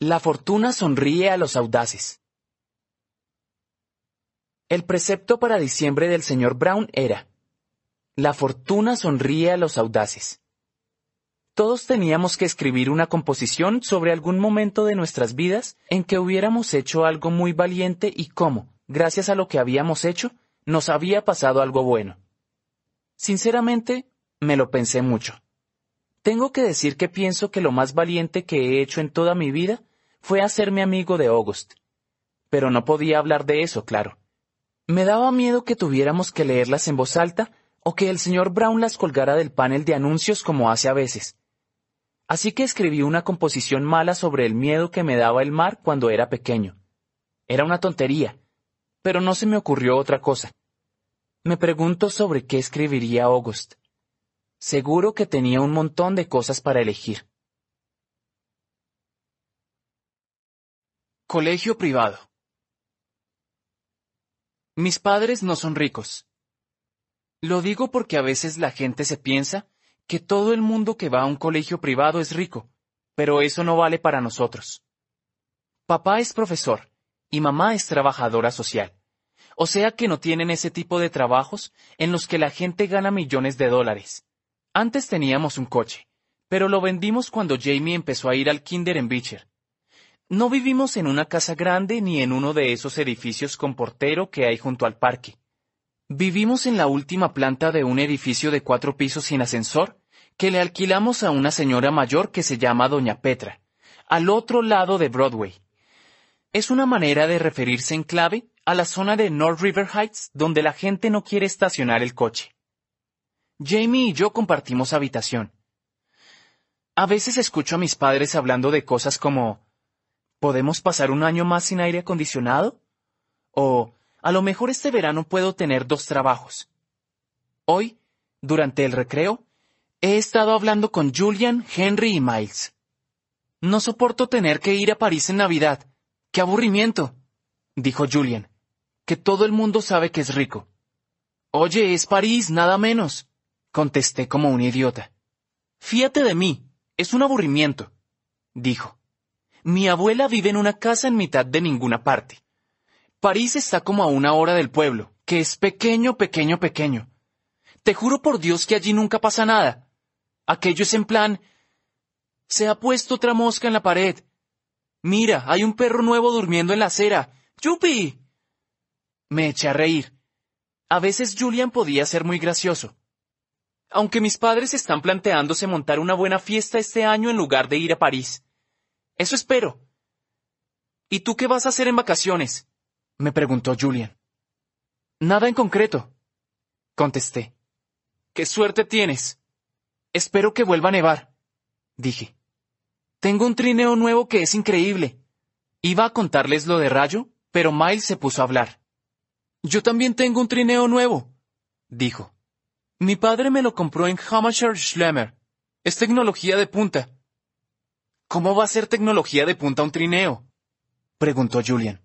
La fortuna sonríe a los audaces. El precepto para diciembre del señor Brown era, La fortuna sonríe a los audaces. Todos teníamos que escribir una composición sobre algún momento de nuestras vidas en que hubiéramos hecho algo muy valiente y cómo, gracias a lo que habíamos hecho, nos había pasado algo bueno. Sinceramente, me lo pensé mucho. Tengo que decir que pienso que lo más valiente que he hecho en toda mi vida fue hacerme amigo de August. Pero no podía hablar de eso, claro. Me daba miedo que tuviéramos que leerlas en voz alta o que el señor Brown las colgara del panel de anuncios como hace a veces. Así que escribí una composición mala sobre el miedo que me daba el mar cuando era pequeño. Era una tontería, pero no se me ocurrió otra cosa. Me pregunto sobre qué escribiría August. Seguro que tenía un montón de cosas para elegir. Colegio privado. Mis padres no son ricos. Lo digo porque a veces la gente se piensa que todo el mundo que va a un colegio privado es rico, pero eso no vale para nosotros. Papá es profesor y mamá es trabajadora social. O sea que no tienen ese tipo de trabajos en los que la gente gana millones de dólares. Antes teníamos un coche, pero lo vendimos cuando Jamie empezó a ir al kinder en Beecher. No vivimos en una casa grande ni en uno de esos edificios con portero que hay junto al parque. Vivimos en la última planta de un edificio de cuatro pisos sin ascensor que le alquilamos a una señora mayor que se llama Doña Petra, al otro lado de Broadway. Es una manera de referirse en clave a la zona de North River Heights donde la gente no quiere estacionar el coche. Jamie y yo compartimos habitación. A veces escucho a mis padres hablando de cosas como ¿Podemos pasar un año más sin aire acondicionado? O a lo mejor este verano puedo tener dos trabajos. Hoy, durante el recreo, he estado hablando con Julian, Henry y Miles. No soporto tener que ir a París en Navidad. ¡Qué aburrimiento! dijo Julian, que todo el mundo sabe que es rico. Oye, es París, nada menos contesté como un idiota. Fíate de mí, es un aburrimiento, dijo. Mi abuela vive en una casa en mitad de ninguna parte. París está como a una hora del pueblo, que es pequeño, pequeño, pequeño. Te juro por Dios que allí nunca pasa nada. Aquello es en plan... Se ha puesto otra mosca en la pared. Mira, hay un perro nuevo durmiendo en la acera. ¡Yupi! Me eché a reír. A veces Julian podía ser muy gracioso. Aunque mis padres están planteándose montar una buena fiesta este año en lugar de ir a París. Eso espero. ¿Y tú qué vas a hacer en vacaciones? me preguntó Julian. Nada en concreto, contesté. ¿Qué suerte tienes? Espero que vuelva a nevar, dije. Tengo un trineo nuevo que es increíble. Iba a contarles lo de Rayo, pero Miles se puso a hablar. Yo también tengo un trineo nuevo, dijo. Mi padre me lo compró en Hammersher Schlemmer. Es tecnología de punta. ¿Cómo va a ser tecnología de punta un trineo? preguntó Julian.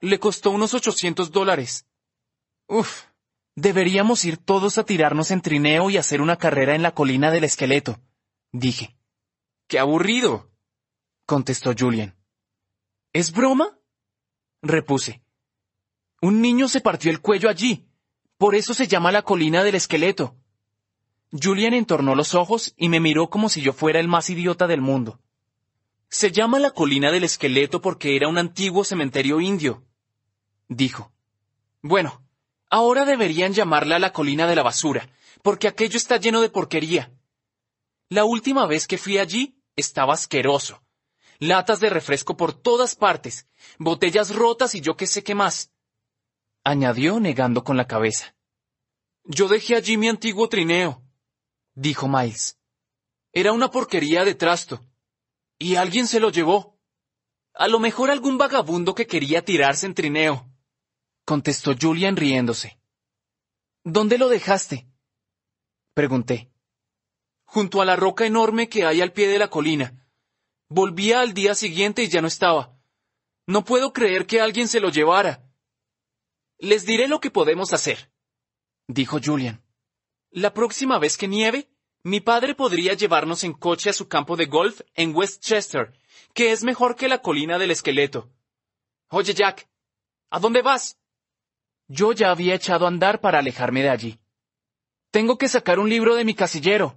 Le costó unos ochocientos dólares. Uf, deberíamos ir todos a tirarnos en trineo y hacer una carrera en la colina del esqueleto, dije. ¡Qué aburrido! contestó Julian. ¿Es broma? repuse. Un niño se partió el cuello allí. Por eso se llama la colina del esqueleto. Julian entornó los ojos y me miró como si yo fuera el más idiota del mundo. Se llama la colina del esqueleto porque era un antiguo cementerio indio, dijo. Bueno, ahora deberían llamarla la colina de la basura, porque aquello está lleno de porquería. La última vez que fui allí estaba asqueroso. Latas de refresco por todas partes, botellas rotas y yo qué sé qué más añadió negando con la cabeza. Yo dejé allí mi antiguo trineo, dijo Miles. Era una porquería de trasto. Y alguien se lo llevó. A lo mejor algún vagabundo que quería tirarse en trineo, contestó Julian riéndose. ¿Dónde lo dejaste? pregunté. Junto a la roca enorme que hay al pie de la colina. Volvía al día siguiente y ya no estaba. No puedo creer que alguien se lo llevara. Les diré lo que podemos hacer, dijo Julian. La próxima vez que nieve, Mi padre podría llevarnos en coche a su campo de golf en Westchester, que es mejor que la colina del esqueleto. Oye, Jack, ¿a dónde vas? Yo ya había echado a andar para alejarme de allí. Tengo que sacar un libro de mi casillero.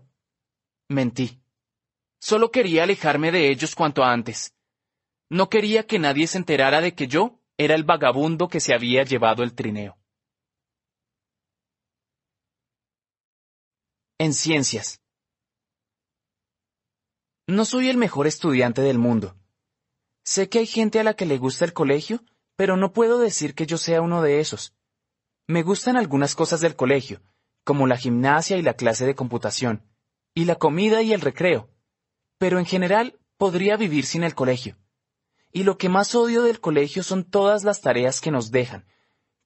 Mentí. Solo quería alejarme de ellos cuanto antes. No quería que nadie se enterara de que yo era el vagabundo que se había llevado el trineo. En ciencias. No soy el mejor estudiante del mundo. Sé que hay gente a la que le gusta el colegio, pero no puedo decir que yo sea uno de esos. Me gustan algunas cosas del colegio, como la gimnasia y la clase de computación, y la comida y el recreo, pero en general podría vivir sin el colegio. Y lo que más odio del colegio son todas las tareas que nos dejan,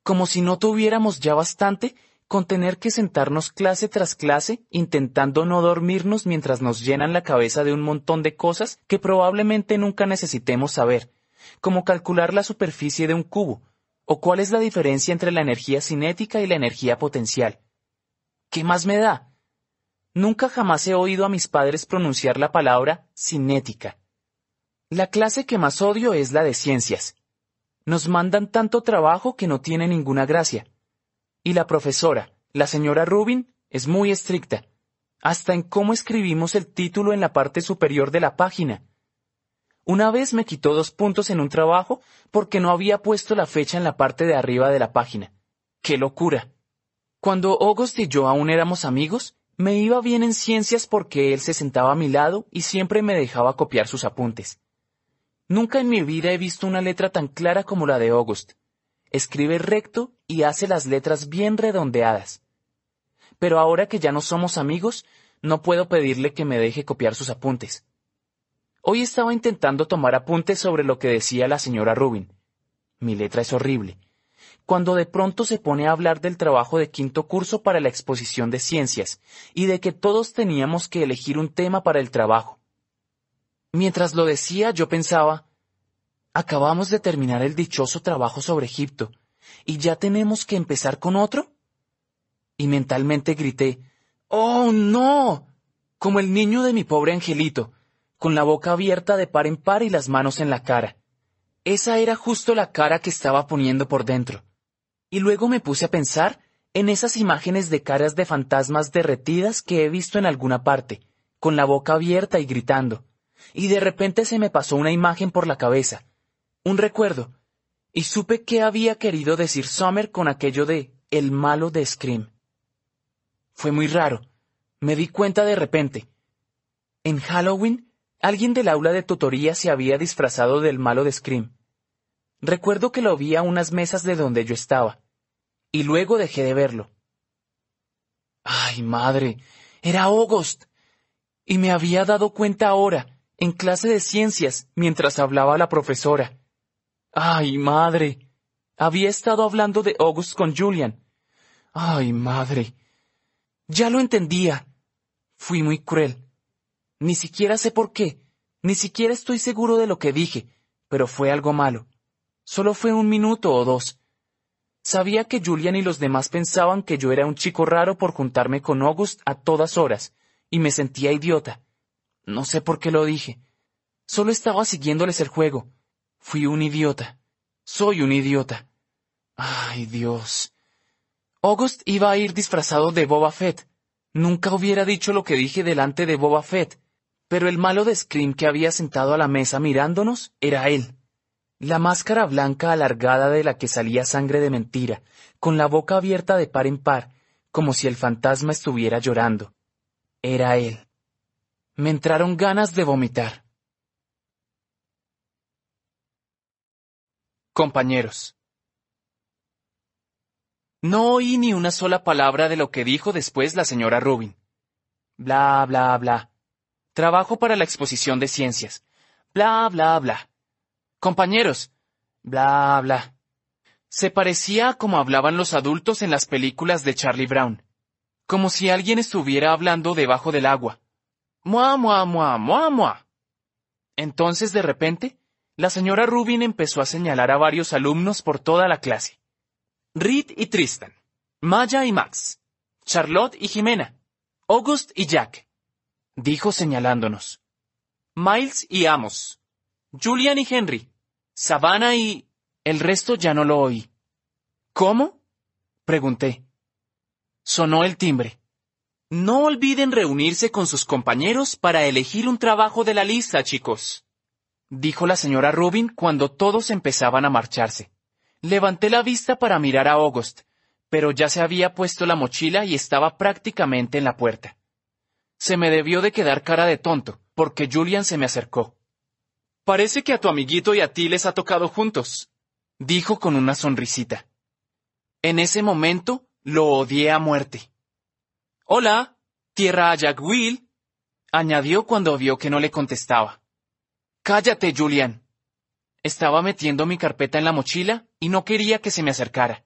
como si no tuviéramos ya bastante con tener que sentarnos clase tras clase intentando no dormirnos mientras nos llenan la cabeza de un montón de cosas que probablemente nunca necesitemos saber, como calcular la superficie de un cubo, o cuál es la diferencia entre la energía cinética y la energía potencial. ¿Qué más me da? Nunca jamás he oído a mis padres pronunciar la palabra cinética. La clase que más odio es la de ciencias. Nos mandan tanto trabajo que no tiene ninguna gracia. Y la profesora, la señora Rubin, es muy estricta, hasta en cómo escribimos el título en la parte superior de la página. Una vez me quitó dos puntos en un trabajo porque no había puesto la fecha en la parte de arriba de la página. ¡Qué locura! Cuando August y yo aún éramos amigos, me iba bien en ciencias porque él se sentaba a mi lado y siempre me dejaba copiar sus apuntes. Nunca en mi vida he visto una letra tan clara como la de August. Escribe recto y hace las letras bien redondeadas. Pero ahora que ya no somos amigos, no puedo pedirle que me deje copiar sus apuntes. Hoy estaba intentando tomar apuntes sobre lo que decía la señora Rubin. Mi letra es horrible. Cuando de pronto se pone a hablar del trabajo de quinto curso para la exposición de ciencias y de que todos teníamos que elegir un tema para el trabajo. Mientras lo decía, yo pensaba, Acabamos de terminar el dichoso trabajo sobre Egipto, ¿y ya tenemos que empezar con otro? Y mentalmente grité, ¡Oh, no! como el niño de mi pobre angelito, con la boca abierta de par en par y las manos en la cara. Esa era justo la cara que estaba poniendo por dentro. Y luego me puse a pensar en esas imágenes de caras de fantasmas derretidas que he visto en alguna parte, con la boca abierta y gritando. Y de repente se me pasó una imagen por la cabeza, un recuerdo, y supe qué había querido decir Summer con aquello de el malo de Scream. Fue muy raro. Me di cuenta de repente. En Halloween, alguien del aula de tutoría se había disfrazado del malo de Scream. Recuerdo que lo vi a unas mesas de donde yo estaba, y luego dejé de verlo. Ay, madre, era August. Y me había dado cuenta ahora, en clase de ciencias, mientras hablaba la profesora. Ay, madre. Había estado hablando de August con Julian. Ay, madre. Ya lo entendía. Fui muy cruel. Ni siquiera sé por qué. Ni siquiera estoy seguro de lo que dije, pero fue algo malo. Solo fue un minuto o dos. Sabía que Julian y los demás pensaban que yo era un chico raro por juntarme con August a todas horas, y me sentía idiota. No sé por qué lo dije. Solo estaba siguiéndoles el juego. Fui un idiota. Soy un idiota. Ay, Dios. August iba a ir disfrazado de Boba Fett. Nunca hubiera dicho lo que dije delante de Boba Fett. Pero el malo de Scream que había sentado a la mesa mirándonos era él. La máscara blanca alargada de la que salía sangre de mentira, con la boca abierta de par en par, como si el fantasma estuviera llorando. Era él. Me entraron ganas de vomitar. Compañeros. No oí ni una sola palabra de lo que dijo después la señora Rubin. Bla, bla, bla. Trabajo para la exposición de ciencias. Bla, bla, bla. Compañeros. Bla, bla. Se parecía a como hablaban los adultos en las películas de Charlie Brown. Como si alguien estuviera hablando debajo del agua. Mua, mua, mua, mua, mua. Entonces, de repente, la señora Rubin empezó a señalar a varios alumnos por toda la clase. Reed y Tristan, Maya y Max, Charlotte y Jimena, August y Jack, dijo señalándonos. Miles y Amos. Julian y Henry. Savannah y... El resto ya no lo oí. ¿Cómo? pregunté. Sonó el timbre. No olviden reunirse con sus compañeros para elegir un trabajo de la lista, chicos, dijo la señora Rubin cuando todos empezaban a marcharse. Levanté la vista para mirar a August, pero ya se había puesto la mochila y estaba prácticamente en la puerta. Se me debió de quedar cara de tonto, porque Julian se me acercó. Parece que a tu amiguito y a ti les ha tocado juntos, dijo con una sonrisita. En ese momento lo odié a muerte. Hola, tierra Jack Will, añadió cuando vio que no le contestaba. Cállate, Julian. Estaba metiendo mi carpeta en la mochila y no quería que se me acercara.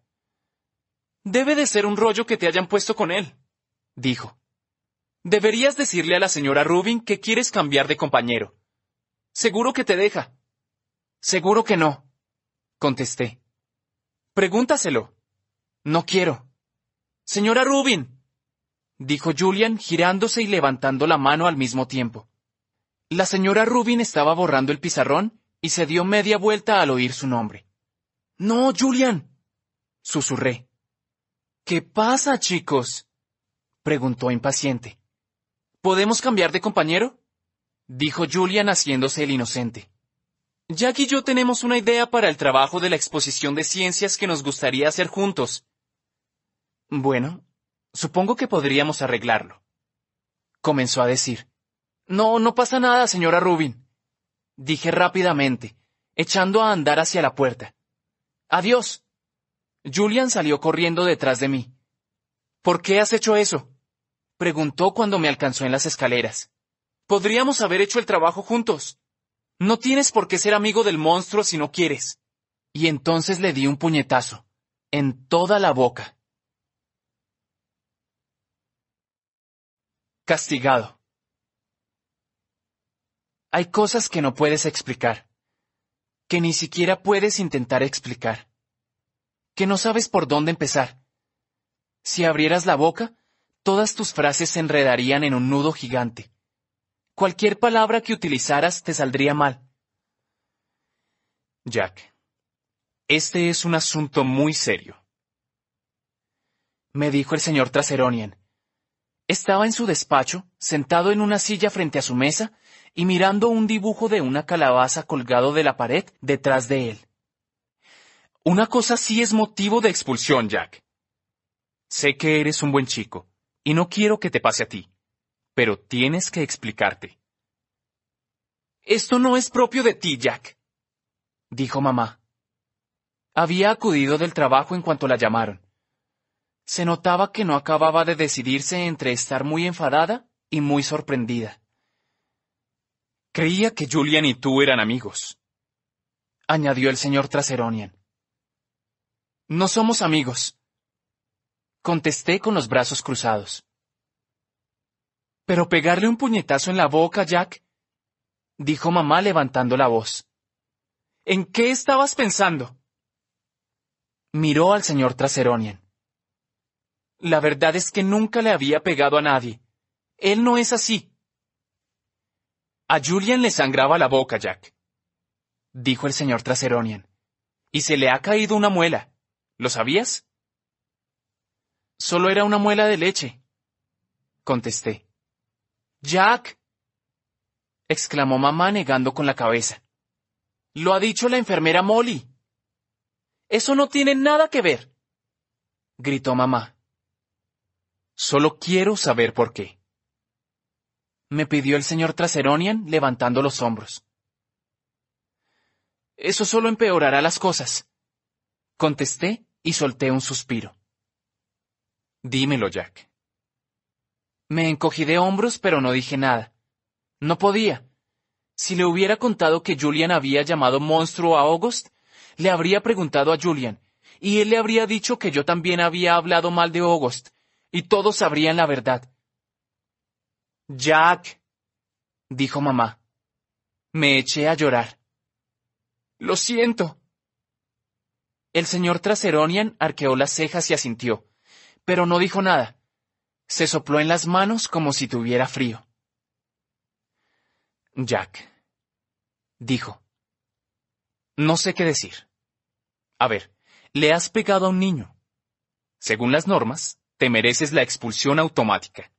Debe de ser un rollo que te hayan puesto con él, dijo. Deberías decirle a la señora Rubin que quieres cambiar de compañero. Seguro que te deja. Seguro que no, contesté. Pregúntaselo. No quiero. Señora Rubin, dijo Julian girándose y levantando la mano al mismo tiempo. La señora Rubin estaba borrando el pizarrón y se dio media vuelta al oír su nombre. No, Julian. susurré. ¿Qué pasa, chicos? preguntó impaciente. ¿Podemos cambiar de compañero? dijo Julian haciéndose el inocente. Jack y yo tenemos una idea para el trabajo de la exposición de ciencias que nos gustaría hacer juntos. Bueno, Supongo que podríamos arreglarlo. Comenzó a decir. No, no pasa nada, señora Rubin. Dije rápidamente, echando a andar hacia la puerta. Adiós. Julian salió corriendo detrás de mí. ¿Por qué has hecho eso? preguntó cuando me alcanzó en las escaleras. Podríamos haber hecho el trabajo juntos. No tienes por qué ser amigo del monstruo si no quieres. Y entonces le di un puñetazo, en toda la boca. Castigado. Hay cosas que no puedes explicar, que ni siquiera puedes intentar explicar, que no sabes por dónde empezar. Si abrieras la boca, todas tus frases se enredarían en un nudo gigante. Cualquier palabra que utilizaras te saldría mal. Jack, este es un asunto muy serio. Me dijo el señor Traseronian. Estaba en su despacho, sentado en una silla frente a su mesa y mirando un dibujo de una calabaza colgado de la pared detrás de él. Una cosa sí es motivo de expulsión, Jack. Sé que eres un buen chico, y no quiero que te pase a ti, pero tienes que explicarte. Esto no es propio de ti, Jack, dijo mamá. Había acudido del trabajo en cuanto la llamaron. Se notaba que no acababa de decidirse entre estar muy enfadada y muy sorprendida. Creía que Julian y tú eran amigos, añadió el señor Traseronian. No somos amigos, contesté con los brazos cruzados. Pero pegarle un puñetazo en la boca, Jack, dijo mamá levantando la voz. ¿En qué estabas pensando? Miró al señor Traseronian. La verdad es que nunca le había pegado a nadie. Él no es así. A Julian le sangraba la boca, Jack, dijo el señor Traseronian. Y se le ha caído una muela. ¿Lo sabías? Solo era una muela de leche, contesté. Jack, exclamó mamá negando con la cabeza. Lo ha dicho la enfermera Molly. Eso no tiene nada que ver, gritó mamá. Solo quiero saber por qué. Me pidió el señor Traseronian levantando los hombros. Eso solo empeorará las cosas. Contesté y solté un suspiro. Dímelo, Jack. Me encogí de hombros, pero no dije nada. No podía. Si le hubiera contado que Julian había llamado monstruo a August, le habría preguntado a Julian, y él le habría dicho que yo también había hablado mal de August, y todos sabrían la verdad. Jack, dijo mamá. Me eché a llorar. Lo siento. El señor Traseronian arqueó las cejas y asintió, pero no dijo nada. Se sopló en las manos como si tuviera frío. Jack. Dijo. No sé qué decir. A ver, le has pegado a un niño. Según las normas, te mereces la expulsión automática.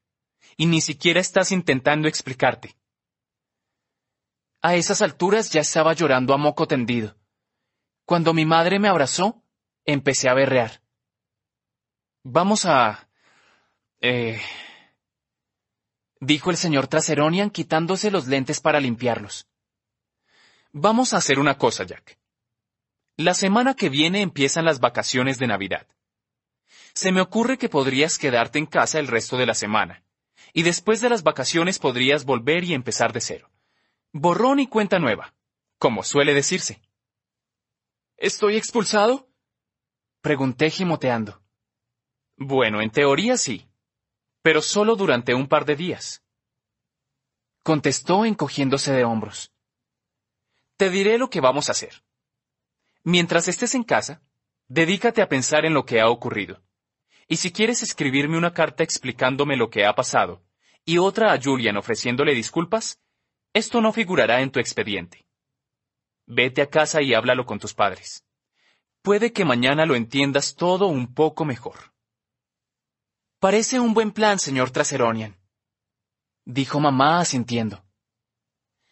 Y ni siquiera estás intentando explicarte. A esas alturas ya estaba llorando a moco tendido. Cuando mi madre me abrazó, empecé a berrear. Vamos a... Eh... dijo el señor Traseronian quitándose los lentes para limpiarlos. Vamos a hacer una cosa, Jack. La semana que viene empiezan las vacaciones de Navidad. Se me ocurre que podrías quedarte en casa el resto de la semana, y después de las vacaciones podrías volver y empezar de cero. Borrón y cuenta nueva, como suele decirse. ¿Estoy expulsado? Pregunté gimoteando. Bueno, en teoría sí, pero solo durante un par de días. Contestó encogiéndose de hombros. Te diré lo que vamos a hacer. Mientras estés en casa, dedícate a pensar en lo que ha ocurrido. Y si quieres escribirme una carta explicándome lo que ha pasado, y otra a Julian ofreciéndole disculpas, esto no figurará en tu expediente. Vete a casa y háblalo con tus padres. Puede que mañana lo entiendas todo un poco mejor. Parece un buen plan, señor Traseronian. Dijo mamá asintiendo.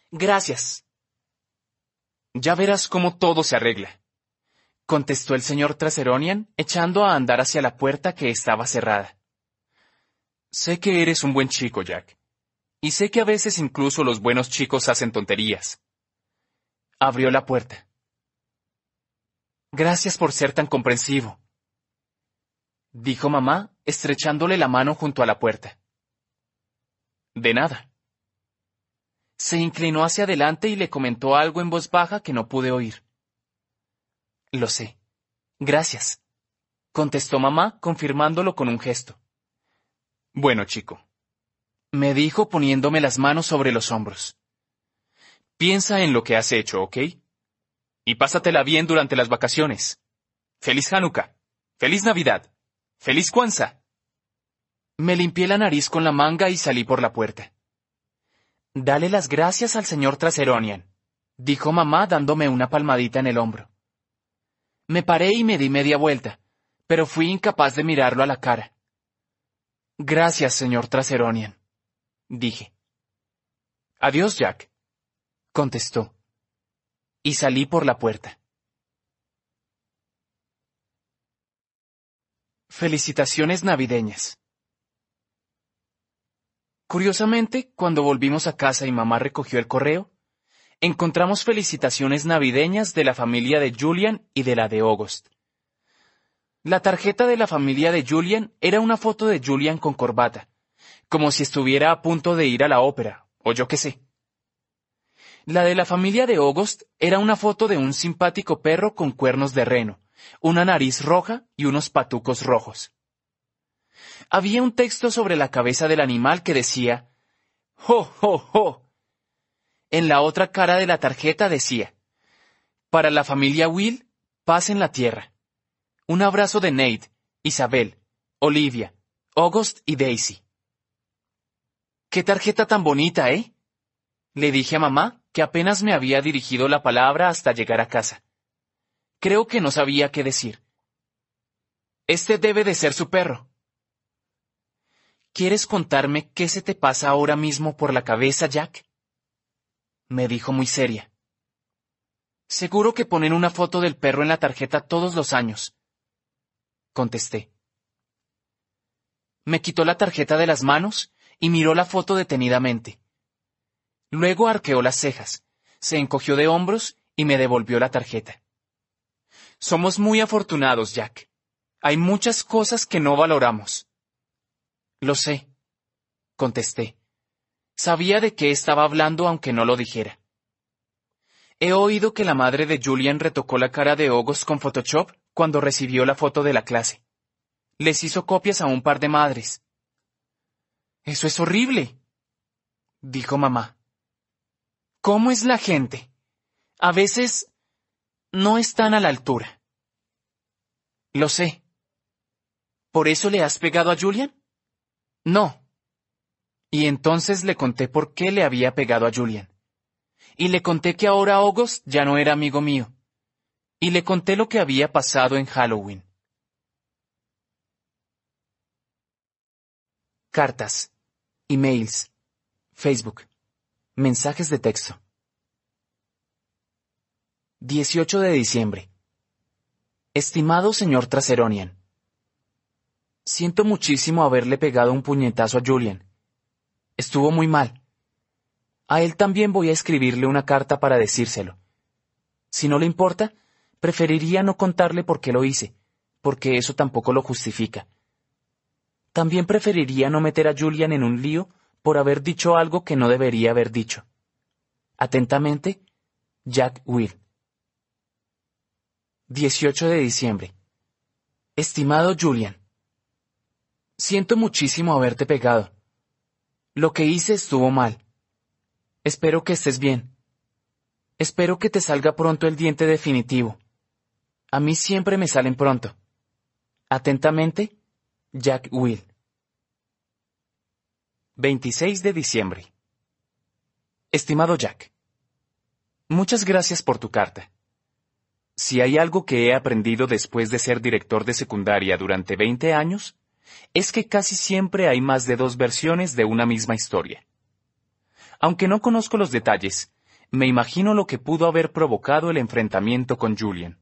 Gracias. Ya verás cómo todo se arregla contestó el señor Traseronian, echando a andar hacia la puerta que estaba cerrada. Sé que eres un buen chico, Jack. Y sé que a veces incluso los buenos chicos hacen tonterías. Abrió la puerta. Gracias por ser tan comprensivo, dijo mamá, estrechándole la mano junto a la puerta. De nada. Se inclinó hacia adelante y le comentó algo en voz baja que no pude oír. Lo sé. Gracias. Contestó mamá, confirmándolo con un gesto. Bueno, chico. Me dijo poniéndome las manos sobre los hombros. Piensa en lo que has hecho, ¿ok? Y pásatela bien durante las vacaciones. ¡Feliz Hanukkah! ¡Feliz Navidad! ¡Feliz Kwanzaa! Me limpié la nariz con la manga y salí por la puerta. Dale las gracias al señor Traseronian, dijo mamá dándome una palmadita en el hombro. Me paré y me di media vuelta, pero fui incapaz de mirarlo a la cara. Gracias, señor Traseronian, dije. Adiós, Jack, contestó. Y salí por la puerta. Felicitaciones navideñas. Curiosamente, cuando volvimos a casa y mamá recogió el correo, encontramos felicitaciones navideñas de la familia de Julian y de la de August. La tarjeta de la familia de Julian era una foto de Julian con corbata, como si estuviera a punto de ir a la ópera, o yo qué sé. La de la familia de August era una foto de un simpático perro con cuernos de reno, una nariz roja y unos patucos rojos. Había un texto sobre la cabeza del animal que decía, ¡Jo, jo, jo! En la otra cara de la tarjeta decía, Para la familia Will, paz en la tierra. Un abrazo de Nate, Isabel, Olivia, August y Daisy. ¡Qué tarjeta tan bonita, eh! Le dije a mamá que apenas me había dirigido la palabra hasta llegar a casa. Creo que no sabía qué decir. Este debe de ser su perro. ¿Quieres contarme qué se te pasa ahora mismo por la cabeza, Jack? Me dijo muy seria. Seguro que ponen una foto del perro en la tarjeta todos los años. Contesté. Me quitó la tarjeta de las manos y miró la foto detenidamente. Luego arqueó las cejas, se encogió de hombros y me devolvió la tarjeta. Somos muy afortunados, Jack. Hay muchas cosas que no valoramos. Lo sé, contesté. Sabía de qué estaba hablando aunque no lo dijera. He oído que la madre de Julian retocó la cara de Ogos con Photoshop cuando recibió la foto de la clase. Les hizo copias a un par de madres. Eso es horrible, dijo mamá. ¿Cómo es la gente? A veces no están a la altura. Lo sé. ¿Por eso le has pegado a Julian? No, y entonces le conté por qué le había pegado a Julian. Y le conté que ahora August ya no era amigo mío. Y le conté lo que había pasado en Halloween. Cartas, emails, Facebook, mensajes de texto. 18 de diciembre. Estimado señor Traseronian, siento muchísimo haberle pegado un puñetazo a Julian. Estuvo muy mal. A él también voy a escribirle una carta para decírselo. Si no le importa, preferiría no contarle por qué lo hice, porque eso tampoco lo justifica. También preferiría no meter a Julian en un lío por haber dicho algo que no debería haber dicho. Atentamente, Jack Will. 18 de diciembre. Estimado Julian, siento muchísimo haberte pegado. Lo que hice estuvo mal. Espero que estés bien. Espero que te salga pronto el diente definitivo. A mí siempre me salen pronto. Atentamente, Jack Will. 26 de diciembre. Estimado Jack, muchas gracias por tu carta. Si hay algo que he aprendido después de ser director de secundaria durante 20 años, es que casi siempre hay más de dos versiones de una misma historia. Aunque no conozco los detalles, me imagino lo que pudo haber provocado el enfrentamiento con Julian.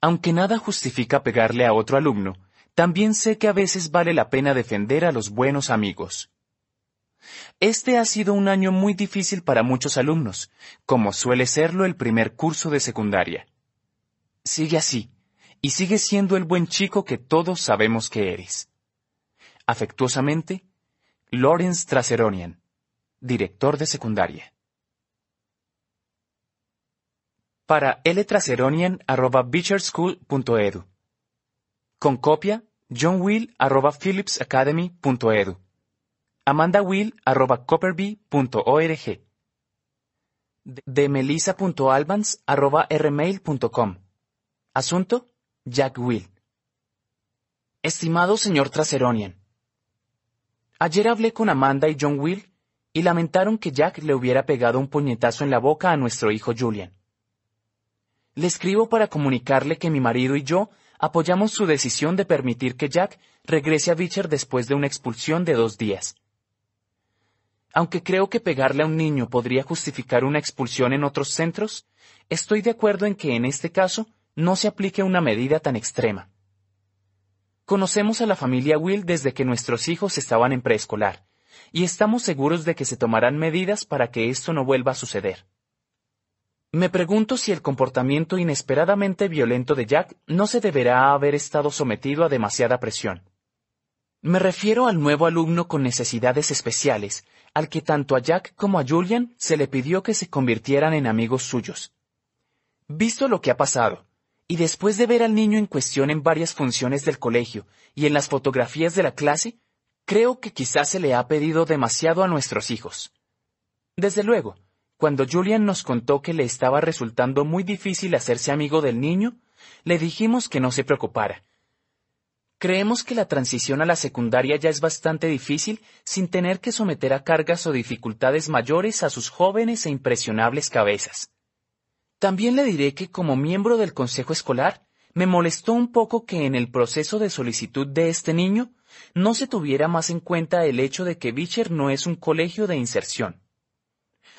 Aunque nada justifica pegarle a otro alumno, también sé que a veces vale la pena defender a los buenos amigos. Este ha sido un año muy difícil para muchos alumnos, como suele serlo el primer curso de secundaria. Sigue así, y sigue siendo el buen chico que todos sabemos que eres. Afectuosamente, Lawrence Traseronian, director de secundaria. Para ltraseronian.beecherschool.edu. Con copia, johnwill.phillipsacademy.edu. amandawill.copperby.org. De melissa.albans.rmail.com. Asunto, Jack Will. Estimado señor Traseronian, ayer hablé con Amanda y John Will y lamentaron que Jack le hubiera pegado un puñetazo en la boca a nuestro hijo Julian. Le escribo para comunicarle que mi marido y yo apoyamos su decisión de permitir que Jack regrese a Beecher después de una expulsión de dos días. Aunque creo que pegarle a un niño podría justificar una expulsión en otros centros, estoy de acuerdo en que en este caso no se aplique una medida tan extrema. Conocemos a la familia Will desde que nuestros hijos estaban en preescolar, y estamos seguros de que se tomarán medidas para que esto no vuelva a suceder. Me pregunto si el comportamiento inesperadamente violento de Jack no se deberá haber estado sometido a demasiada presión. Me refiero al nuevo alumno con necesidades especiales, al que tanto a Jack como a Julian se le pidió que se convirtieran en amigos suyos. Visto lo que ha pasado, y después de ver al niño en cuestión en varias funciones del colegio y en las fotografías de la clase, creo que quizás se le ha pedido demasiado a nuestros hijos. Desde luego, cuando Julian nos contó que le estaba resultando muy difícil hacerse amigo del niño, le dijimos que no se preocupara. Creemos que la transición a la secundaria ya es bastante difícil sin tener que someter a cargas o dificultades mayores a sus jóvenes e impresionables cabezas. También le diré que como miembro del Consejo Escolar, me molestó un poco que en el proceso de solicitud de este niño no se tuviera más en cuenta el hecho de que Beecher no es un colegio de inserción.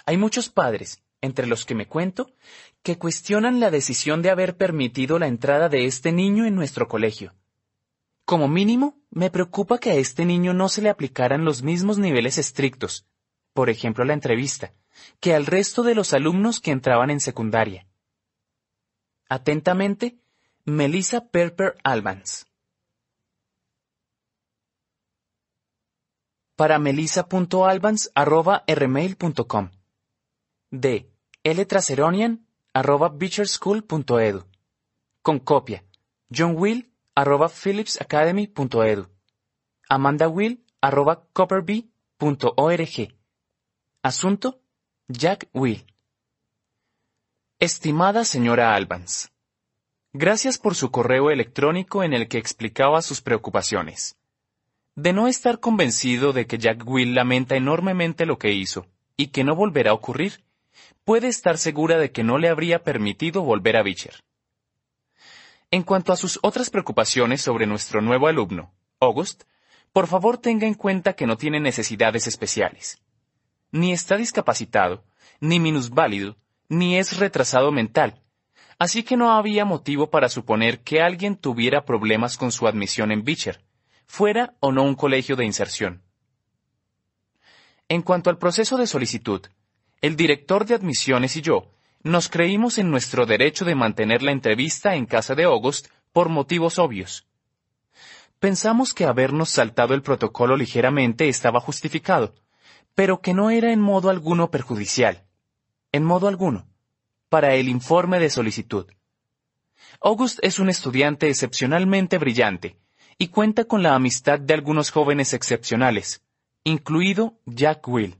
Hay muchos padres, entre los que me cuento, que cuestionan la decisión de haber permitido la entrada de este niño en nuestro colegio. Como mínimo, me preocupa que a este niño no se le aplicaran los mismos niveles estrictos, por ejemplo la entrevista, que al resto de los alumnos que entraban en secundaria. Atentamente, Melissa Perper Albans. Para melissa.albans.rmail.com De ltraseronian.beecherschool.edu Con copia. John Will arroba phillipsacademy.edu Amanda Will arroba copperby.org Asunto Jack Will. Estimada señora Albans, gracias por su correo electrónico en el que explicaba sus preocupaciones. De no estar convencido de que Jack Will lamenta enormemente lo que hizo, y que no volverá a ocurrir, puede estar segura de que no le habría permitido volver a Beecher. En cuanto a sus otras preocupaciones sobre nuestro nuevo alumno, August, por favor tenga en cuenta que no tiene necesidades especiales. Ni está discapacitado, ni minusválido, ni es retrasado mental, así que no había motivo para suponer que alguien tuviera problemas con su admisión en Beecher, fuera o no un colegio de inserción. En cuanto al proceso de solicitud, el director de admisiones y yo nos creímos en nuestro derecho de mantener la entrevista en casa de August por motivos obvios. Pensamos que habernos saltado el protocolo ligeramente estaba justificado, pero que no era en modo alguno perjudicial. En modo alguno para el informe de solicitud. August es un estudiante excepcionalmente brillante y cuenta con la amistad de algunos jóvenes excepcionales, incluido Jack Will.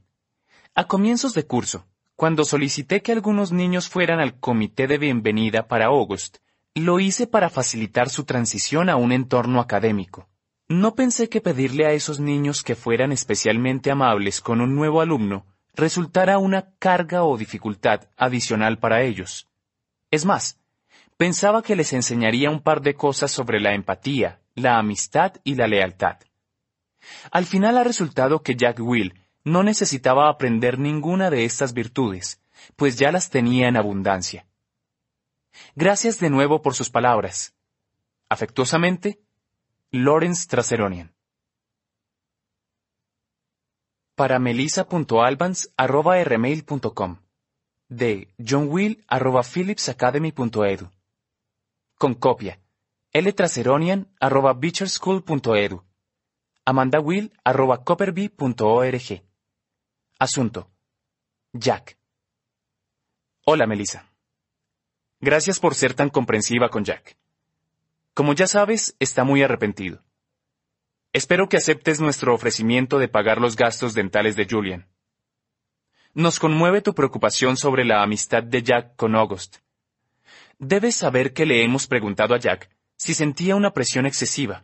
A comienzos de curso, cuando solicité que algunos niños fueran al comité de bienvenida para August, lo hice para facilitar su transición a un entorno académico. No pensé que pedirle a esos niños que fueran especialmente amables con un nuevo alumno resultara una carga o dificultad adicional para ellos. Es más, pensaba que les enseñaría un par de cosas sobre la empatía, la amistad y la lealtad. Al final ha resultado que Jack Will no necesitaba aprender ninguna de estas virtudes, pues ya las tenía en abundancia. Gracias de nuevo por sus palabras. Afectuosamente, Lawrence Traseronian para melissa.albans.rmail.com de johnwill.phillipsacademy.edu con copia. ltraceronian.beecherschool.edu amandawill.copperby.org Asunto. Jack. Hola Melissa. Gracias por ser tan comprensiva con Jack. Como ya sabes, está muy arrepentido. Espero que aceptes nuestro ofrecimiento de pagar los gastos dentales de Julian. Nos conmueve tu preocupación sobre la amistad de Jack con August. Debes saber que le hemos preguntado a Jack si sentía una presión excesiva,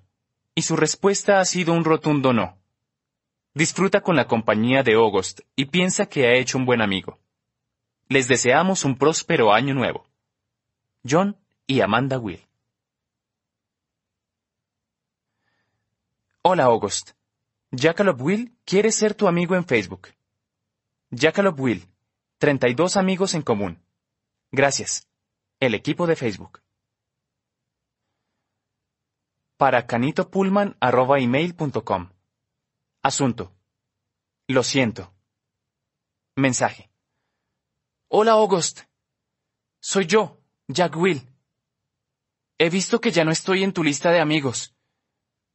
y su respuesta ha sido un rotundo no. Disfruta con la compañía de August y piensa que ha hecho un buen amigo. Les deseamos un próspero año nuevo. John y Amanda Will. Hola August. Jackalope Will quiere ser tu amigo en Facebook. Jackalope Will. 32 amigos en común. Gracias. El equipo de Facebook. Para canitopulman.com. Asunto. Lo siento. Mensaje. Hola August. Soy yo, Jack Will. He visto que ya no estoy en tu lista de amigos.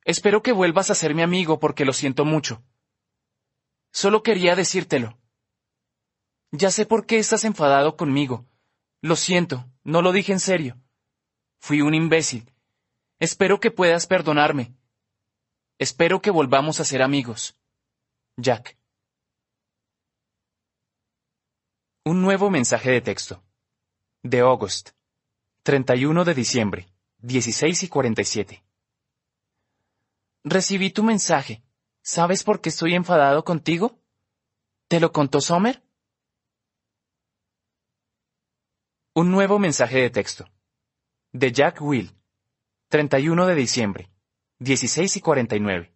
Espero que vuelvas a ser mi amigo porque lo siento mucho. Solo quería decírtelo. Ya sé por qué estás enfadado conmigo. Lo siento, no lo dije en serio. Fui un imbécil. Espero que puedas perdonarme. Espero que volvamos a ser amigos. Jack. Un nuevo mensaje de texto. De August. 31 de diciembre, 16 y 47. Recibí tu mensaje. ¿Sabes por qué estoy enfadado contigo? ¿Te lo contó Sommer? Un nuevo mensaje de texto. De Jack Will. 31 de diciembre. 16 y 49.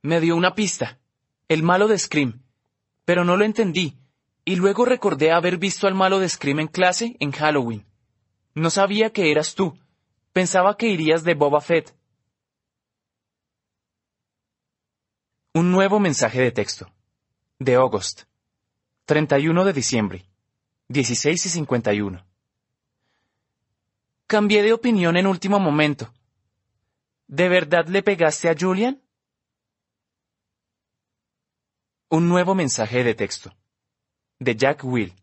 Me dio una pista. El malo de Scream. Pero no lo entendí. Y luego recordé haber visto al malo de Scream en clase en Halloween. No sabía que eras tú Pensaba que irías de Boba Fett. Un nuevo mensaje de texto. De August. 31 de diciembre. 16 y 51. Cambié de opinión en último momento. ¿De verdad le pegaste a Julian? Un nuevo mensaje de texto. De Jack Will.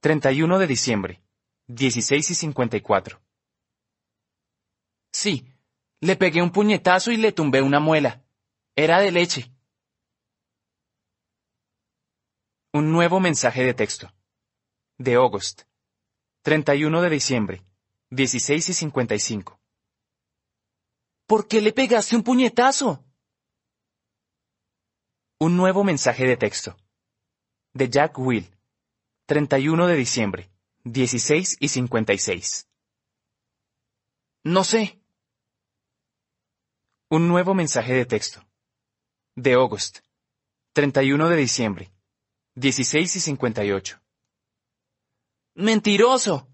31 de diciembre. 16 y 54. Sí, le pegué un puñetazo y le tumbé una muela. Era de leche. Un nuevo mensaje de texto. De August. 31 de diciembre. 16 y 55. ¿Por qué le pegaste un puñetazo? Un nuevo mensaje de texto. de Jack Will. 31 de diciembre, 16 y 56. No sé. Un nuevo mensaje de texto. De August. 31 de diciembre, 16 y 58. Mentiroso.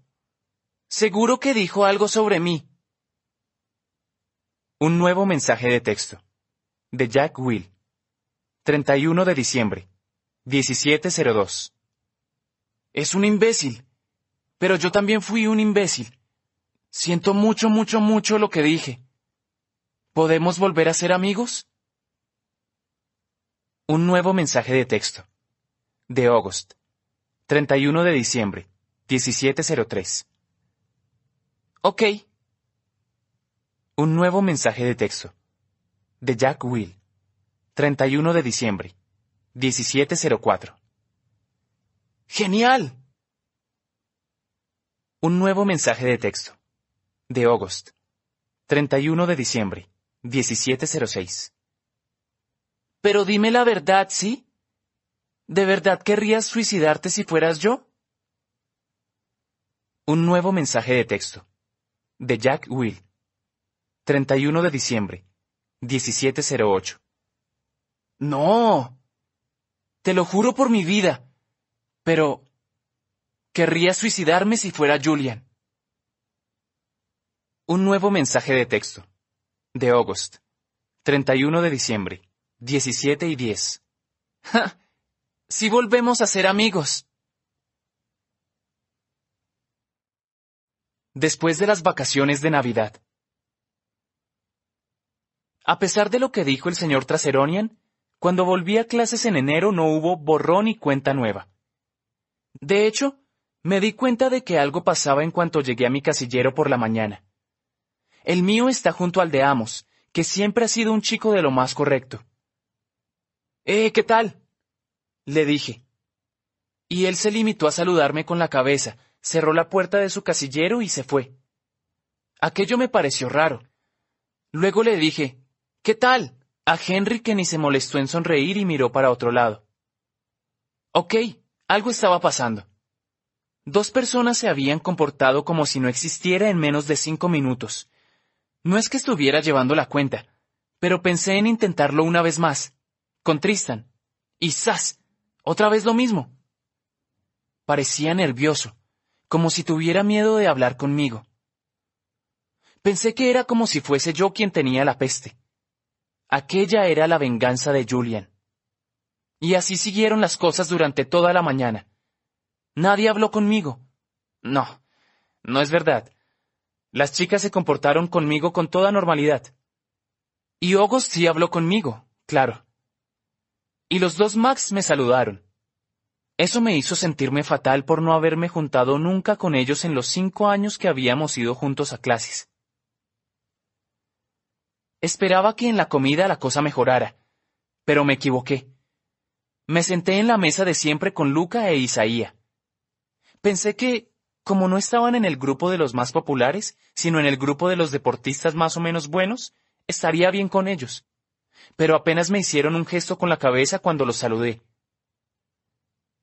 Seguro que dijo algo sobre mí. Un nuevo mensaje de texto. De Jack Will. 31 de diciembre. 1702. Es un imbécil. Pero yo también fui un imbécil. Siento mucho, mucho, mucho lo que dije. ¿Podemos volver a ser amigos? Un nuevo mensaje de texto. De August. 31 de diciembre. 1703. Ok. Un nuevo mensaje de texto. De Jack Will. 31 de diciembre. 1704. ¡Genial! Un nuevo mensaje de texto. De August. 31 de diciembre. 1706. Pero dime la verdad, ¿sí? ¿De verdad querrías suicidarte si fueras yo? Un nuevo mensaje de texto. De Jack Will. 31 de diciembre. 1708. No. Te lo juro por mi vida. Pero... Querría suicidarme si fuera Julian. Un nuevo mensaje de texto. De August. 31 de diciembre. 17 y 10. ¡Ja! Si volvemos a ser amigos. Después de las vacaciones de Navidad. A pesar de lo que dijo el señor Traseronian, cuando volví a clases en enero no hubo borrón y cuenta nueva. De hecho, me di cuenta de que algo pasaba en cuanto llegué a mi casillero por la mañana. El mío está junto al de Amos, que siempre ha sido un chico de lo más correcto. Eh, ¿qué tal? le dije. Y él se limitó a saludarme con la cabeza, cerró la puerta de su casillero y se fue. Aquello me pareció raro. Luego le dije, ¿qué tal? a Henry que ni se molestó en sonreír y miró para otro lado. Ok, algo estaba pasando. Dos personas se habían comportado como si no existiera en menos de cinco minutos. No es que estuviera llevando la cuenta, pero pensé en intentarlo una vez más, con Tristan. Y ¡zas! Otra vez lo mismo. Parecía nervioso, como si tuviera miedo de hablar conmigo. Pensé que era como si fuese yo quien tenía la peste. Aquella era la venganza de Julian. Y así siguieron las cosas durante toda la mañana. Nadie habló conmigo. No, no es verdad. Las chicas se comportaron conmigo con toda normalidad. Y August sí habló conmigo, claro. Y los dos Max me saludaron. Eso me hizo sentirme fatal por no haberme juntado nunca con ellos en los cinco años que habíamos ido juntos a clases. Esperaba que en la comida la cosa mejorara, pero me equivoqué. Me senté en la mesa de siempre con Luca e Isaía. Pensé que, como no estaban en el grupo de los más populares, sino en el grupo de los deportistas más o menos buenos, estaría bien con ellos. Pero apenas me hicieron un gesto con la cabeza cuando los saludé.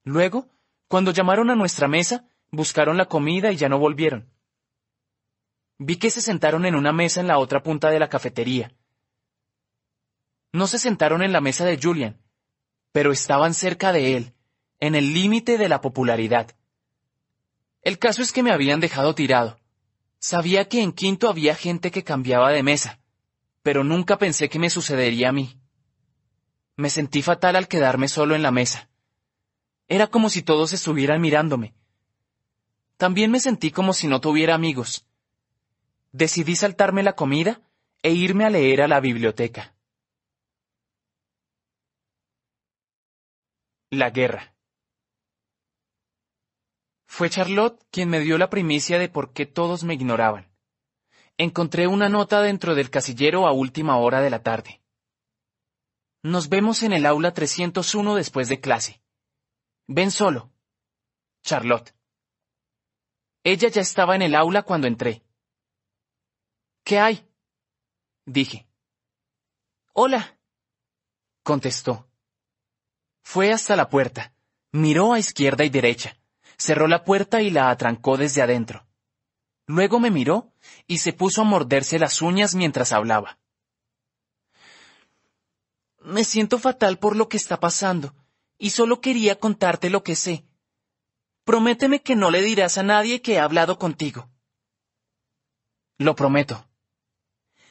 Luego, cuando llamaron a nuestra mesa, buscaron la comida y ya no volvieron. Vi que se sentaron en una mesa en la otra punta de la cafetería. No se sentaron en la mesa de Julian, pero estaban cerca de él, en el límite de la popularidad. El caso es que me habían dejado tirado. Sabía que en quinto había gente que cambiaba de mesa, pero nunca pensé que me sucedería a mí. Me sentí fatal al quedarme solo en la mesa. Era como si todos estuvieran mirándome. También me sentí como si no tuviera amigos. Decidí saltarme la comida e irme a leer a la biblioteca. La guerra. Fue Charlotte quien me dio la primicia de por qué todos me ignoraban. Encontré una nota dentro del casillero a última hora de la tarde. Nos vemos en el aula 301 después de clase. Ven solo. Charlotte. Ella ya estaba en el aula cuando entré. ¿Qué hay? Dije. Hola. Contestó. Fue hasta la puerta, Miró a izquierda y derecha, cerró la puerta y la atrancó desde adentro. Luego me miró y se puso a morderse las uñas mientras hablaba. Me siento fatal por lo que está pasando, y solo quería contarte lo que sé. Prométeme que no le dirás a nadie que he hablado contigo. Lo prometo.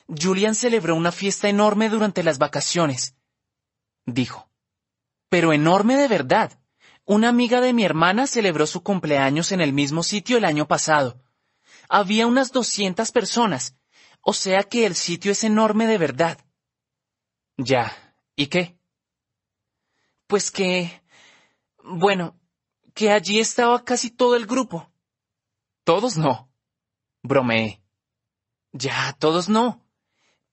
Julian celebró una fiesta enorme durante las vacaciones, dijo. Pero enorme de verdad. Una amiga de mi hermana celebró su cumpleaños en el mismo sitio el año pasado. Había unas doscientas personas, o sea que el sitio es enorme de verdad. Ya, ¿y qué? Pues que... Bueno, que allí estaba casi todo el grupo. Todos no. Bromeé. Ya, todos no.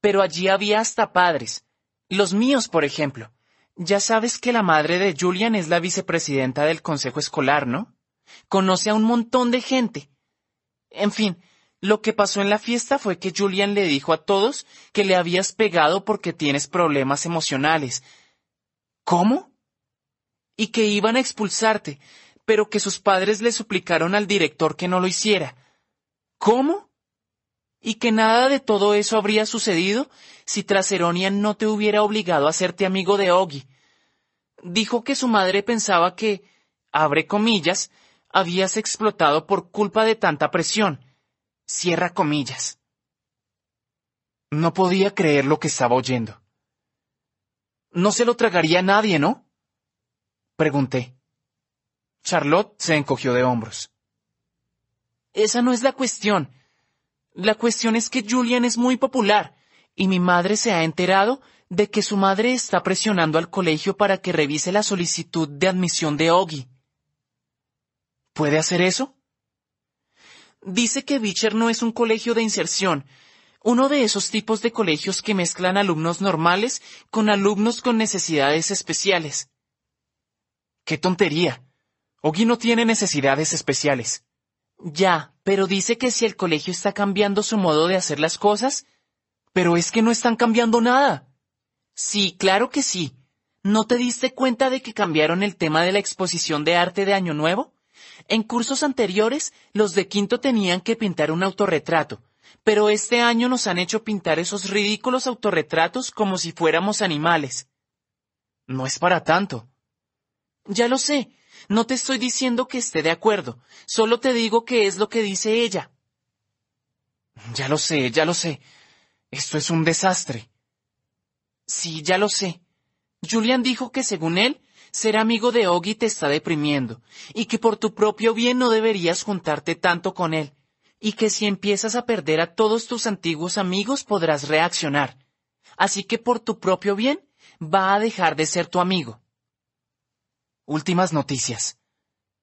Pero allí había hasta padres. Los míos, por ejemplo. Ya sabes que la madre de Julian es la vicepresidenta del consejo escolar, ¿no? Conoce a un montón de gente. En fin, lo que pasó en la fiesta fue que Julian le dijo a todos que le habías pegado porque tienes problemas emocionales. ¿Cómo? Y que iban a expulsarte, pero que sus padres le suplicaron al director que no lo hiciera. ¿Cómo? Y que nada de todo eso habría sucedido si Traseronian no te hubiera obligado a hacerte amigo de Ogi. Dijo que su madre pensaba que, abre comillas, habías explotado por culpa de tanta presión. Cierra comillas. No podía creer lo que estaba oyendo. No se lo tragaría a nadie, ¿no? Pregunté. Charlotte se encogió de hombros. Esa no es la cuestión. La cuestión es que Julian es muy popular y mi madre se ha enterado de que su madre está presionando al colegio para que revise la solicitud de admisión de Ogi. ¿Puede hacer eso? Dice que Beecher no es un colegio de inserción, uno de esos tipos de colegios que mezclan alumnos normales con alumnos con necesidades especiales. ¡Qué tontería! Ogi no tiene necesidades especiales. Ya, pero dice que si el colegio está cambiando su modo de hacer las cosas, pero es que no están cambiando nada. Sí, claro que sí. ¿No te diste cuenta de que cambiaron el tema de la exposición de arte de Año Nuevo? En cursos anteriores, los de quinto tenían que pintar un autorretrato, pero este año nos han hecho pintar esos ridículos autorretratos como si fuéramos animales. No es para tanto. Ya lo sé, no te estoy diciendo que esté de acuerdo, solo te digo que es lo que dice ella. Ya lo sé, ya lo sé. Esto es un desastre. Sí, ya lo sé. Julian dijo que según él, ser amigo de Ogi te está deprimiendo, y que por tu propio bien no deberías juntarte tanto con él, y que si empiezas a perder a todos tus antiguos amigos podrás reaccionar. Así que por tu propio bien, va a dejar de ser tu amigo. Últimas noticias.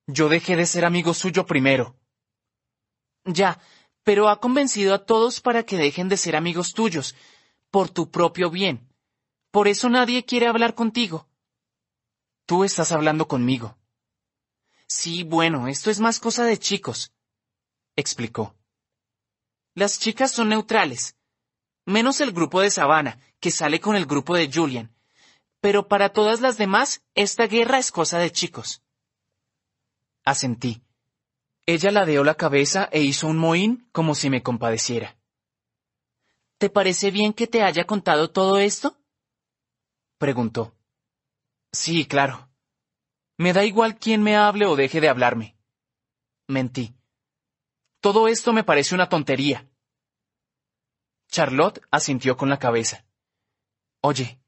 Yo dejé de ser amigo suyo primero. Ya, pero ha convencido a todos para que dejen de ser amigos tuyos, por tu propio bien. Por eso nadie quiere hablar contigo. Tú estás hablando conmigo. Sí, bueno, esto es más cosa de chicos, explicó. Las chicas son neutrales, menos el grupo de Savannah, que sale con el grupo de Julian. Pero para todas las demás, esta guerra es cosa de chicos. Asentí. Ella ladeó la cabeza e hizo un mohín como si me compadeciera. ¿Te parece bien que te haya contado todo esto? preguntó. Sí, claro. Me da igual quién me hable o deje de hablarme. Mentí. Todo esto me parece una tontería. Charlotte asintió con la cabeza. Oye,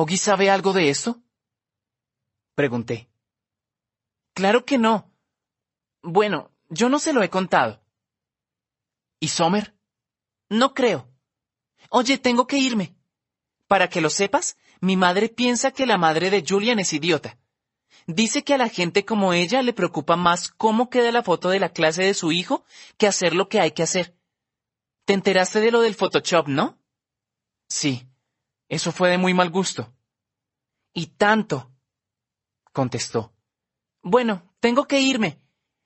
¿Ogi sabe algo de esto? Pregunté. Claro que no. Bueno, yo no se lo he contado. ¿Y Sommer? No creo. Oye, tengo que irme. Para que lo sepas, mi madre piensa que la madre de Julian es idiota. Dice que a la gente como ella le preocupa más cómo queda la foto de la clase de su hijo que hacer lo que hay que hacer. ¿Te enteraste de lo del Photoshop, no? Sí. Eso fue de muy mal gusto. Y tanto. contestó. Bueno, tengo que irme.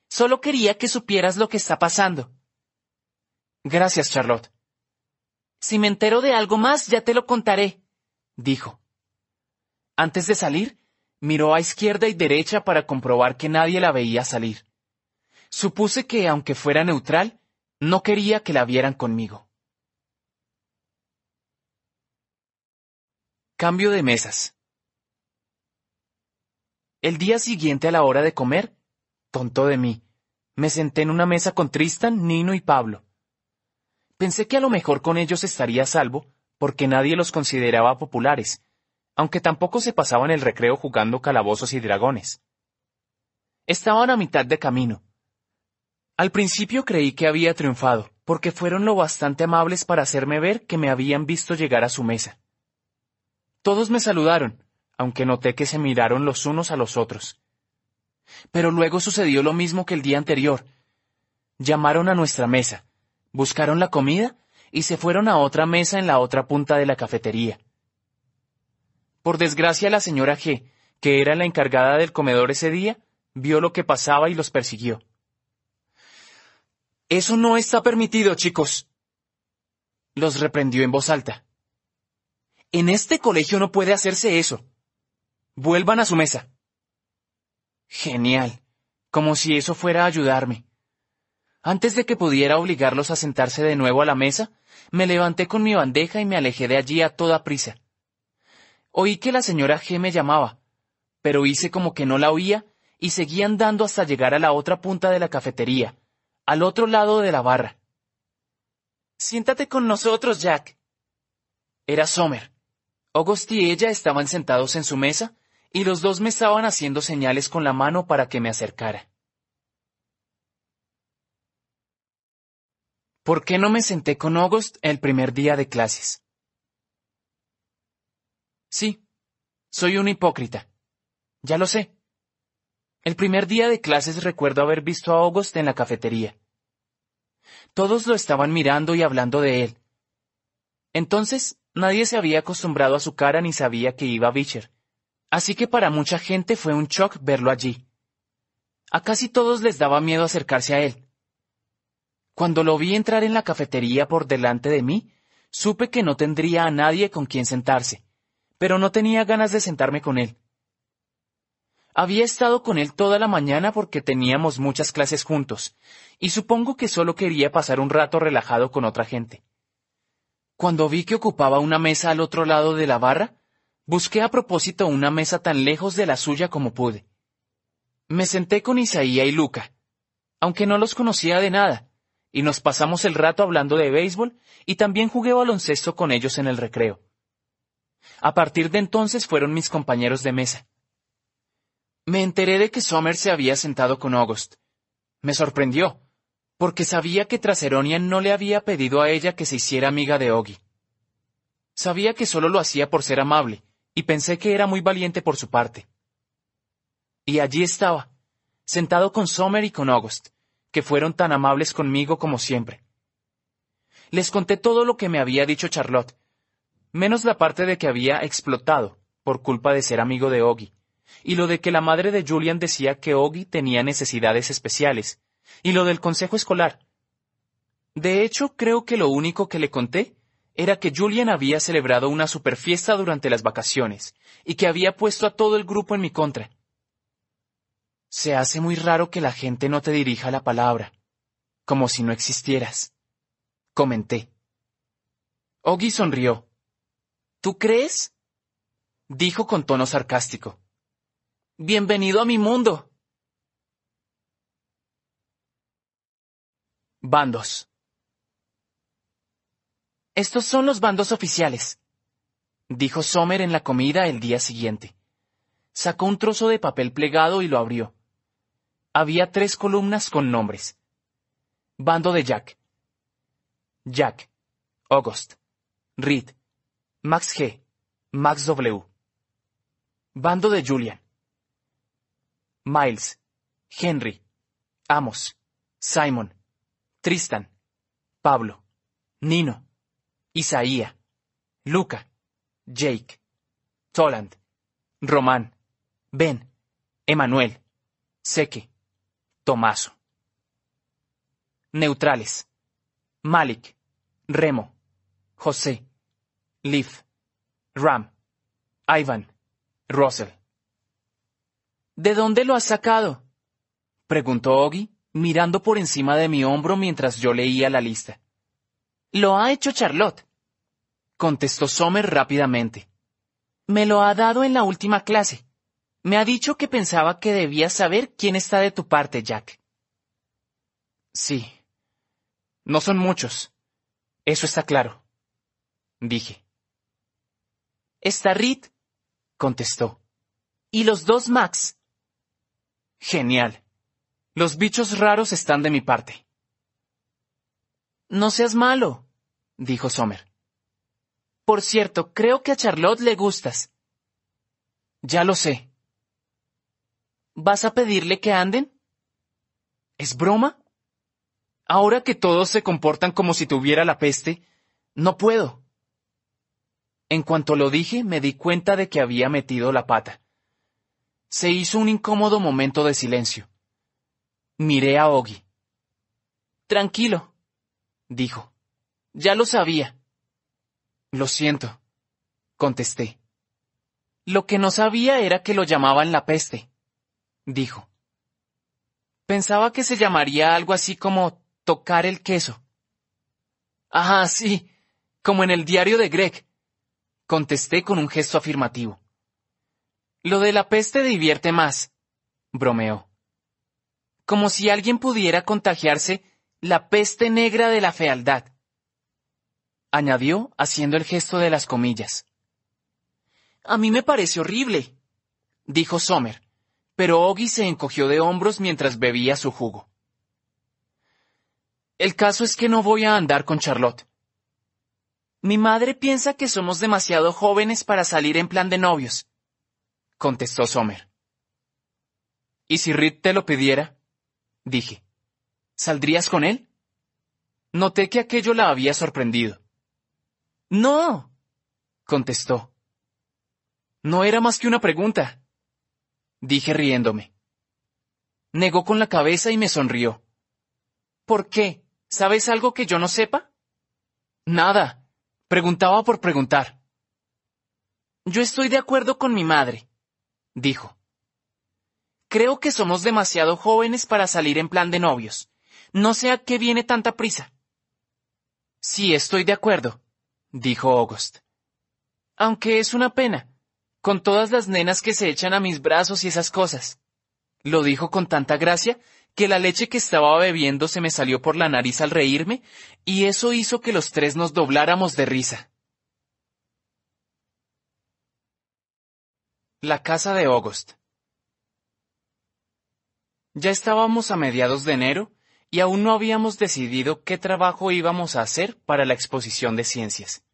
Solo quería que supieras lo que está pasando. Gracias, Charlotte. Si me entero de algo más, ya te lo contaré, dijo. Antes de salir, Miró a izquierda y derecha para comprobar que nadie la veía salir. Supuse que, aunque fuera neutral, no quería que la vieran conmigo. Cambio de mesas. El día siguiente a la hora de comer, tonto de mí, me senté en una mesa con Tristan, Nino y Pablo. Pensé que a lo mejor con ellos estaría a salvo, porque nadie los consideraba populares, aunque tampoco se pasaban el recreo jugando calabozos y dragones. Estaban a mitad de camino. Al principio creí que había triunfado, porque fueron lo bastante amables para hacerme ver que me habían visto llegar a su mesa. Todos me saludaron, aunque noté que se miraron los unos a los otros. Pero luego sucedió lo mismo que el día anterior. Llamaron a nuestra mesa, buscaron la comida y se fueron a otra mesa en la otra punta de la cafetería. Por desgracia la señora G, que era la encargada del comedor ese día, vio lo que pasaba y los persiguió. Eso no está permitido, chicos. Los reprendió en voz alta. En este colegio no puede hacerse eso. Vuelvan a su mesa. Genial. Como si eso fuera a ayudarme. Antes de que pudiera obligarlos a sentarse de nuevo a la mesa, me levanté con mi bandeja y me alejé de allí a toda prisa. Oí que la señora G me llamaba, pero hice como que no la oía y seguí andando hasta llegar a la otra punta de la cafetería, al otro lado de la barra. Siéntate con nosotros, Jack. Era Sommer. August y ella estaban sentados en su mesa, y los dos me estaban haciendo señales con la mano para que me acercara. ¿Por qué no me senté con August el primer día de clases? Sí, soy un hipócrita. Ya lo sé. El primer día de clases recuerdo haber visto a August en la cafetería. Todos lo estaban mirando y hablando de él. Entonces, nadie se había acostumbrado a su cara ni sabía que iba Beecher. Así que para mucha gente fue un shock verlo allí. A casi todos les daba miedo acercarse a él. Cuando lo vi entrar en la cafetería por delante de mí, supe que no tendría a nadie con quien sentarse pero no tenía ganas de sentarme con él. Había estado con él toda la mañana porque teníamos muchas clases juntos, y supongo que solo quería pasar un rato relajado con otra gente. Cuando vi que ocupaba una mesa al otro lado de la barra, busqué a propósito una mesa tan lejos de la suya como pude. Me senté con Isaía y Luca, aunque no los conocía de nada, y nos pasamos el rato hablando de béisbol y también jugué baloncesto con ellos en el recreo. A partir de entonces fueron mis compañeros de mesa. Me enteré de que Sommer se había sentado con August. Me sorprendió, porque sabía que Traseronian no le había pedido a ella que se hiciera amiga de Oggy. Sabía que solo lo hacía por ser amable, y pensé que era muy valiente por su parte. Y allí estaba, sentado con Sommer y con August, que fueron tan amables conmigo como siempre. Les conté todo lo que me había dicho Charlotte, menos la parte de que había explotado, por culpa de ser amigo de Oggy, y lo de que la madre de Julian decía que Oggy tenía necesidades especiales, y lo del consejo escolar. De hecho, creo que lo único que le conté era que Julian había celebrado una superfiesta durante las vacaciones, y que había puesto a todo el grupo en mi contra. Se hace muy raro que la gente no te dirija la palabra, como si no existieras. Comenté. Oggy sonrió, ¿Tú crees? dijo con tono sarcástico. Bienvenido a mi mundo. Bandos. Estos son los bandos oficiales, dijo Sommer en la comida el día siguiente. Sacó un trozo de papel plegado y lo abrió. Había tres columnas con nombres. Bando de Jack. Jack. August. Reed. Max G. Max W. Bando de Julian. Miles. Henry. Amos. Simon. Tristan. Pablo. Nino. Isaía. Luca. Jake. Toland. Román. Ben. Emanuel. Seque. Tomaso. Neutrales. Malik. Remo. José. Leaf, Ram, Ivan, Russell. ¿De dónde lo has sacado? preguntó Oggy, mirando por encima de mi hombro mientras yo leía la lista. Lo ha hecho Charlotte, contestó Sommer rápidamente. Me lo ha dado en la última clase. Me ha dicho que pensaba que debías saber quién está de tu parte, Jack. Sí. No son muchos. Eso está claro. Dije. Está Reed, contestó. Y los dos Max. Genial. Los bichos raros están de mi parte. No seas malo, dijo Sommer. Por cierto, creo que a Charlotte le gustas. Ya lo sé. ¿Vas a pedirle que anden? ¿Es broma? Ahora que todos se comportan como si tuviera la peste, no puedo. En cuanto lo dije, me di cuenta de que había metido la pata. Se hizo un incómodo momento de silencio. Miré a Oggy. Tranquilo, dijo. Ya lo sabía. Lo siento, contesté. Lo que no sabía era que lo llamaban la peste dijo. Pensaba que se llamaría algo así como tocar el queso. Ah, sí, como en el diario de Greg, contesté con un gesto afirmativo. Lo de la peste divierte más, bromeó. Como si alguien pudiera contagiarse la peste negra de la fealdad. Añadió haciendo el gesto de las comillas. A mí me parece horrible, dijo Sommer pero Oggy se encogió de hombros mientras bebía su jugo. El caso es que no voy a andar con Charlotte. Mi madre piensa que somos demasiado jóvenes para salir en plan de novios, contestó Sommer. ¿Y si Reed te lo pidiera? Dije. ¿Saldrías con él? Noté que aquello la había sorprendido. No, contestó. No era más que una pregunta dije riéndome. Negó con la cabeza y me sonrió. ¿Por qué? ¿Sabes algo que yo no sepa? Nada. Preguntaba por preguntar. Yo estoy de acuerdo con mi madre, dijo. Creo que somos demasiado jóvenes para salir en plan de novios. No sé a qué viene tanta prisa. Sí, estoy de acuerdo, dijo August. Aunque es una pena con todas las nenas que se echan a mis brazos y esas cosas. Lo dijo con tanta gracia que la leche que estaba bebiendo se me salió por la nariz al reírme, y eso hizo que los tres nos dobláramos de risa. La casa de August. Ya estábamos a mediados de enero y aún no habíamos decidido qué trabajo íbamos a hacer para la exposición de ciencias.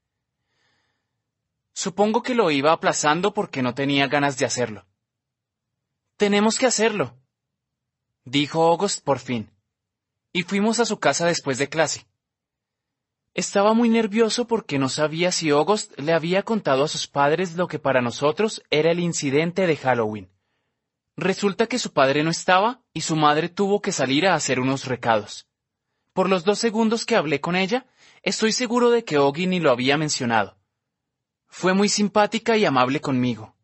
Supongo que lo iba aplazando porque no tenía ganas de hacerlo. Tenemos que hacerlo, dijo August por fin, y fuimos a su casa después de clase. Estaba muy nervioso porque no sabía si August le había contado a sus padres lo que para nosotros era el incidente de Halloween. Resulta que su padre no estaba y su madre tuvo que salir a hacer unos recados. Por los dos segundos que hablé con ella, estoy seguro de que Oggy ni lo había mencionado. Fue muy simpática y amable conmigo.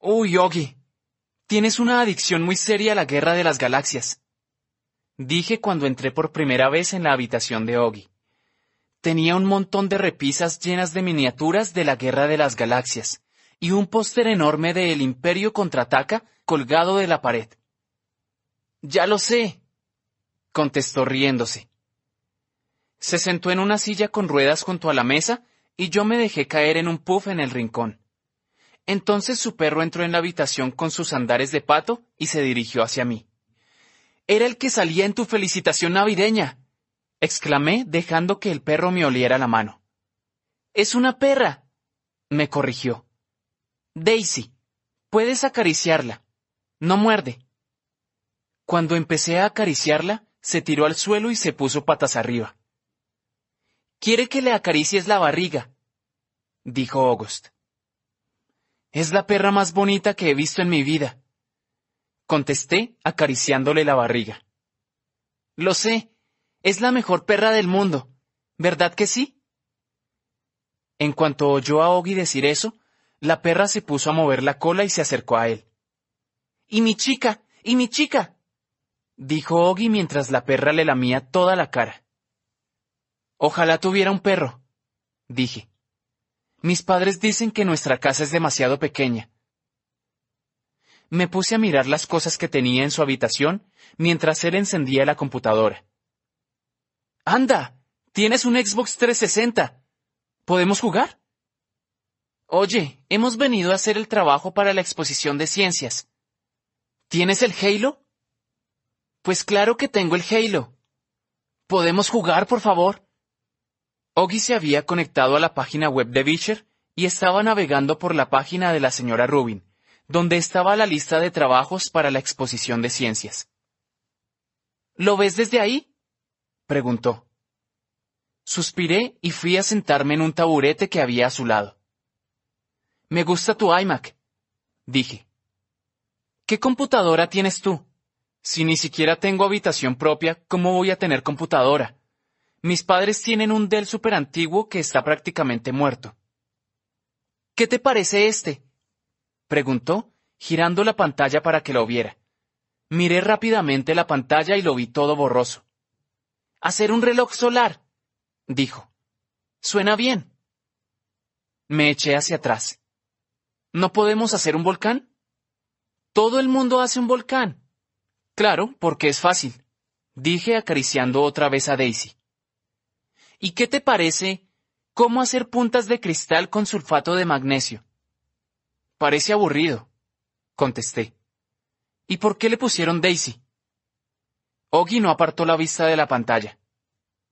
Uy, Yogi, tienes una adicción muy seria a la guerra de las galaxias. Dije cuando entré por primera vez en la habitación de Ogi. Tenía un montón de repisas llenas de miniaturas de la guerra de las galaxias y un póster enorme de El Imperio contraataca colgado de la pared. Ya lo sé, contestó riéndose. Se sentó en una silla con ruedas junto a la mesa y yo me dejé caer en un puff en el rincón. Entonces su perro entró en la habitación con sus andares de pato y se dirigió hacia mí. Era el que salía en tu felicitación navideña, exclamé dejando que el perro me oliera la mano. Es una perra, me corrigió. Daisy, puedes acariciarla. No muerde. Cuando empecé a acariciarla, se tiró al suelo y se puso patas arriba. Quiere que le acaricies la barriga, dijo August. Es la perra más bonita que he visto en mi vida, contesté acariciándole la barriga. Lo sé, es la mejor perra del mundo, ¿verdad que sí? En cuanto oyó a Oggy decir eso, la perra se puso a mover la cola y se acercó a él. ¡Y mi chica! ¡Y mi chica! dijo Oggy mientras la perra le lamía toda la cara. Ojalá tuviera un perro, dije. Mis padres dicen que nuestra casa es demasiado pequeña. Me puse a mirar las cosas que tenía en su habitación mientras él encendía la computadora. ¡Anda! Tienes un Xbox 360. ¿Podemos jugar? Oye, hemos venido a hacer el trabajo para la exposición de ciencias. ¿Tienes el Halo? Pues claro que tengo el Halo. ¿Podemos jugar, por favor? Oggy se había conectado a la página web de Beecher y estaba navegando por la página de la señora Rubin, donde estaba la lista de trabajos para la exposición de ciencias. ¿Lo ves desde ahí? preguntó. Suspiré y fui a sentarme en un taburete que había a su lado. Me gusta tu iMac, dije. ¿Qué computadora tienes tú? Si ni siquiera tengo habitación propia, ¿cómo voy a tener computadora? Mis padres tienen un Dell super antiguo que está prácticamente muerto. ¿Qué te parece este? preguntó, girando la pantalla para que lo viera. Miré rápidamente la pantalla y lo vi todo borroso. Hacer un reloj solar, dijo. Suena bien. Me eché hacia atrás. ¿No podemos hacer un volcán? Todo el mundo hace un volcán. Claro, porque es fácil, dije acariciando otra vez a Daisy. ¿Y qué te parece cómo hacer puntas de cristal con sulfato de magnesio? Parece aburrido, contesté. ¿Y por qué le pusieron Daisy? Oggy no apartó la vista de la pantalla.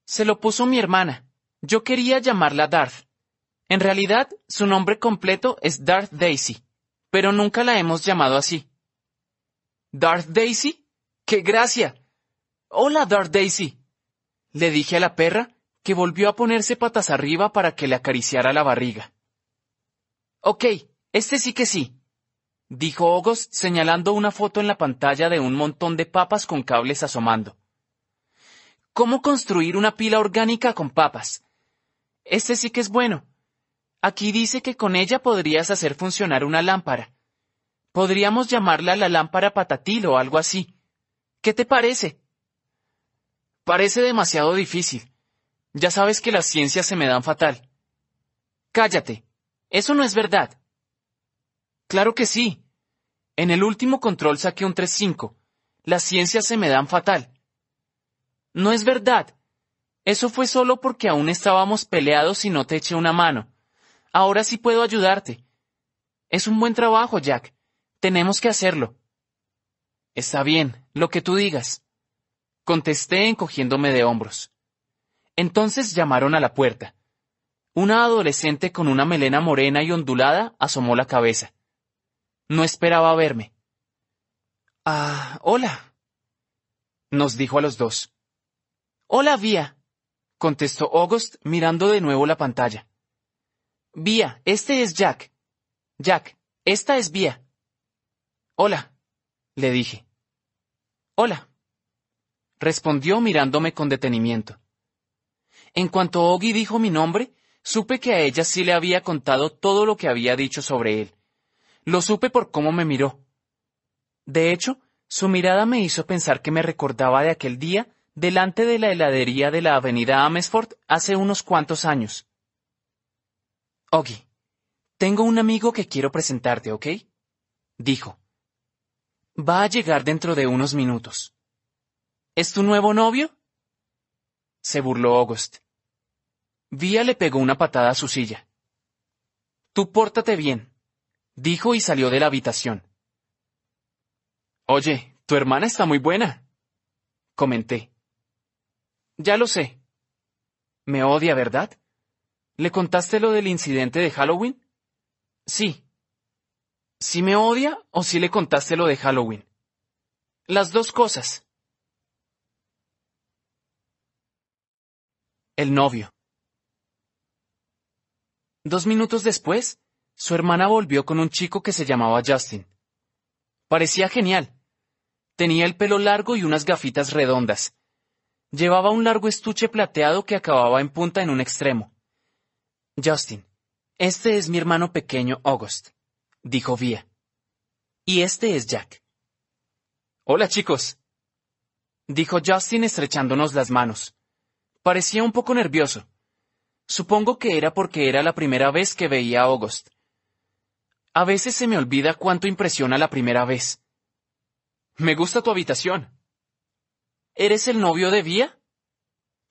Se lo puso mi hermana. Yo quería llamarla Darth. En realidad, su nombre completo es Darth Daisy, pero nunca la hemos llamado así. ¿Darth Daisy? ¡Qué gracia! Hola, Darth Daisy. Le dije a la perra, que volvió a ponerse patas arriba para que le acariciara la barriga. Ok, este sí que sí, dijo August señalando una foto en la pantalla de un montón de papas con cables asomando. ¿Cómo construir una pila orgánica con papas? Este sí que es bueno. Aquí dice que con ella podrías hacer funcionar una lámpara. Podríamos llamarla la lámpara patatil o algo así. ¿Qué te parece? Parece demasiado difícil. Ya sabes que las ciencias se me dan fatal. Cállate. Eso no es verdad. Claro que sí. En el último control saqué un 3-5. Las ciencias se me dan fatal. No es verdad. Eso fue solo porque aún estábamos peleados y no te eché una mano. Ahora sí puedo ayudarte. Es un buen trabajo, Jack. Tenemos que hacerlo. Está bien, lo que tú digas. Contesté encogiéndome de hombros. Entonces llamaron a la puerta. Una adolescente con una melena morena y ondulada asomó la cabeza. No esperaba verme. Ah, hola. Nos dijo a los dos. Hola, Vía, contestó August mirando de nuevo la pantalla. Vía, este es Jack. Jack, esta es Vía. Hola, le dije. Hola, respondió mirándome con detenimiento. En cuanto Oggy dijo mi nombre, supe que a ella sí le había contado todo lo que había dicho sobre él. Lo supe por cómo me miró. De hecho, su mirada me hizo pensar que me recordaba de aquel día delante de la heladería de la avenida Amesford hace unos cuantos años. Oggy, tengo un amigo que quiero presentarte, ¿ok? Dijo. Va a llegar dentro de unos minutos. ¿Es tu nuevo novio? Se burló August. Vía le pegó una patada a su silla. Tú pórtate bien, dijo y salió de la habitación. Oye, tu hermana está muy buena, comenté. Ya lo sé. Me odia, ¿verdad? ¿Le contaste lo del incidente de Halloween? Sí. ¿Sí me odia o sí le contaste lo de Halloween? Las dos cosas. El novio. Dos minutos después, su hermana volvió con un chico que se llamaba Justin. Parecía genial. Tenía el pelo largo y unas gafitas redondas, Llevaba un largo estuche plateado que acababa en punta en un extremo. Justin, este es mi hermano pequeño August, dijo Vía. Y este es Jack, Hola chicos. Dijo Justin estrechándonos las manos. Parecía un poco nervioso. Supongo que era porque era la primera vez que veía a August. A veces se me olvida cuánto impresiona la primera vez. Me gusta tu habitación. ¿Eres el novio de Vía?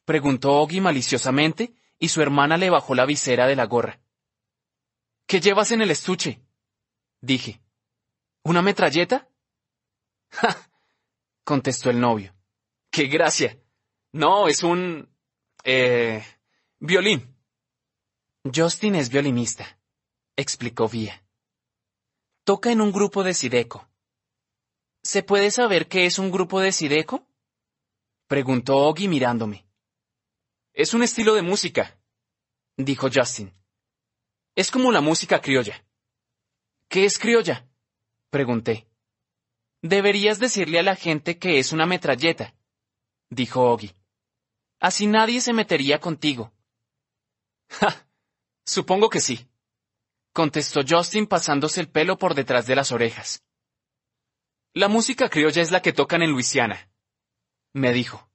Preguntó Oggy maliciosamente, y su hermana le bajó la visera de la gorra. ¿Qué llevas en el estuche? Dije. ¿Una metralleta? ¡Ja! contestó el novio. ¡Qué gracia! No, es un... eh... violín. Justin es violinista, explicó Vía. Toca en un grupo de Sideco. ¿Se puede saber qué es un grupo de Sideco? Preguntó Oggy mirándome. Es un estilo de música, dijo Justin. Es como la música criolla. ¿Qué es criolla? Pregunté. Deberías decirle a la gente que es una metralleta, dijo Oggy. Así nadie se metería contigo. Ja, supongo que sí, contestó Justin pasándose el pelo por detrás de las orejas. La música criolla es la que tocan en Luisiana, me dijo.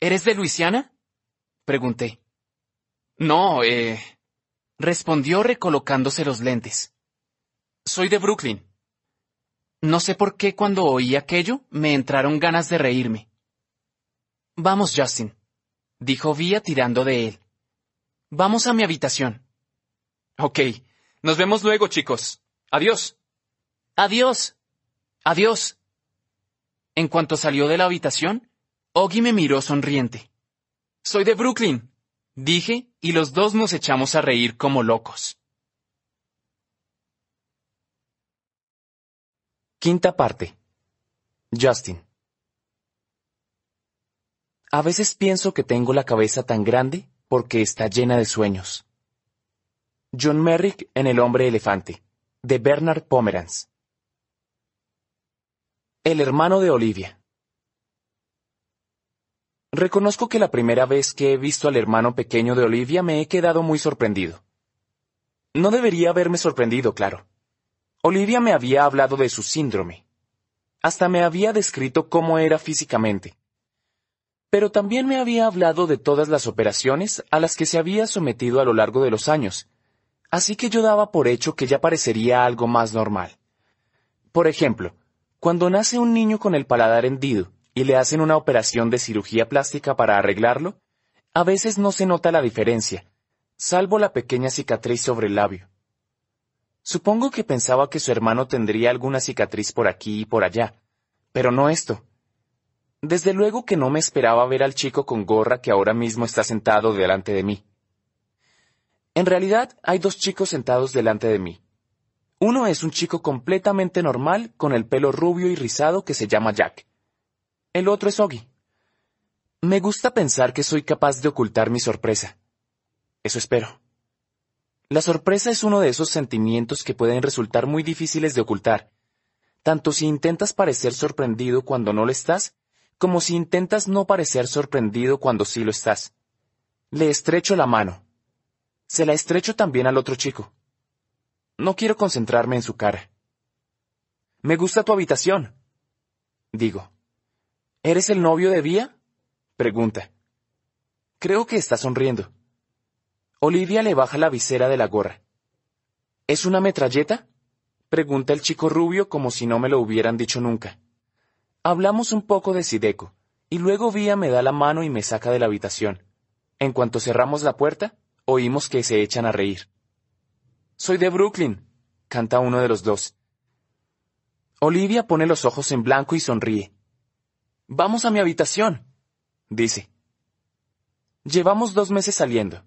¿Eres de Luisiana? Pregunté. No, eh. respondió recolocándose los lentes. Soy de Brooklyn. No sé por qué cuando oí aquello me entraron ganas de reírme. Vamos, Justin, dijo Vía tirando de él. Vamos a mi habitación. Ok. Nos vemos luego, chicos. Adiós. Adiós. Adiós. En cuanto salió de la habitación, Oggy me miró sonriente. Soy de Brooklyn, dije, y los dos nos echamos a reír como locos. Quinta parte. Justin. A veces pienso que tengo la cabeza tan grande porque está llena de sueños. John Merrick en El hombre elefante, de Bernard Pomeranz. El hermano de Olivia. Reconozco que la primera vez que he visto al hermano pequeño de Olivia me he quedado muy sorprendido. No debería haberme sorprendido, claro. Olivia me había hablado de su síndrome. Hasta me había descrito cómo era físicamente. Pero también me había hablado de todas las operaciones a las que se había sometido a lo largo de los años, así que yo daba por hecho que ya parecería algo más normal. Por ejemplo, cuando nace un niño con el paladar hendido y le hacen una operación de cirugía plástica para arreglarlo, a veces no se nota la diferencia, salvo la pequeña cicatriz sobre el labio. Supongo que pensaba que su hermano tendría alguna cicatriz por aquí y por allá, pero no esto. Desde luego que no me esperaba ver al chico con gorra que ahora mismo está sentado delante de mí. En realidad hay dos chicos sentados delante de mí. Uno es un chico completamente normal con el pelo rubio y rizado que se llama Jack. El otro es Oggy. Me gusta pensar que soy capaz de ocultar mi sorpresa. Eso espero. La sorpresa es uno de esos sentimientos que pueden resultar muy difíciles de ocultar, tanto si intentas parecer sorprendido cuando no lo estás, como si intentas no parecer sorprendido cuando sí lo estás. Le estrecho la mano. Se la estrecho también al otro chico. No quiero concentrarme en su cara. Me gusta tu habitación. Digo. ¿Eres el novio de Vía? Pregunta. Creo que está sonriendo. Olivia le baja la visera de la gorra. ¿Es una metralleta? Pregunta el chico rubio como si no me lo hubieran dicho nunca. Hablamos un poco de Sideco, y luego Vía me da la mano y me saca de la habitación. En cuanto cerramos la puerta, oímos que se echan a reír. Soy de Brooklyn, canta uno de los dos. Olivia pone los ojos en blanco y sonríe. Vamos a mi habitación, dice. Llevamos dos meses saliendo.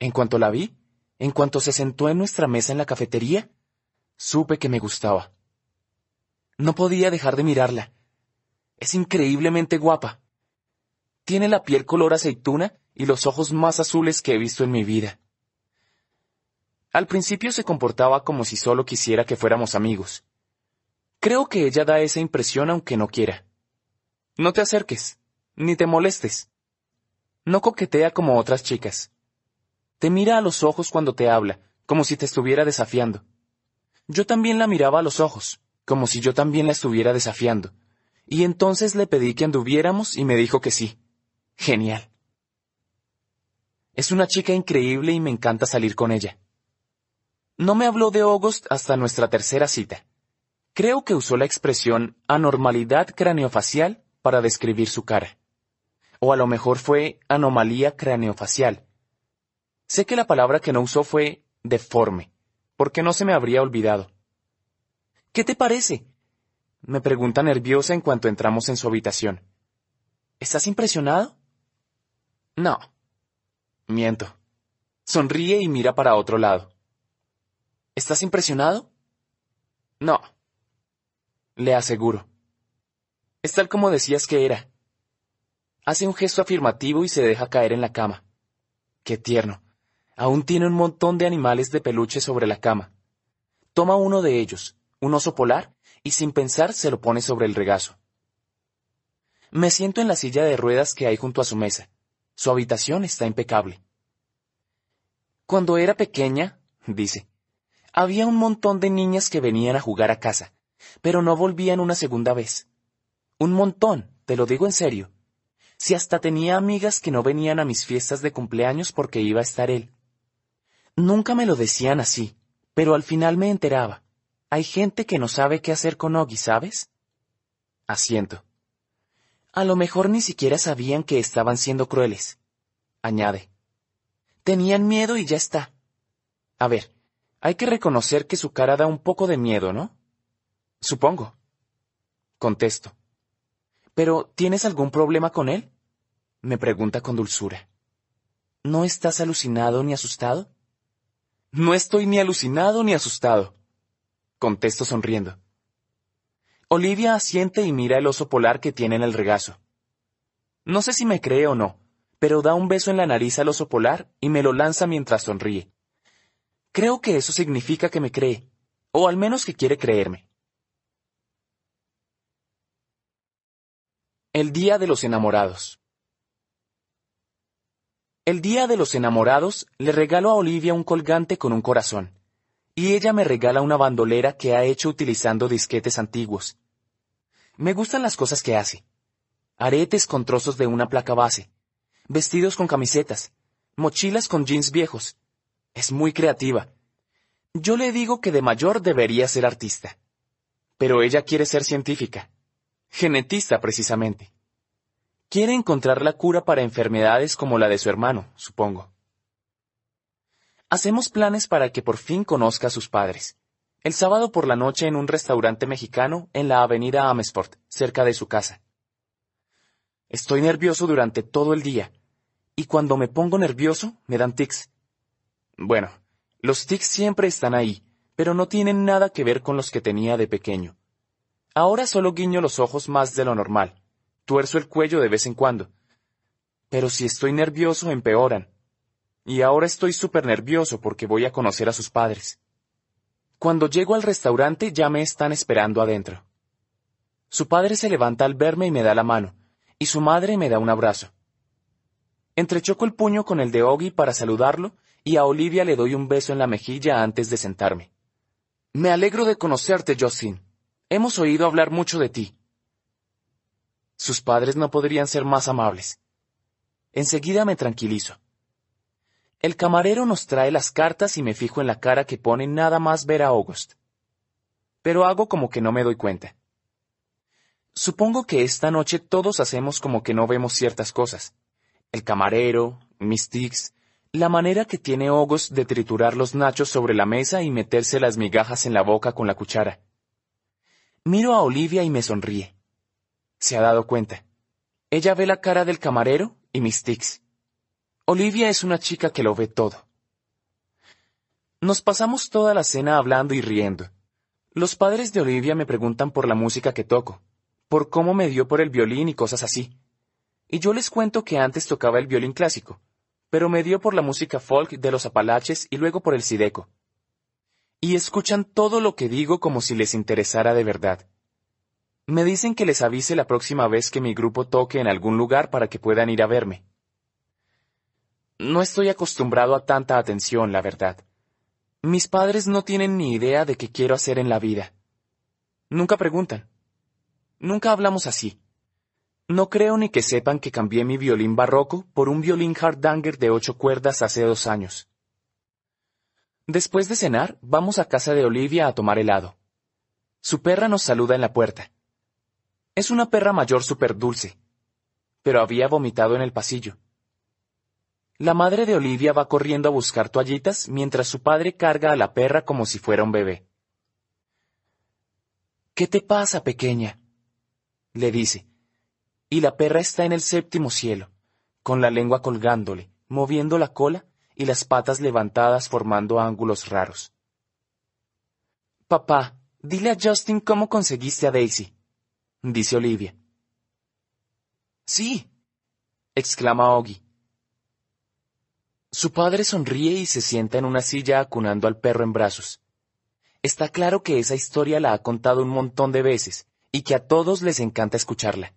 En cuanto la vi, en cuanto se sentó en nuestra mesa en la cafetería, supe que me gustaba. No podía dejar de mirarla. Es increíblemente guapa. Tiene la piel color aceituna y los ojos más azules que he visto en mi vida. Al principio se comportaba como si solo quisiera que fuéramos amigos. Creo que ella da esa impresión aunque no quiera. No te acerques, ni te molestes. No coquetea como otras chicas. Te mira a los ojos cuando te habla, como si te estuviera desafiando. Yo también la miraba a los ojos, como si yo también la estuviera desafiando, y entonces le pedí que anduviéramos y me dijo que sí. Genial. Es una chica increíble y me encanta salir con ella. No me habló de August hasta nuestra tercera cita. Creo que usó la expresión anormalidad craneofacial para describir su cara. O a lo mejor fue anomalía craneofacial. Sé que la palabra que no usó fue deforme, porque no se me habría olvidado. ¿Qué te parece? me pregunta nerviosa en cuanto entramos en su habitación. ¿Estás impresionado? No. Miento. Sonríe y mira para otro lado. ¿Estás impresionado? No. Le aseguro. Es tal como decías que era. Hace un gesto afirmativo y se deja caer en la cama. Qué tierno. Aún tiene un montón de animales de peluche sobre la cama. Toma uno de ellos, un oso polar, y sin pensar se lo pone sobre el regazo. Me siento en la silla de ruedas que hay junto a su mesa. Su habitación está impecable. Cuando era pequeña, dice, había un montón de niñas que venían a jugar a casa, pero no volvían una segunda vez. Un montón, te lo digo en serio. Si hasta tenía amigas que no venían a mis fiestas de cumpleaños porque iba a estar él. Nunca me lo decían así, pero al final me enteraba. Hay gente que no sabe qué hacer con Ogi, ¿sabes? Asiento. A lo mejor ni siquiera sabían que estaban siendo crueles. Añade. Tenían miedo y ya está. A ver, hay que reconocer que su cara da un poco de miedo, ¿no? Supongo. Contesto. ¿Pero tienes algún problema con él? Me pregunta con dulzura. ¿No estás alucinado ni asustado? No estoy ni alucinado ni asustado. Contesto sonriendo. Olivia asiente y mira el oso polar que tiene en el regazo. No sé si me cree o no, pero da un beso en la nariz al oso polar y me lo lanza mientras sonríe. Creo que eso significa que me cree, o al menos que quiere creerme. El Día de los Enamorados El Día de los Enamorados le regalo a Olivia un colgante con un corazón, y ella me regala una bandolera que ha hecho utilizando disquetes antiguos. Me gustan las cosas que hace. Aretes con trozos de una placa base, vestidos con camisetas, mochilas con jeans viejos, es muy creativa. Yo le digo que de mayor debería ser artista. Pero ella quiere ser científica. Genetista, precisamente. Quiere encontrar la cura para enfermedades como la de su hermano, supongo. Hacemos planes para que por fin conozca a sus padres. El sábado por la noche en un restaurante mexicano en la avenida Amesport, cerca de su casa. Estoy nervioso durante todo el día, y cuando me pongo nervioso me dan tics. Bueno, los tics siempre están ahí, pero no tienen nada que ver con los que tenía de pequeño. Ahora solo guiño los ojos más de lo normal, tuerzo el cuello de vez en cuando. Pero si estoy nervioso, empeoran. Y ahora estoy súper nervioso porque voy a conocer a sus padres. Cuando llego al restaurante ya me están esperando adentro. Su padre se levanta al verme y me da la mano, y su madre me da un abrazo. Entrechoco el puño con el de Ogi para saludarlo y a Olivia le doy un beso en la mejilla antes de sentarme. Me alegro de conocerte, Justin. Hemos oído hablar mucho de ti. Sus padres no podrían ser más amables. Enseguida me tranquilizo. El camarero nos trae las cartas y me fijo en la cara que pone nada más ver a August. Pero hago como que no me doy cuenta. Supongo que esta noche todos hacemos como que no vemos ciertas cosas. El camarero, mis tics, la manera que tiene Ogos de triturar los nachos sobre la mesa y meterse las migajas en la boca con la cuchara. Miro a Olivia y me sonríe. Se ha dado cuenta. Ella ve la cara del camarero y mis tics. Olivia es una chica que lo ve todo. Nos pasamos toda la cena hablando y riendo. Los padres de Olivia me preguntan por la música que toco, por cómo me dio por el violín y cosas así. Y yo les cuento que antes tocaba el violín clásico, pero me dio por la música folk de los Apalaches y luego por el Sideco. Y escuchan todo lo que digo como si les interesara de verdad. Me dicen que les avise la próxima vez que mi grupo toque en algún lugar para que puedan ir a verme. No estoy acostumbrado a tanta atención, la verdad. Mis padres no tienen ni idea de qué quiero hacer en la vida. Nunca preguntan. Nunca hablamos así. No creo ni que sepan que cambié mi violín barroco por un violín Hardanger de ocho cuerdas hace dos años. Después de cenar, vamos a casa de Olivia a tomar helado. Su perra nos saluda en la puerta. Es una perra mayor súper dulce, pero había vomitado en el pasillo. La madre de Olivia va corriendo a buscar toallitas mientras su padre carga a la perra como si fuera un bebé. ¿Qué te pasa, pequeña? le dice. Y la perra está en el séptimo cielo, con la lengua colgándole, moviendo la cola y las patas levantadas formando ángulos raros. Papá, dile a Justin cómo conseguiste a Daisy, dice Olivia. Sí, exclama Oggy. Su padre sonríe y se sienta en una silla acunando al perro en brazos. Está claro que esa historia la ha contado un montón de veces y que a todos les encanta escucharla.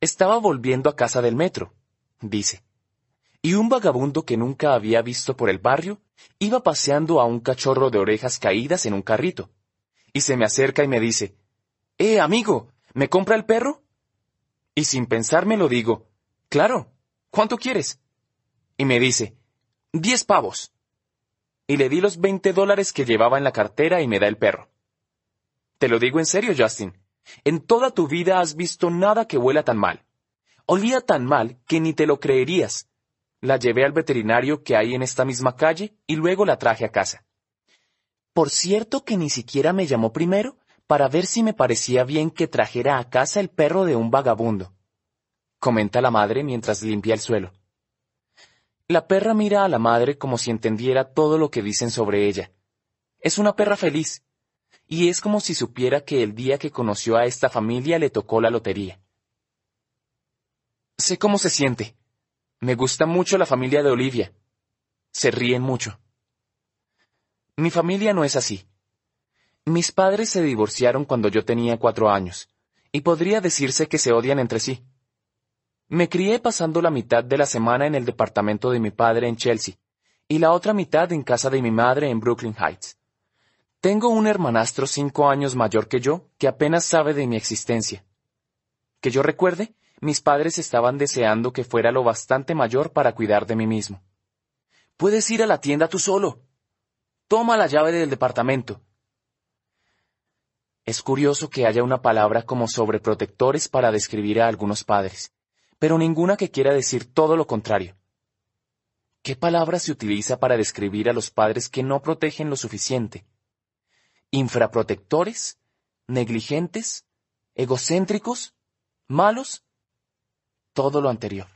Estaba volviendo a casa del metro, dice, y un vagabundo que nunca había visto por el barrio iba paseando a un cachorro de orejas caídas en un carrito, y se me acerca y me dice, ¡Eh, amigo! ¿Me compra el perro? Y sin pensarme lo digo, claro, ¿cuánto quieres? y me dice, diez pavos. Y le di los veinte dólares que llevaba en la cartera y me da el perro. Te lo digo en serio, Justin. En toda tu vida has visto nada que huela tan mal. Olía tan mal que ni te lo creerías. La llevé al veterinario que hay en esta misma calle y luego la traje a casa. Por cierto que ni siquiera me llamó primero para ver si me parecía bien que trajera a casa el perro de un vagabundo. Comenta la madre mientras limpia el suelo. La perra mira a la madre como si entendiera todo lo que dicen sobre ella. Es una perra feliz, y es como si supiera que el día que conoció a esta familia le tocó la lotería. Sé cómo se siente. Me gusta mucho la familia de Olivia. Se ríen mucho. Mi familia no es así. Mis padres se divorciaron cuando yo tenía cuatro años, y podría decirse que se odian entre sí. Me crié pasando la mitad de la semana en el departamento de mi padre en Chelsea y la otra mitad en casa de mi madre en Brooklyn Heights. Tengo un hermanastro cinco años mayor que yo que apenas sabe de mi existencia. Que yo recuerde, mis padres estaban deseando que fuera lo bastante mayor para cuidar de mí mismo. Puedes ir a la tienda tú solo. Toma la llave del departamento. Es curioso que haya una palabra como sobreprotectores para describir a algunos padres pero ninguna que quiera decir todo lo contrario. ¿Qué palabra se utiliza para describir a los padres que no protegen lo suficiente? ¿Infraprotectores? ¿Negligentes? ¿Egocéntricos? ¿Malos? Todo lo anterior.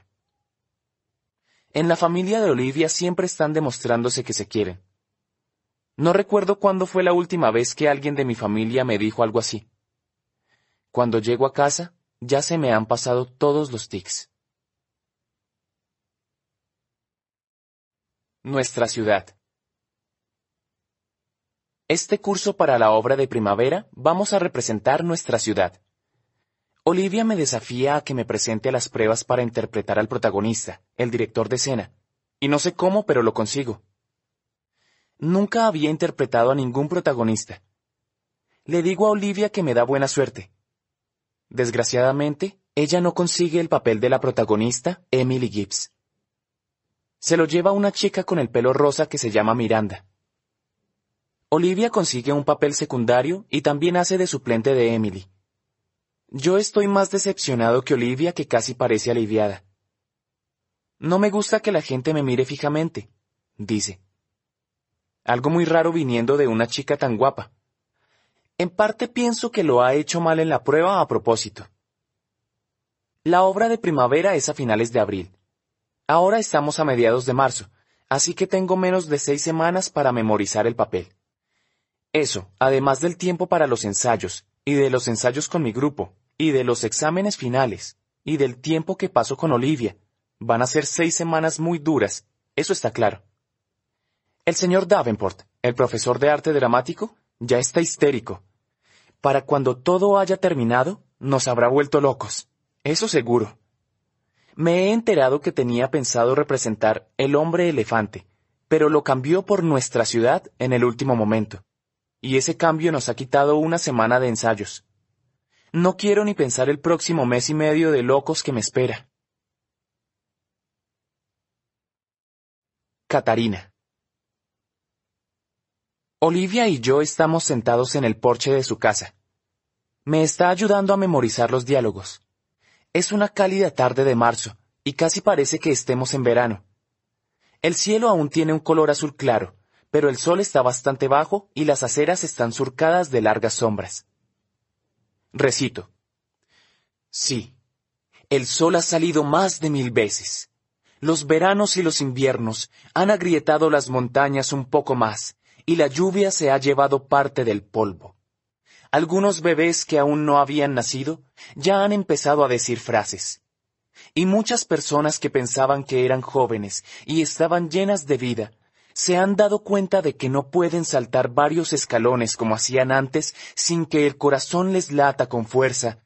En la familia de Olivia siempre están demostrándose que se quieren. No recuerdo cuándo fue la última vez que alguien de mi familia me dijo algo así. Cuando llego a casa, ya se me han pasado todos los tics. Nuestra ciudad. Este curso para la obra de primavera vamos a representar nuestra ciudad. Olivia me desafía a que me presente a las pruebas para interpretar al protagonista, el director de escena, y no sé cómo, pero lo consigo. Nunca había interpretado a ningún protagonista. Le digo a Olivia que me da buena suerte, Desgraciadamente, ella no consigue el papel de la protagonista, Emily Gibbs. Se lo lleva una chica con el pelo rosa que se llama Miranda. Olivia consigue un papel secundario y también hace de suplente de Emily. Yo estoy más decepcionado que Olivia que casi parece aliviada. No me gusta que la gente me mire fijamente, dice. Algo muy raro viniendo de una chica tan guapa. En parte pienso que lo ha hecho mal en la prueba a propósito. La obra de primavera es a finales de abril. Ahora estamos a mediados de marzo, así que tengo menos de seis semanas para memorizar el papel. Eso, además del tiempo para los ensayos, y de los ensayos con mi grupo, y de los exámenes finales, y del tiempo que paso con Olivia, van a ser seis semanas muy duras, eso está claro. El señor Davenport, el profesor de arte dramático, ya está histérico, para cuando todo haya terminado, nos habrá vuelto locos. Eso seguro. Me he enterado que tenía pensado representar el hombre elefante, pero lo cambió por nuestra ciudad en el último momento. y ese cambio nos ha quitado una semana de ensayos. No quiero ni pensar el próximo mes y medio de locos que me espera. Catarina. Olivia y yo estamos sentados en el porche de su casa. Me está ayudando a memorizar los diálogos. Es una cálida tarde de marzo, y casi parece que estemos en verano. El cielo aún tiene un color azul claro, pero el sol está bastante bajo y las aceras están surcadas de largas sombras. Recito. Sí, el sol ha salido más de mil veces. Los veranos y los inviernos han agrietado las montañas un poco más, y la lluvia se ha llevado parte del polvo. Algunos bebés que aún no habían nacido ya han empezado a decir frases. Y muchas personas que pensaban que eran jóvenes y estaban llenas de vida, se han dado cuenta de que no pueden saltar varios escalones como hacían antes sin que el corazón les lata con fuerza.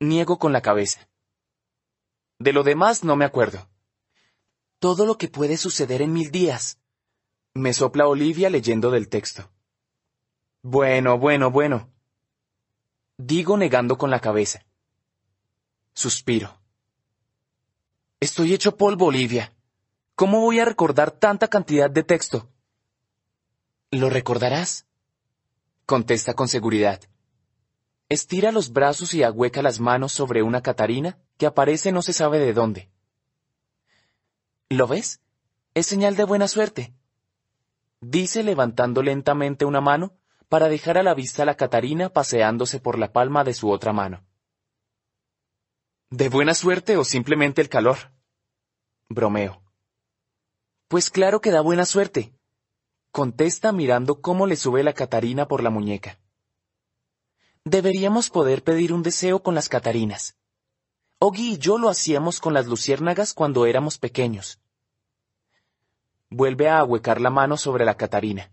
Niego con la cabeza. De lo demás no me acuerdo. Todo lo que puede suceder en mil días. Me sopla Olivia leyendo del texto. Bueno, bueno, bueno. Digo negando con la cabeza. Suspiro. Estoy hecho polvo, Olivia. ¿Cómo voy a recordar tanta cantidad de texto? ¿Lo recordarás? Contesta con seguridad. Estira los brazos y ahueca las manos sobre una Catarina que aparece no se sabe de dónde. ¿Lo ves? Es señal de buena suerte. Dice levantando lentamente una mano para dejar a la vista a la Catarina paseándose por la palma de su otra mano. ¿De buena suerte o simplemente el calor? Bromeo. Pues claro que da buena suerte. Contesta mirando cómo le sube la Catarina por la muñeca. Deberíamos poder pedir un deseo con las Catarinas. Ogi y yo lo hacíamos con las luciérnagas cuando éramos pequeños. Vuelve a ahuecar la mano sobre la Catarina.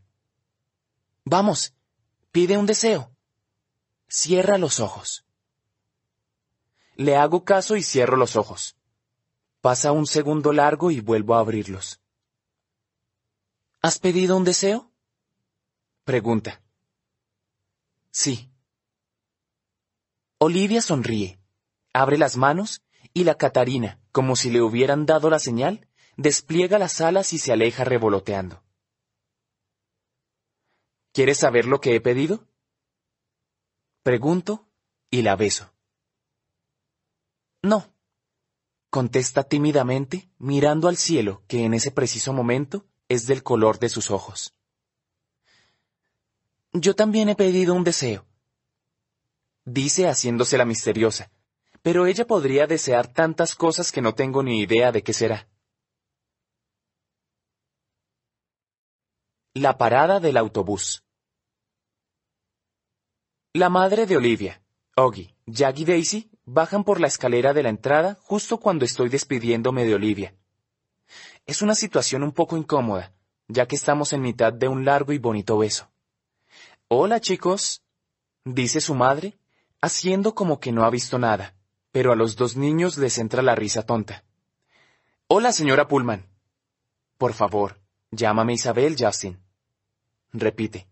Vamos, pide un deseo. Cierra los ojos. Le hago caso y cierro los ojos. Pasa un segundo largo y vuelvo a abrirlos. ¿Has pedido un deseo? Pregunta. Sí. Olivia sonríe, abre las manos y la Catarina, como si le hubieran dado la señal, despliega las alas y se aleja revoloteando. ¿Quieres saber lo que he pedido? Pregunto y la beso. No, contesta tímidamente, mirando al cielo que en ese preciso momento es del color de sus ojos. Yo también he pedido un deseo. Dice haciéndose la misteriosa, pero ella podría desear tantas cosas que no tengo ni idea de qué será. La parada del autobús. La madre de Olivia, Oggy, Jack y Daisy bajan por la escalera de la entrada justo cuando estoy despidiéndome de Olivia. Es una situación un poco incómoda, ya que estamos en mitad de un largo y bonito beso. Hola chicos, dice su madre, haciendo como que no ha visto nada, pero a los dos niños les entra la risa tonta. Hola señora Pullman. Por favor, llámame Isabel Justin. Repite.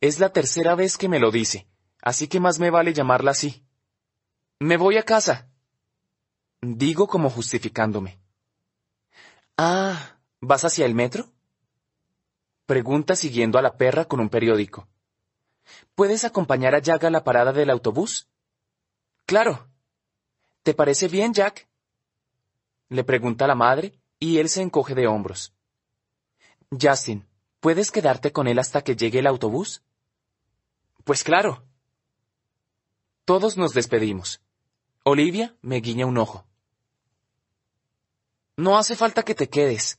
Es la tercera vez que me lo dice, así que más me vale llamarla así. Me voy a casa. Digo como justificándome. Ah, ¿vas hacia el metro? Pregunta siguiendo a la perra con un periódico. ¿Puedes acompañar a Jack a la parada del autobús? Claro. ¿Te parece bien, Jack? Le pregunta la madre, y él se encoge de hombros. Justin, ¿puedes quedarte con él hasta que llegue el autobús? Pues claro. Todos nos despedimos. Olivia me guiña un ojo. No hace falta que te quedes,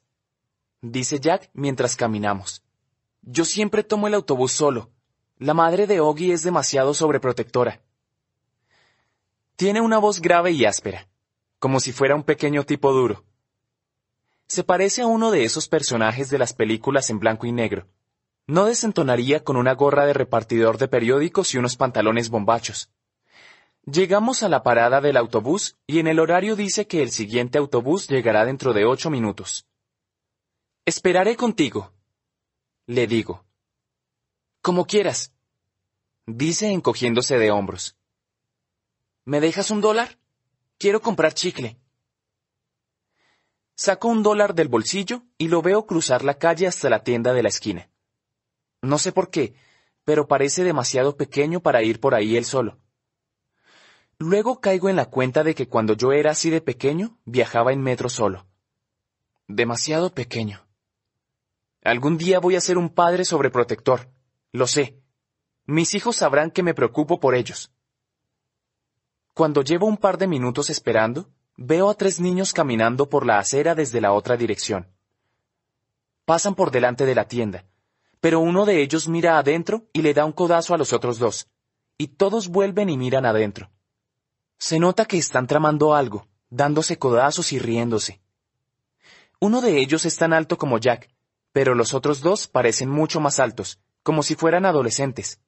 dice Jack mientras caminamos. Yo siempre tomo el autobús solo. La madre de Oggy es demasiado sobreprotectora. Tiene una voz grave y áspera, como si fuera un pequeño tipo duro. Se parece a uno de esos personajes de las películas en blanco y negro. No desentonaría con una gorra de repartidor de periódicos y unos pantalones bombachos. Llegamos a la parada del autobús y en el horario dice que el siguiente autobús llegará dentro de ocho minutos. Esperaré contigo, le digo. Como quieras, dice encogiéndose de hombros. ¿Me dejas un dólar? Quiero comprar chicle. Saco un dólar del bolsillo y lo veo cruzar la calle hasta la tienda de la esquina. No sé por qué, pero parece demasiado pequeño para ir por ahí él solo. Luego caigo en la cuenta de que cuando yo era así de pequeño, viajaba en metro solo. Demasiado pequeño. Algún día voy a ser un padre sobreprotector. Lo sé. Mis hijos sabrán que me preocupo por ellos. Cuando llevo un par de minutos esperando, veo a tres niños caminando por la acera desde la otra dirección. Pasan por delante de la tienda, pero uno de ellos mira adentro y le da un codazo a los otros dos, y todos vuelven y miran adentro. Se nota que están tramando algo, dándose codazos y riéndose. Uno de ellos es tan alto como Jack, pero los otros dos parecen mucho más altos, como si fueran adolescentes.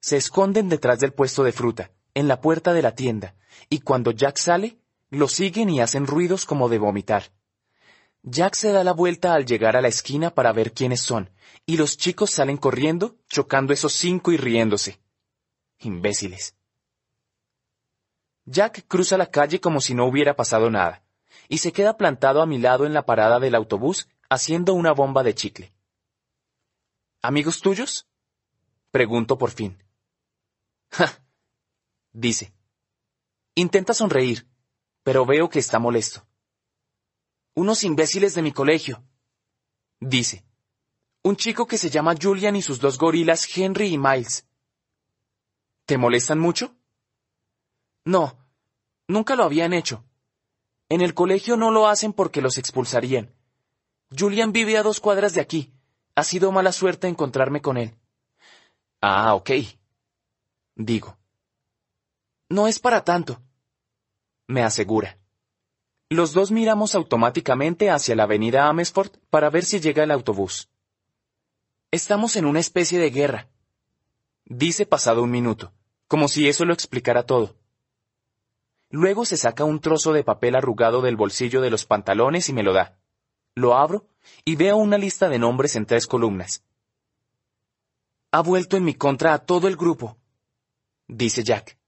Se esconden detrás del puesto de fruta, en la puerta de la tienda, y cuando Jack sale, lo siguen y hacen ruidos como de vomitar. Jack se da la vuelta al llegar a la esquina para ver quiénes son, y los chicos salen corriendo, chocando esos cinco y riéndose. Imbéciles. Jack cruza la calle como si no hubiera pasado nada, y se queda plantado a mi lado en la parada del autobús haciendo una bomba de chicle. ¿Amigos tuyos? Pregunto por fin. Ja, dice. Intenta sonreír, pero veo que está molesto. Unos imbéciles de mi colegio, dice. Un chico que se llama Julian y sus dos gorilas Henry y Miles. ¿Te molestan mucho? No, nunca lo habían hecho. En el colegio no lo hacen porque los expulsarían. Julian vive a dos cuadras de aquí. Ha sido mala suerte encontrarme con él. Ah, ok. Digo. No es para tanto. Me asegura. Los dos miramos automáticamente hacia la avenida Amesford para ver si llega el autobús. Estamos en una especie de guerra. Dice pasado un minuto, como si eso lo explicara todo. Luego se saca un trozo de papel arrugado del bolsillo de los pantalones y me lo da. Lo abro y veo una lista de nombres en tres columnas. Ha vuelto en mi contra a todo el grupo, dice Jack.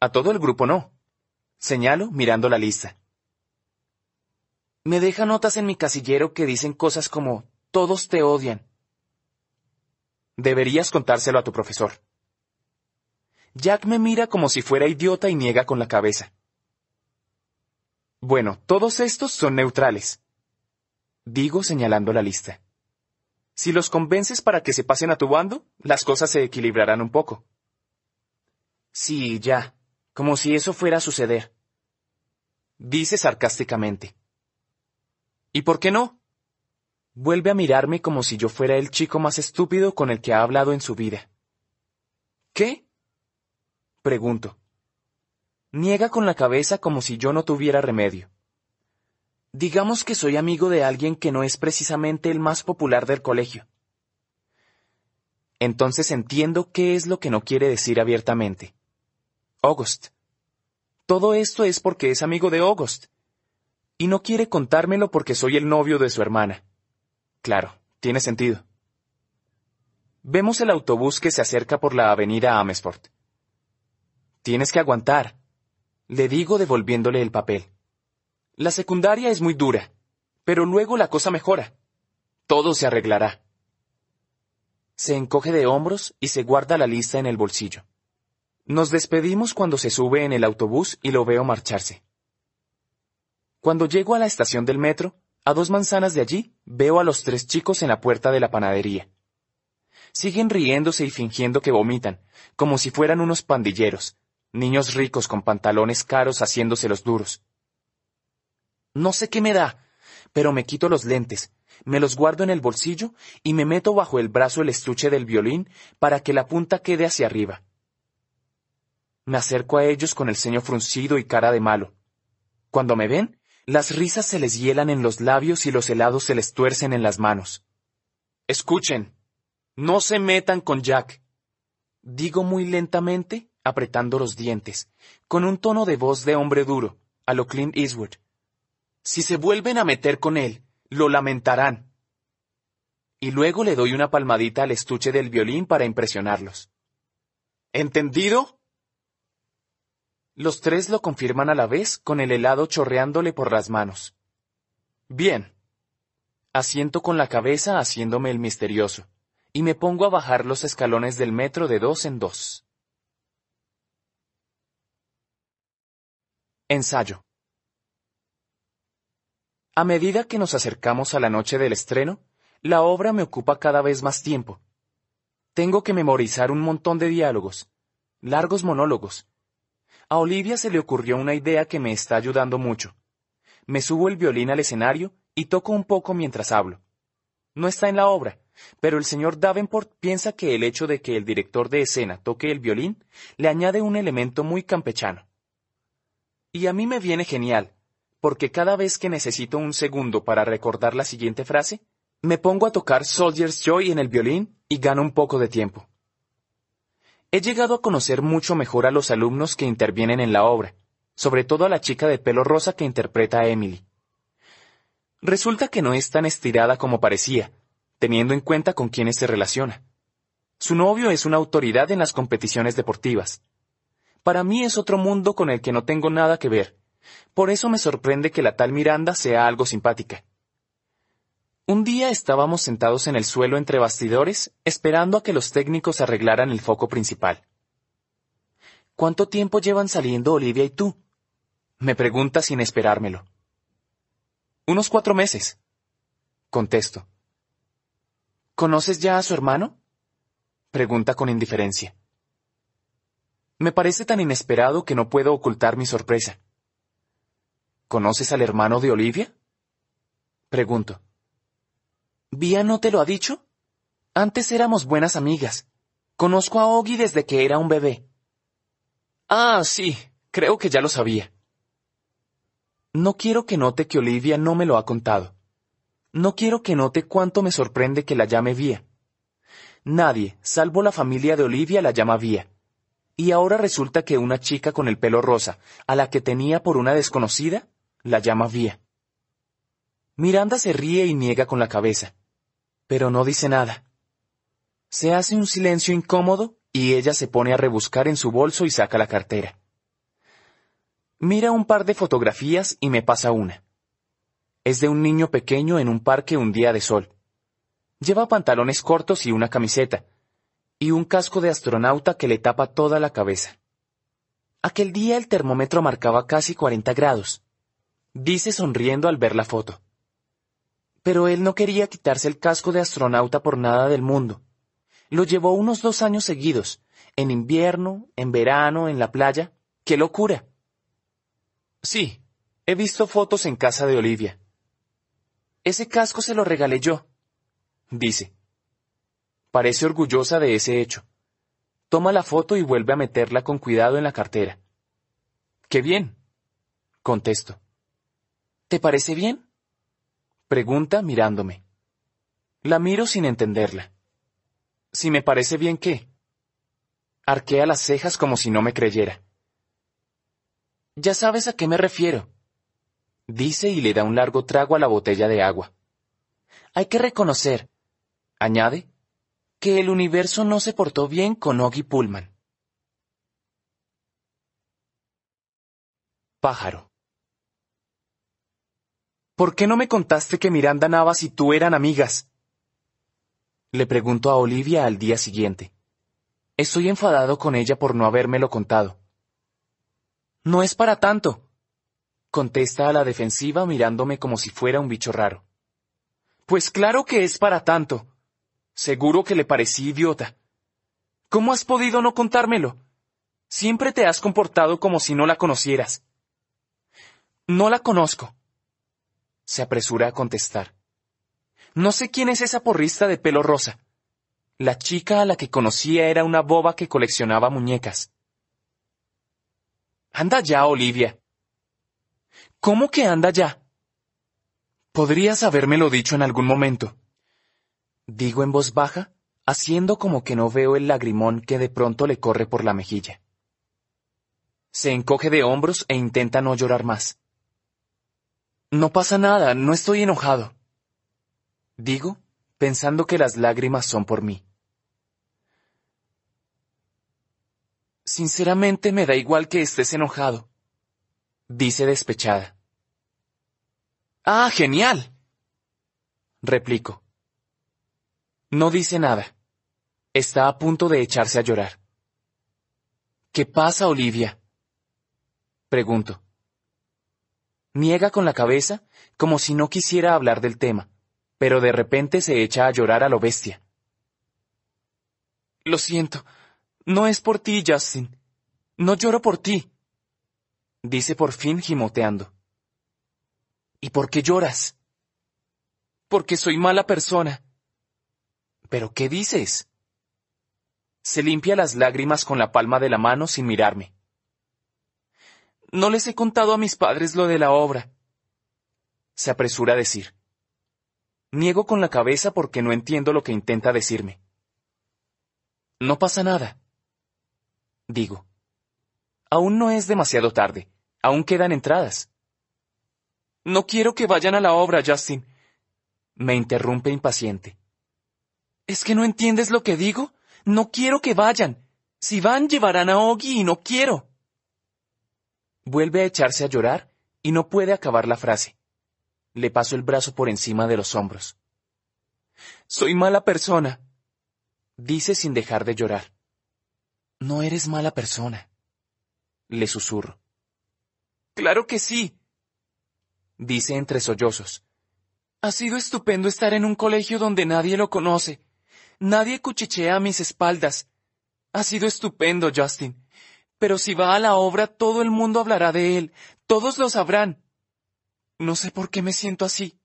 A todo el grupo no. Señalo mirando la lista. Me deja notas en mi casillero que dicen cosas como todos te odian. Deberías contárselo a tu profesor. Jack me mira como si fuera idiota y niega con la cabeza. Bueno, todos estos son neutrales. Digo señalando la lista. Si los convences para que se pasen a tu bando, las cosas se equilibrarán un poco. Sí, ya, como si eso fuera a suceder. Dice sarcásticamente. ¿Y por qué no? Vuelve a mirarme como si yo fuera el chico más estúpido con el que ha hablado en su vida. ¿Qué? Pregunto. Niega con la cabeza como si yo no tuviera remedio. Digamos que soy amigo de alguien que no es precisamente el más popular del colegio. Entonces entiendo qué es lo que no quiere decir abiertamente. August. Todo esto es porque es amigo de August. Y no quiere contármelo porque soy el novio de su hermana. Claro, tiene sentido. Vemos el autobús que se acerca por la avenida Amesfort. Tienes que aguantar, le digo devolviéndole el papel. La secundaria es muy dura, pero luego la cosa mejora. Todo se arreglará. Se encoge de hombros y se guarda la lista en el bolsillo. Nos despedimos cuando se sube en el autobús y lo veo marcharse. Cuando llego a la estación del metro, a dos manzanas de allí, veo a los tres chicos en la puerta de la panadería. Siguen riéndose y fingiendo que vomitan, como si fueran unos pandilleros, niños ricos con pantalones caros haciéndose los duros. No sé qué me da, pero me quito los lentes, me los guardo en el bolsillo y me meto bajo el brazo el estuche del violín para que la punta quede hacia arriba. Me acerco a ellos con el ceño fruncido y cara de malo. Cuando me ven, las risas se les hielan en los labios y los helados se les tuercen en las manos. Escuchen. No se metan con Jack. Digo muy lentamente apretando los dientes, con un tono de voz de hombre duro, a lo Clint Eastwood. Si se vuelven a meter con él, lo lamentarán. y luego le doy una palmadita al estuche del violín para impresionarlos. ¿Entendido? Los tres lo confirman a la vez con el helado chorreándole por las manos. Bien. Asiento con la cabeza haciéndome el misterioso, y me pongo a bajar los escalones del metro de dos en dos. Ensayo. A medida que nos acercamos a la noche del estreno, la obra me ocupa cada vez más tiempo. Tengo que memorizar un montón de diálogos, largos monólogos. A Olivia se le ocurrió una idea que me está ayudando mucho. Me subo el violín al escenario y toco un poco mientras hablo. No está en la obra, pero el señor Davenport piensa que el hecho de que el director de escena toque el violín le añade un elemento muy campechano. Y a mí me viene genial, porque cada vez que necesito un segundo para recordar la siguiente frase, me pongo a tocar Soldier's Joy en el violín y gano un poco de tiempo. He llegado a conocer mucho mejor a los alumnos que intervienen en la obra, sobre todo a la chica de pelo rosa que interpreta a Emily. Resulta que no es tan estirada como parecía, teniendo en cuenta con quiénes se relaciona. Su novio es una autoridad en las competiciones deportivas. Para mí es otro mundo con el que no tengo nada que ver. Por eso me sorprende que la tal Miranda sea algo simpática. Un día estábamos sentados en el suelo entre bastidores, esperando a que los técnicos arreglaran el foco principal. ¿Cuánto tiempo llevan saliendo Olivia y tú? Me pregunta sin esperármelo. Unos cuatro meses. Contesto. ¿Conoces ya a su hermano? Pregunta con indiferencia. Me parece tan inesperado que no puedo ocultar mi sorpresa. ¿Conoces al hermano de Olivia? Pregunto. ¿Vía no te lo ha dicho? Antes éramos buenas amigas. Conozco a Ogi desde que era un bebé. Ah, sí, creo que ya lo sabía. No quiero que note que Olivia no me lo ha contado. No quiero que note cuánto me sorprende que la llame Vía. Nadie, salvo la familia de Olivia, la llama Vía. Y ahora resulta que una chica con el pelo rosa, a la que tenía por una desconocida, la llama Vía. Miranda se ríe y niega con la cabeza pero no dice nada. Se hace un silencio incómodo y ella se pone a rebuscar en su bolso y saca la cartera. Mira un par de fotografías y me pasa una. Es de un niño pequeño en un parque un día de sol. Lleva pantalones cortos y una camiseta, y un casco de astronauta que le tapa toda la cabeza. Aquel día el termómetro marcaba casi 40 grados. Dice sonriendo al ver la foto. Pero él no quería quitarse el casco de astronauta por nada del mundo. Lo llevó unos dos años seguidos, en invierno, en verano, en la playa. ¡Qué locura! Sí, he visto fotos en casa de Olivia. Ese casco se lo regalé yo, dice. Parece orgullosa de ese hecho. Toma la foto y vuelve a meterla con cuidado en la cartera. ¡Qué bien! contesto. ¿Te parece bien? Pregunta mirándome. La miro sin entenderla. Si me parece bien qué. Arquea las cejas como si no me creyera. Ya sabes a qué me refiero. Dice y le da un largo trago a la botella de agua. Hay que reconocer, añade, que el universo no se portó bien con Oggy Pullman. Pájaro. ¿Por qué no me contaste que Miranda Navas y tú eran amigas? Le pregunto a Olivia al día siguiente. Estoy enfadado con ella por no habérmelo contado. No es para tanto, contesta a la defensiva mirándome como si fuera un bicho raro. Pues claro que es para tanto. Seguro que le parecí idiota. ¿Cómo has podido no contármelo? Siempre te has comportado como si no la conocieras. No la conozco se apresura a contestar. No sé quién es esa porrista de pelo rosa. La chica a la que conocía era una boba que coleccionaba muñecas. Anda ya, Olivia. ¿Cómo que anda ya? Podrías habérmelo dicho en algún momento. Digo en voz baja, haciendo como que no veo el lagrimón que de pronto le corre por la mejilla. Se encoge de hombros e intenta no llorar más. No pasa nada, no estoy enojado. Digo, pensando que las lágrimas son por mí. Sinceramente me da igual que estés enojado, dice despechada. Ah, genial. Replico. No dice nada. Está a punto de echarse a llorar. ¿Qué pasa, Olivia? Pregunto. Niega con la cabeza, como si no quisiera hablar del tema, pero de repente se echa a llorar a lo bestia. Lo siento, no es por ti, Justin. No lloro por ti. Dice por fin gimoteando. ¿Y por qué lloras? Porque soy mala persona. ¿Pero qué dices? Se limpia las lágrimas con la palma de la mano sin mirarme. No les he contado a mis padres lo de la obra. Se apresura a decir. Niego con la cabeza porque no entiendo lo que intenta decirme. No pasa nada digo. Aún no es demasiado tarde. Aún quedan entradas. No quiero que vayan a la obra, Justin. Me interrumpe impaciente. ¿Es que no entiendes lo que digo? No quiero que vayan. Si van, llevarán a Oggy y no quiero. Vuelve a echarse a llorar y no puede acabar la frase. Le paso el brazo por encima de los hombros. Soy mala persona, dice sin dejar de llorar. No eres mala persona. Le susurro. Claro que sí. Dice entre sollozos. Ha sido estupendo estar en un colegio donde nadie lo conoce. Nadie cuchichea a mis espaldas. Ha sido estupendo, Justin. Pero si va a la obra, todo el mundo hablará de él. Todos lo sabrán. No sé por qué me siento así.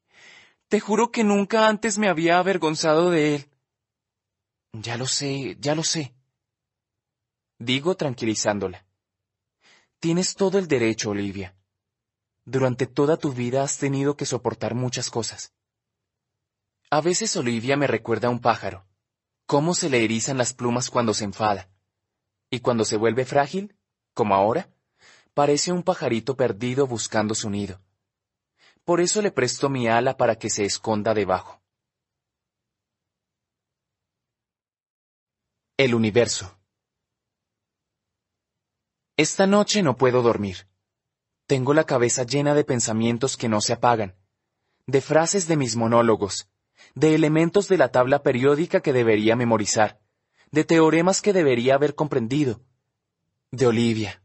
Te juro que nunca antes me había avergonzado de él. Ya lo sé, ya lo sé. Digo tranquilizándola. Tienes todo el derecho, Olivia. Durante toda tu vida has tenido que soportar muchas cosas. A veces Olivia me recuerda a un pájaro, cómo se le erizan las plumas cuando se enfada. Y cuando se vuelve frágil, como ahora, parece un pajarito perdido buscando su nido. Por eso le presto mi ala para que se esconda debajo. El universo. Esta noche no puedo dormir. Tengo la cabeza llena de pensamientos que no se apagan, de frases de mis monólogos, de elementos de la tabla periódica que debería memorizar, de teoremas que debería haber comprendido, de Olivia,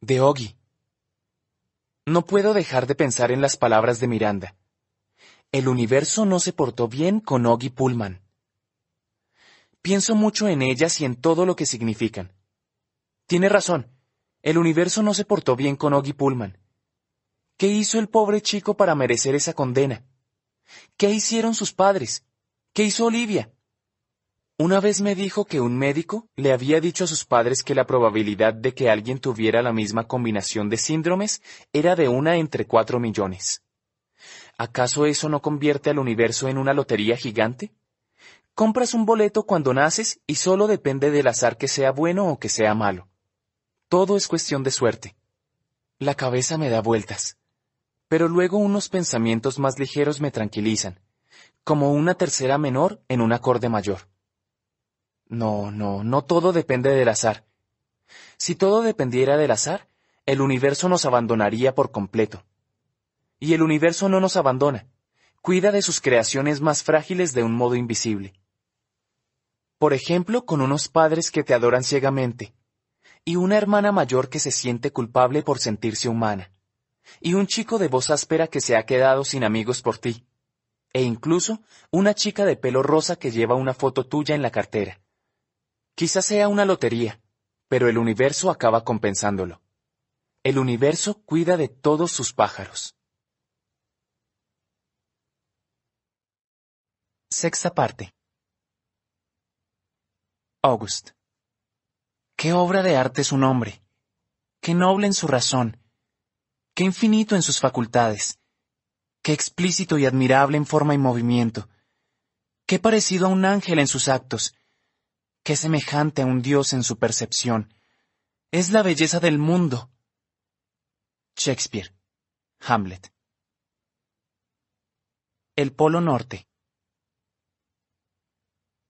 de Oggy. No puedo dejar de pensar en las palabras de Miranda. El universo no se portó bien con Oggy Pullman. Pienso mucho en ellas y en todo lo que significan. Tiene razón, el universo no se portó bien con Oggy Pullman. ¿Qué hizo el pobre chico para merecer esa condena? ¿Qué hicieron sus padres? ¿Qué hizo Olivia? Una vez me dijo que un médico le había dicho a sus padres que la probabilidad de que alguien tuviera la misma combinación de síndromes era de una entre cuatro millones. ¿Acaso eso no convierte al universo en una lotería gigante? Compras un boleto cuando naces y solo depende del azar que sea bueno o que sea malo. Todo es cuestión de suerte. La cabeza me da vueltas. Pero luego unos pensamientos más ligeros me tranquilizan, como una tercera menor en un acorde mayor. No, no, no todo depende del azar. Si todo dependiera del azar, el universo nos abandonaría por completo. Y el universo no nos abandona, cuida de sus creaciones más frágiles de un modo invisible. Por ejemplo, con unos padres que te adoran ciegamente, y una hermana mayor que se siente culpable por sentirse humana, y un chico de voz áspera que se ha quedado sin amigos por ti, e incluso una chica de pelo rosa que lleva una foto tuya en la cartera. Quizás sea una lotería, pero el universo acaba compensándolo. El universo cuida de todos sus pájaros. Sexta parte. August. Qué obra de arte es un hombre. Qué noble en su razón. Qué infinito en sus facultades. Qué explícito y admirable en forma y movimiento. Qué parecido a un ángel en sus actos. Qué semejante a un dios en su percepción. Es la belleza del mundo. Shakespeare. Hamlet. El Polo Norte.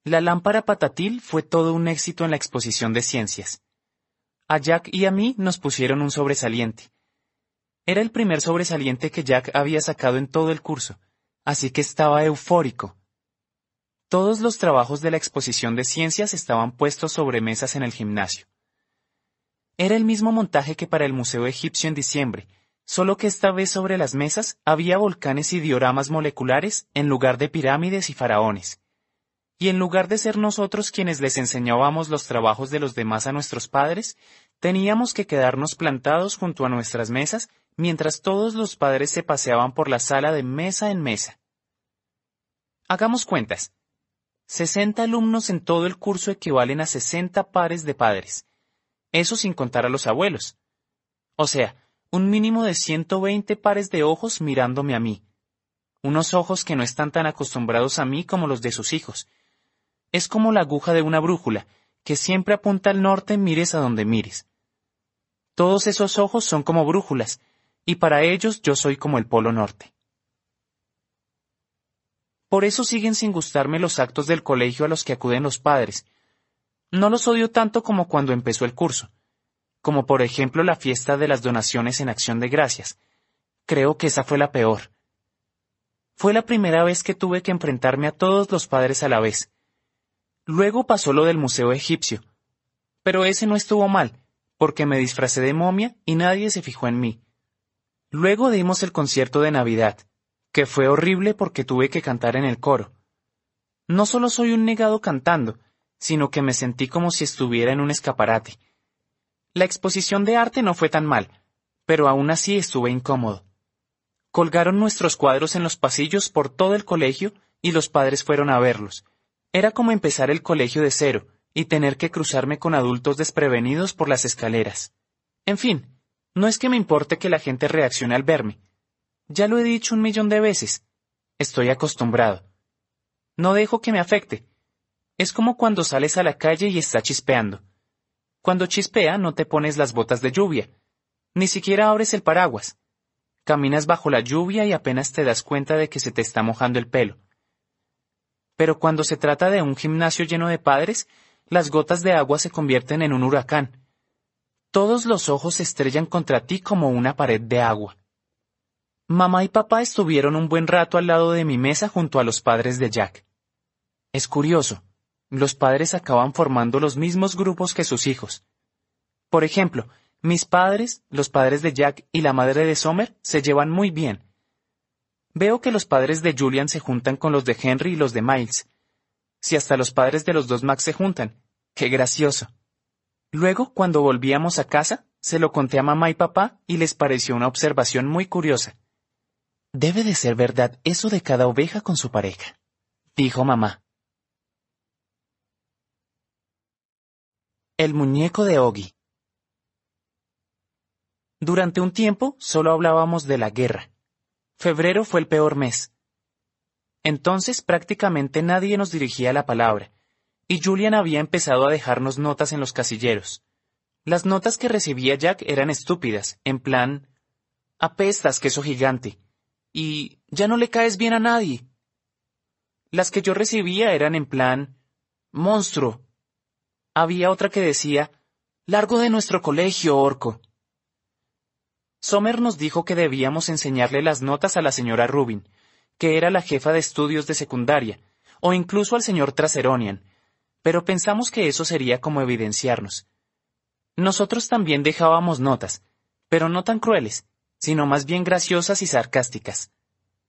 La lámpara patatil fue todo un éxito en la exposición de ciencias. A Jack y a mí nos pusieron un sobresaliente. Era el primer sobresaliente que Jack había sacado en todo el curso, así que estaba eufórico. Todos los trabajos de la exposición de ciencias estaban puestos sobre mesas en el gimnasio. Era el mismo montaje que para el Museo Egipcio en diciembre, solo que esta vez sobre las mesas había volcanes y dioramas moleculares en lugar de pirámides y faraones. Y en lugar de ser nosotros quienes les enseñábamos los trabajos de los demás a nuestros padres, teníamos que quedarnos plantados junto a nuestras mesas mientras todos los padres se paseaban por la sala de mesa en mesa. Hagamos cuentas. 60 alumnos en todo el curso equivalen a 60 pares de padres. Eso sin contar a los abuelos. O sea, un mínimo de 120 pares de ojos mirándome a mí. Unos ojos que no están tan acostumbrados a mí como los de sus hijos. Es como la aguja de una brújula, que siempre apunta al norte mires a donde mires. Todos esos ojos son como brújulas, y para ellos yo soy como el Polo Norte. Por eso siguen sin gustarme los actos del colegio a los que acuden los padres. No los odio tanto como cuando empezó el curso, como por ejemplo la fiesta de las donaciones en acción de gracias. Creo que esa fue la peor. Fue la primera vez que tuve que enfrentarme a todos los padres a la vez. Luego pasó lo del Museo Egipcio. Pero ese no estuvo mal, porque me disfracé de momia y nadie se fijó en mí. Luego dimos el concierto de Navidad que fue horrible porque tuve que cantar en el coro. No solo soy un negado cantando, sino que me sentí como si estuviera en un escaparate. La exposición de arte no fue tan mal, pero aún así estuve incómodo. Colgaron nuestros cuadros en los pasillos por todo el colegio y los padres fueron a verlos. Era como empezar el colegio de cero y tener que cruzarme con adultos desprevenidos por las escaleras. En fin, no es que me importe que la gente reaccione al verme, ya lo he dicho un millón de veces. Estoy acostumbrado. No dejo que me afecte. Es como cuando sales a la calle y está chispeando. Cuando chispea no te pones las botas de lluvia. Ni siquiera abres el paraguas. Caminas bajo la lluvia y apenas te das cuenta de que se te está mojando el pelo. Pero cuando se trata de un gimnasio lleno de padres, las gotas de agua se convierten en un huracán. Todos los ojos se estrellan contra ti como una pared de agua. Mamá y papá estuvieron un buen rato al lado de mi mesa junto a los padres de Jack. Es curioso, los padres acaban formando los mismos grupos que sus hijos. Por ejemplo, mis padres, los padres de Jack y la madre de Sommer se llevan muy bien. Veo que los padres de Julian se juntan con los de Henry y los de Miles. Si hasta los padres de los dos Max se juntan. Qué gracioso. Luego, cuando volvíamos a casa, se lo conté a mamá y papá y les pareció una observación muy curiosa. Debe de ser verdad eso de cada oveja con su pareja, dijo mamá. El muñeco de Ogi. Durante un tiempo solo hablábamos de la guerra. Febrero fue el peor mes. Entonces prácticamente nadie nos dirigía la palabra, y Julian había empezado a dejarnos notas en los casilleros. Las notas que recibía Jack eran estúpidas, en plan, apestas, queso gigante, y ya no le caes bien a nadie. Las que yo recibía eran en plan, monstruo. Había otra que decía, largo de nuestro colegio, orco. Sommer nos dijo que debíamos enseñarle las notas a la señora Rubin, que era la jefa de estudios de secundaria, o incluso al señor Traseronian, pero pensamos que eso sería como evidenciarnos. Nosotros también dejábamos notas, pero no tan crueles, sino más bien graciosas y sarcásticas.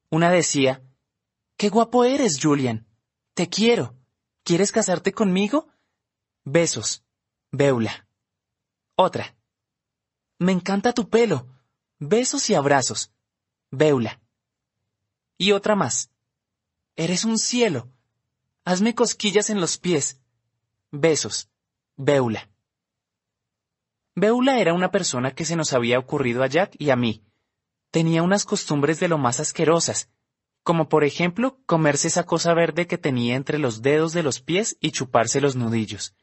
Una decía, Qué guapo eres, Julian. Te quiero. ¿Quieres casarte conmigo? Besos. Beula. Otra. Me encanta tu pelo. Besos y abrazos. Beula. Y otra más. Eres un cielo. Hazme cosquillas en los pies. Besos. Beula. Beula era una persona que se nos había ocurrido a Jack y a mí. Tenía unas costumbres de lo más asquerosas, como por ejemplo comerse esa cosa verde que tenía entre los dedos de los pies y chuparse los nudillos.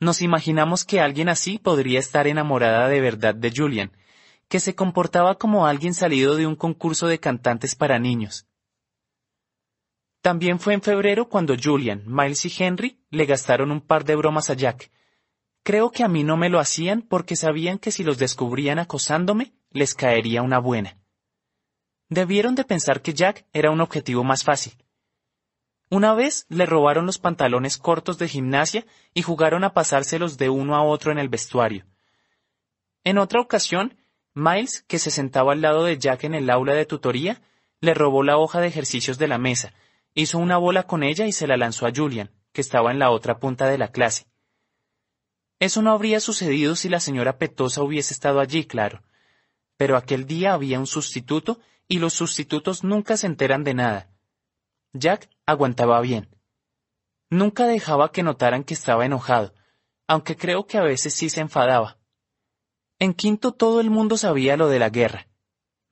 Nos imaginamos que alguien así podría estar enamorada de verdad de Julian, que se comportaba como alguien salido de un concurso de cantantes para niños. También fue en febrero cuando Julian, Miles y Henry le gastaron un par de bromas a Jack. Creo que a mí no me lo hacían porque sabían que si los descubrían acosándome, les caería una buena. Debieron de pensar que Jack era un objetivo más fácil. Una vez le robaron los pantalones cortos de gimnasia y jugaron a pasárselos de uno a otro en el vestuario. En otra ocasión, Miles, que se sentaba al lado de Jack en el aula de tutoría, le robó la hoja de ejercicios de la mesa, hizo una bola con ella y se la lanzó a Julian, que estaba en la otra punta de la clase. Eso no habría sucedido si la señora Petosa hubiese estado allí, claro. Pero aquel día había un sustituto y los sustitutos nunca se enteran de nada. Jack aguantaba bien. Nunca dejaba que notaran que estaba enojado, aunque creo que a veces sí se enfadaba. En quinto todo el mundo sabía lo de la guerra,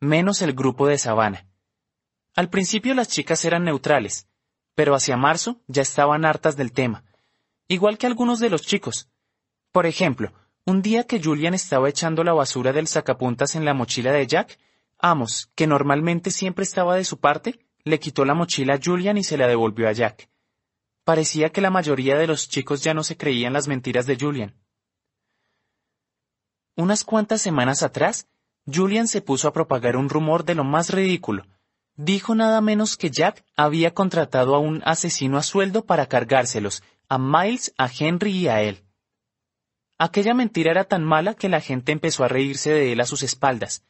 menos el grupo de Sabana. Al principio las chicas eran neutrales, pero hacia marzo ya estaban hartas del tema, igual que algunos de los chicos. Por ejemplo, un día que Julian estaba echando la basura del sacapuntas en la mochila de Jack, Amos, que normalmente siempre estaba de su parte, le quitó la mochila a Julian y se la devolvió a Jack. Parecía que la mayoría de los chicos ya no se creían las mentiras de Julian. Unas cuantas semanas atrás, Julian se puso a propagar un rumor de lo más ridículo, Dijo nada menos que Jack había contratado a un asesino a sueldo para cargárselos, a Miles, a Henry y a él. Aquella mentira era tan mala que la gente empezó a reírse de él a sus espaldas.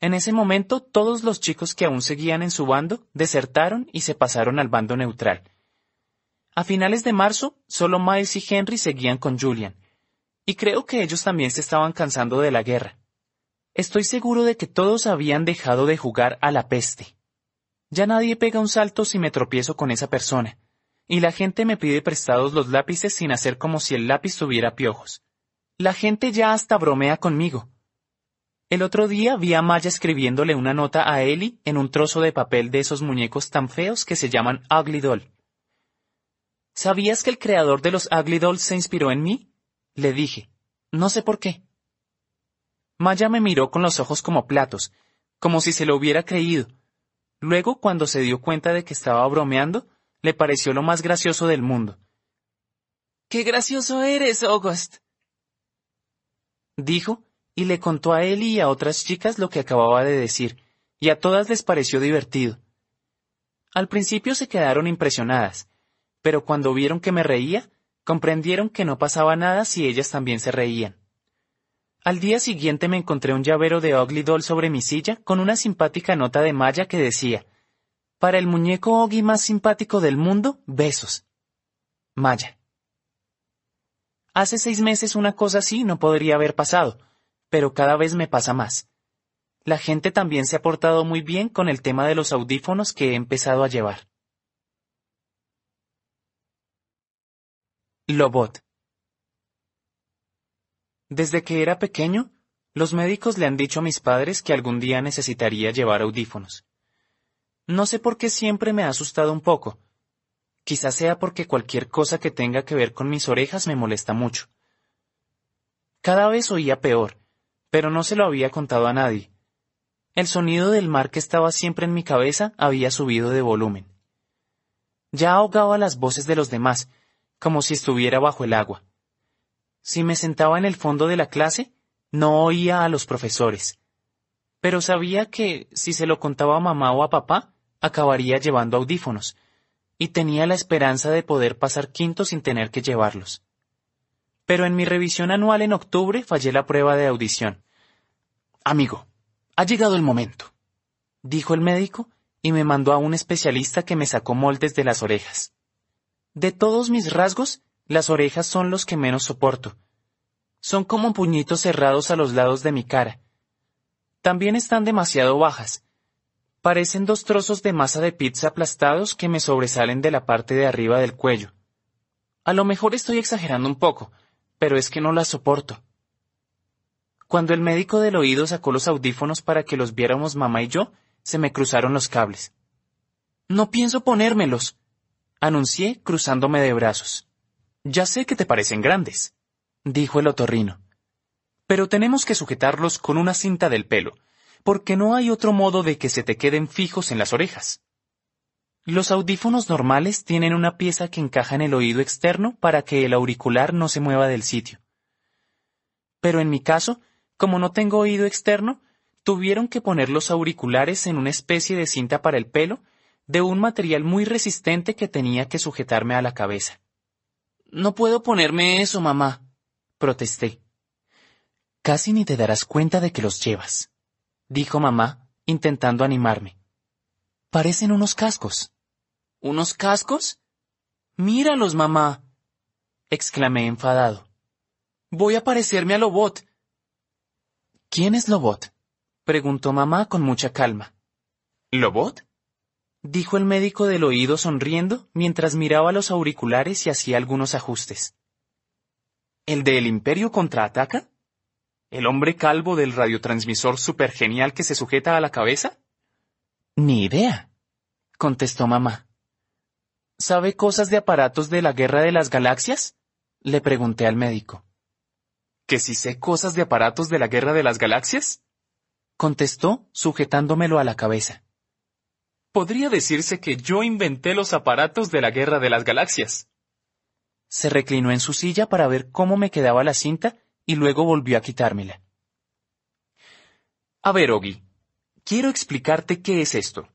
En ese momento todos los chicos que aún seguían en su bando desertaron y se pasaron al bando neutral. A finales de marzo, solo Miles y Henry seguían con Julian, y creo que ellos también se estaban cansando de la guerra. Estoy seguro de que todos habían dejado de jugar a la peste. Ya nadie pega un salto si me tropiezo con esa persona, y la gente me pide prestados los lápices sin hacer como si el lápiz tuviera piojos. La gente ya hasta bromea conmigo. El otro día vi a Maya escribiéndole una nota a Ellie en un trozo de papel de esos muñecos tan feos que se llaman Ugly Doll. ¿Sabías que el creador de los Ugly Dolls se inspiró en mí? Le dije. No sé por qué. Maya me miró con los ojos como platos, como si se lo hubiera creído. Luego, cuando se dio cuenta de que estaba bromeando, le pareció lo más gracioso del mundo. ¡Qué gracioso eres, August! Dijo, y le contó a él y a otras chicas lo que acababa de decir, y a todas les pareció divertido. Al principio se quedaron impresionadas, pero cuando vieron que me reía, comprendieron que no pasaba nada si ellas también se reían. Al día siguiente me encontré un llavero de Ugly Doll sobre mi silla con una simpática nota de Maya que decía, Para el muñeco Oggy más simpático del mundo, besos. Maya. Hace seis meses una cosa así no podría haber pasado, pero cada vez me pasa más. La gente también se ha portado muy bien con el tema de los audífonos que he empezado a llevar. Lobot. Desde que era pequeño, los médicos le han dicho a mis padres que algún día necesitaría llevar audífonos. No sé por qué siempre me ha asustado un poco. Quizás sea porque cualquier cosa que tenga que ver con mis orejas me molesta mucho. Cada vez oía peor, pero no se lo había contado a nadie. El sonido del mar que estaba siempre en mi cabeza había subido de volumen. Ya ahogaba las voces de los demás, como si estuviera bajo el agua. Si me sentaba en el fondo de la clase, no oía a los profesores. Pero sabía que, si se lo contaba a mamá o a papá, acabaría llevando audífonos, y tenía la esperanza de poder pasar quinto sin tener que llevarlos. Pero en mi revisión anual en octubre fallé la prueba de audición. Amigo, ha llegado el momento, dijo el médico, y me mandó a un especialista que me sacó moldes de las orejas. De todos mis rasgos, las orejas son los que menos soporto. Son como puñitos cerrados a los lados de mi cara. También están demasiado bajas. Parecen dos trozos de masa de pizza aplastados que me sobresalen de la parte de arriba del cuello. A lo mejor estoy exagerando un poco, pero es que no las soporto. Cuando el médico del oído sacó los audífonos para que los viéramos mamá y yo, se me cruzaron los cables. No pienso ponérmelos, anuncié cruzándome de brazos. Ya sé que te parecen grandes, dijo el otorrino. Pero tenemos que sujetarlos con una cinta del pelo, porque no hay otro modo de que se te queden fijos en las orejas. Los audífonos normales tienen una pieza que encaja en el oído externo para que el auricular no se mueva del sitio. Pero en mi caso, como no tengo oído externo, tuvieron que poner los auriculares en una especie de cinta para el pelo, de un material muy resistente que tenía que sujetarme a la cabeza. No puedo ponerme eso, mamá, protesté. Casi ni te darás cuenta de que los llevas, dijo mamá, intentando animarme. Parecen unos cascos. ¿Unos cascos? Míralos, mamá, exclamé enfadado. Voy a parecerme a Lobot. ¿Quién es Lobot? preguntó mamá con mucha calma. ¿Lobot? Dijo el médico del oído sonriendo mientras miraba los auriculares y hacía algunos ajustes. ¿El del Imperio contraataca? ¿El hombre calvo del radiotransmisor supergenial que se sujeta a la cabeza? Ni idea, contestó mamá. ¿Sabe cosas de aparatos de la guerra de las galaxias? Le pregunté al médico. ¿Que si sé cosas de aparatos de la guerra de las galaxias? contestó, sujetándomelo a la cabeza. Podría decirse que yo inventé los aparatos de la guerra de las galaxias. Se reclinó en su silla para ver cómo me quedaba la cinta y luego volvió a quitármela. A ver, Ogi, quiero explicarte qué es esto,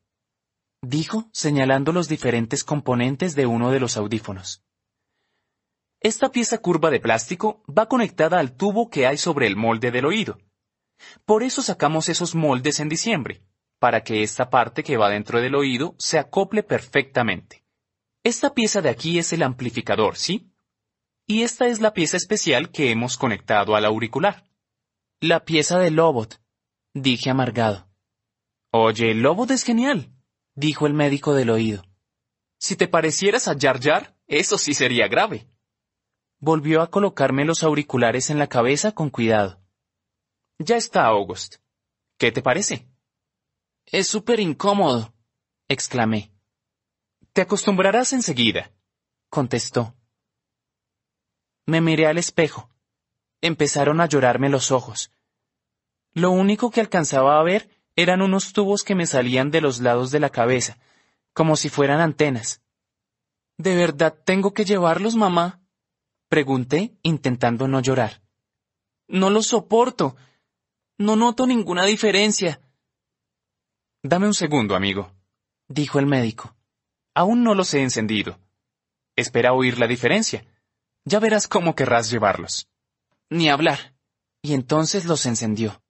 dijo, señalando los diferentes componentes de uno de los audífonos. Esta pieza curva de plástico va conectada al tubo que hay sobre el molde del oído. Por eso sacamos esos moldes en diciembre, para que esta parte que va dentro del oído se acople perfectamente. Esta pieza de aquí es el amplificador, ¿sí? Y esta es la pieza especial que hemos conectado al auricular. La pieza de Lobot, dije amargado. Oye, el Lobot es genial, dijo el médico del oído. Si te parecieras a Jar Jar, eso sí sería grave. Volvió a colocarme los auriculares en la cabeza con cuidado. Ya está, August. ¿Qué te parece? Es súper incómodo, exclamé. Te acostumbrarás enseguida, contestó. Me miré al espejo. Empezaron a llorarme los ojos. Lo único que alcanzaba a ver eran unos tubos que me salían de los lados de la cabeza, como si fueran antenas. ¿De verdad tengo que llevarlos, mamá? Pregunté, intentando no llorar. No los soporto. No noto ninguna diferencia. Dame un segundo, amigo, dijo el médico. Aún no los he encendido. Espera oír la diferencia. Ya verás cómo querrás llevarlos. Ni hablar. Y entonces los encendió.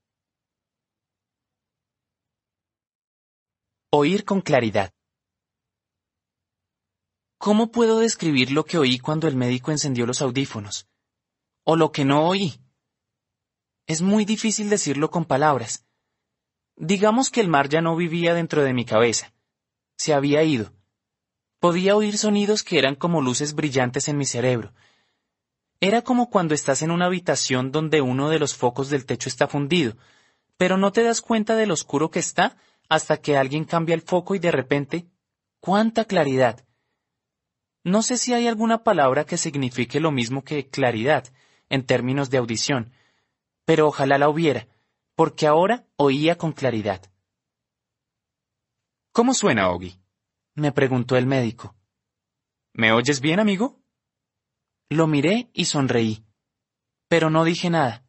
Oír con claridad. ¿Cómo puedo describir lo que oí cuando el médico encendió los audífonos? O lo que no oí. Es muy difícil decirlo con palabras. Digamos que el mar ya no vivía dentro de mi cabeza. Se había ido. Podía oír sonidos que eran como luces brillantes en mi cerebro, era como cuando estás en una habitación donde uno de los focos del techo está fundido, pero no te das cuenta de lo oscuro que está hasta que alguien cambia el foco y de repente, ¡cuánta claridad! No sé si hay alguna palabra que signifique lo mismo que claridad, en términos de audición, pero ojalá la hubiera, porque ahora oía con claridad. ¿Cómo suena, Ogi? me preguntó el médico. ¿Me oyes bien, amigo? Lo miré y sonreí. Pero no dije nada.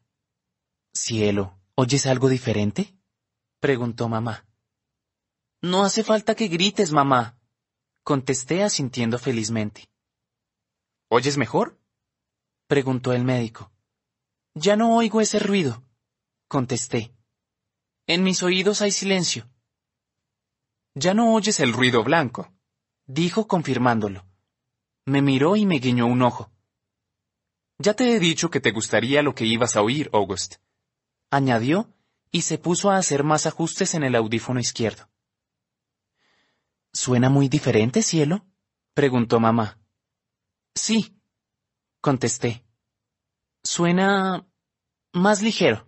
Cielo, ¿oyes algo diferente? preguntó mamá. No hace falta que grites, mamá, contesté asintiendo felizmente. ¿Oyes mejor? preguntó el médico. Ya no oigo ese ruido, contesté. En mis oídos hay silencio. Ya no oyes el ruido blanco, dijo confirmándolo. Me miró y me guiñó un ojo. Ya te he dicho que te gustaría lo que ibas a oír, August. Añadió, y se puso a hacer más ajustes en el audífono izquierdo. ¿Suena muy diferente, cielo? preguntó mamá. Sí, contesté. Suena más ligero.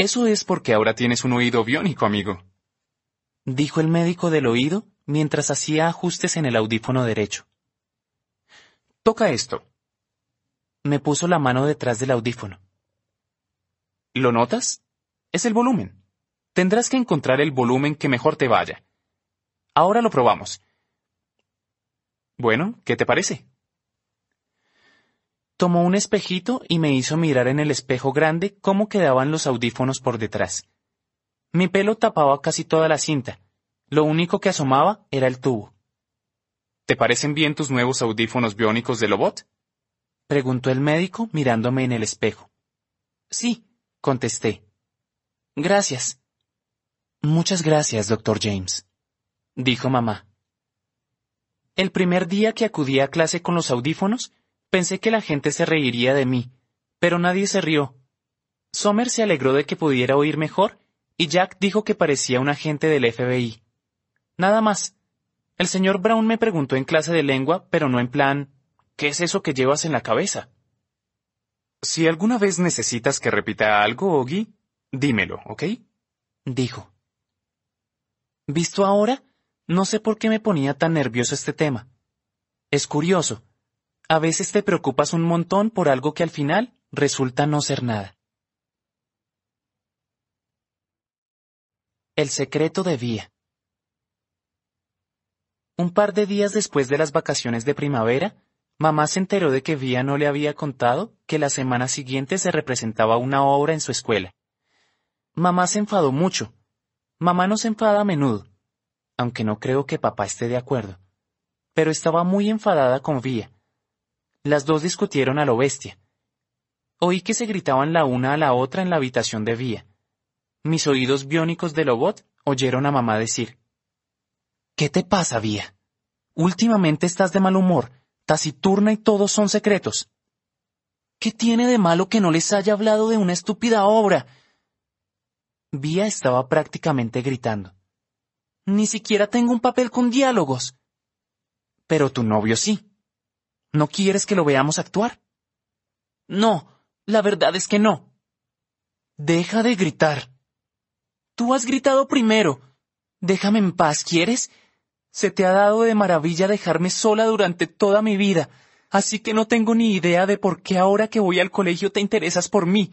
Eso es porque ahora tienes un oído biónico, amigo. Dijo el médico del oído mientras hacía ajustes en el audífono derecho. Toca esto. Me puso la mano detrás del audífono. ¿Lo notas? Es el volumen. Tendrás que encontrar el volumen que mejor te vaya. Ahora lo probamos. Bueno, ¿qué te parece? Tomó un espejito y me hizo mirar en el espejo grande cómo quedaban los audífonos por detrás. Mi pelo tapaba casi toda la cinta. Lo único que asomaba era el tubo. ¿Te parecen bien tus nuevos audífonos biónicos de Lobot? preguntó el médico mirándome en el espejo. Sí, contesté. Gracias. Muchas gracias, doctor James, dijo mamá. El primer día que acudí a clase con los audífonos, pensé que la gente se reiría de mí, pero nadie se rió. Sommer se alegró de que pudiera oír mejor y Jack dijo que parecía un agente del FBI. Nada más. El señor Brown me preguntó en clase de lengua, pero no en plan ¿Qué es eso que llevas en la cabeza? Si alguna vez necesitas que repita algo, Oggy, dímelo, ¿ok? dijo. Visto ahora, no sé por qué me ponía tan nervioso este tema. Es curioso. A veces te preocupas un montón por algo que al final resulta no ser nada. El secreto de Vía. Un par de días después de las vacaciones de primavera, mamá se enteró de que Vía no le había contado que la semana siguiente se representaba una obra en su escuela. Mamá se enfadó mucho. Mamá no se enfada a menudo, aunque no creo que papá esté de acuerdo. Pero estaba muy enfadada con Vía. Las dos discutieron a lo bestia. Oí que se gritaban la una a la otra en la habitación de Vía. Mis oídos biónicos de Lobot oyeron a mamá decir, ¿Qué te pasa, Vía? Últimamente estás de mal humor, taciturna y todos son secretos. ¿Qué tiene de malo que no les haya hablado de una estúpida obra? Vía estaba prácticamente gritando. Ni siquiera tengo un papel con diálogos. Pero tu novio sí. ¿No quieres que lo veamos actuar? No, la verdad es que no. Deja de gritar. Tú has gritado primero. Déjame en paz, ¿quieres? Se te ha dado de maravilla dejarme sola durante toda mi vida, así que no tengo ni idea de por qué ahora que voy al colegio te interesas por mí.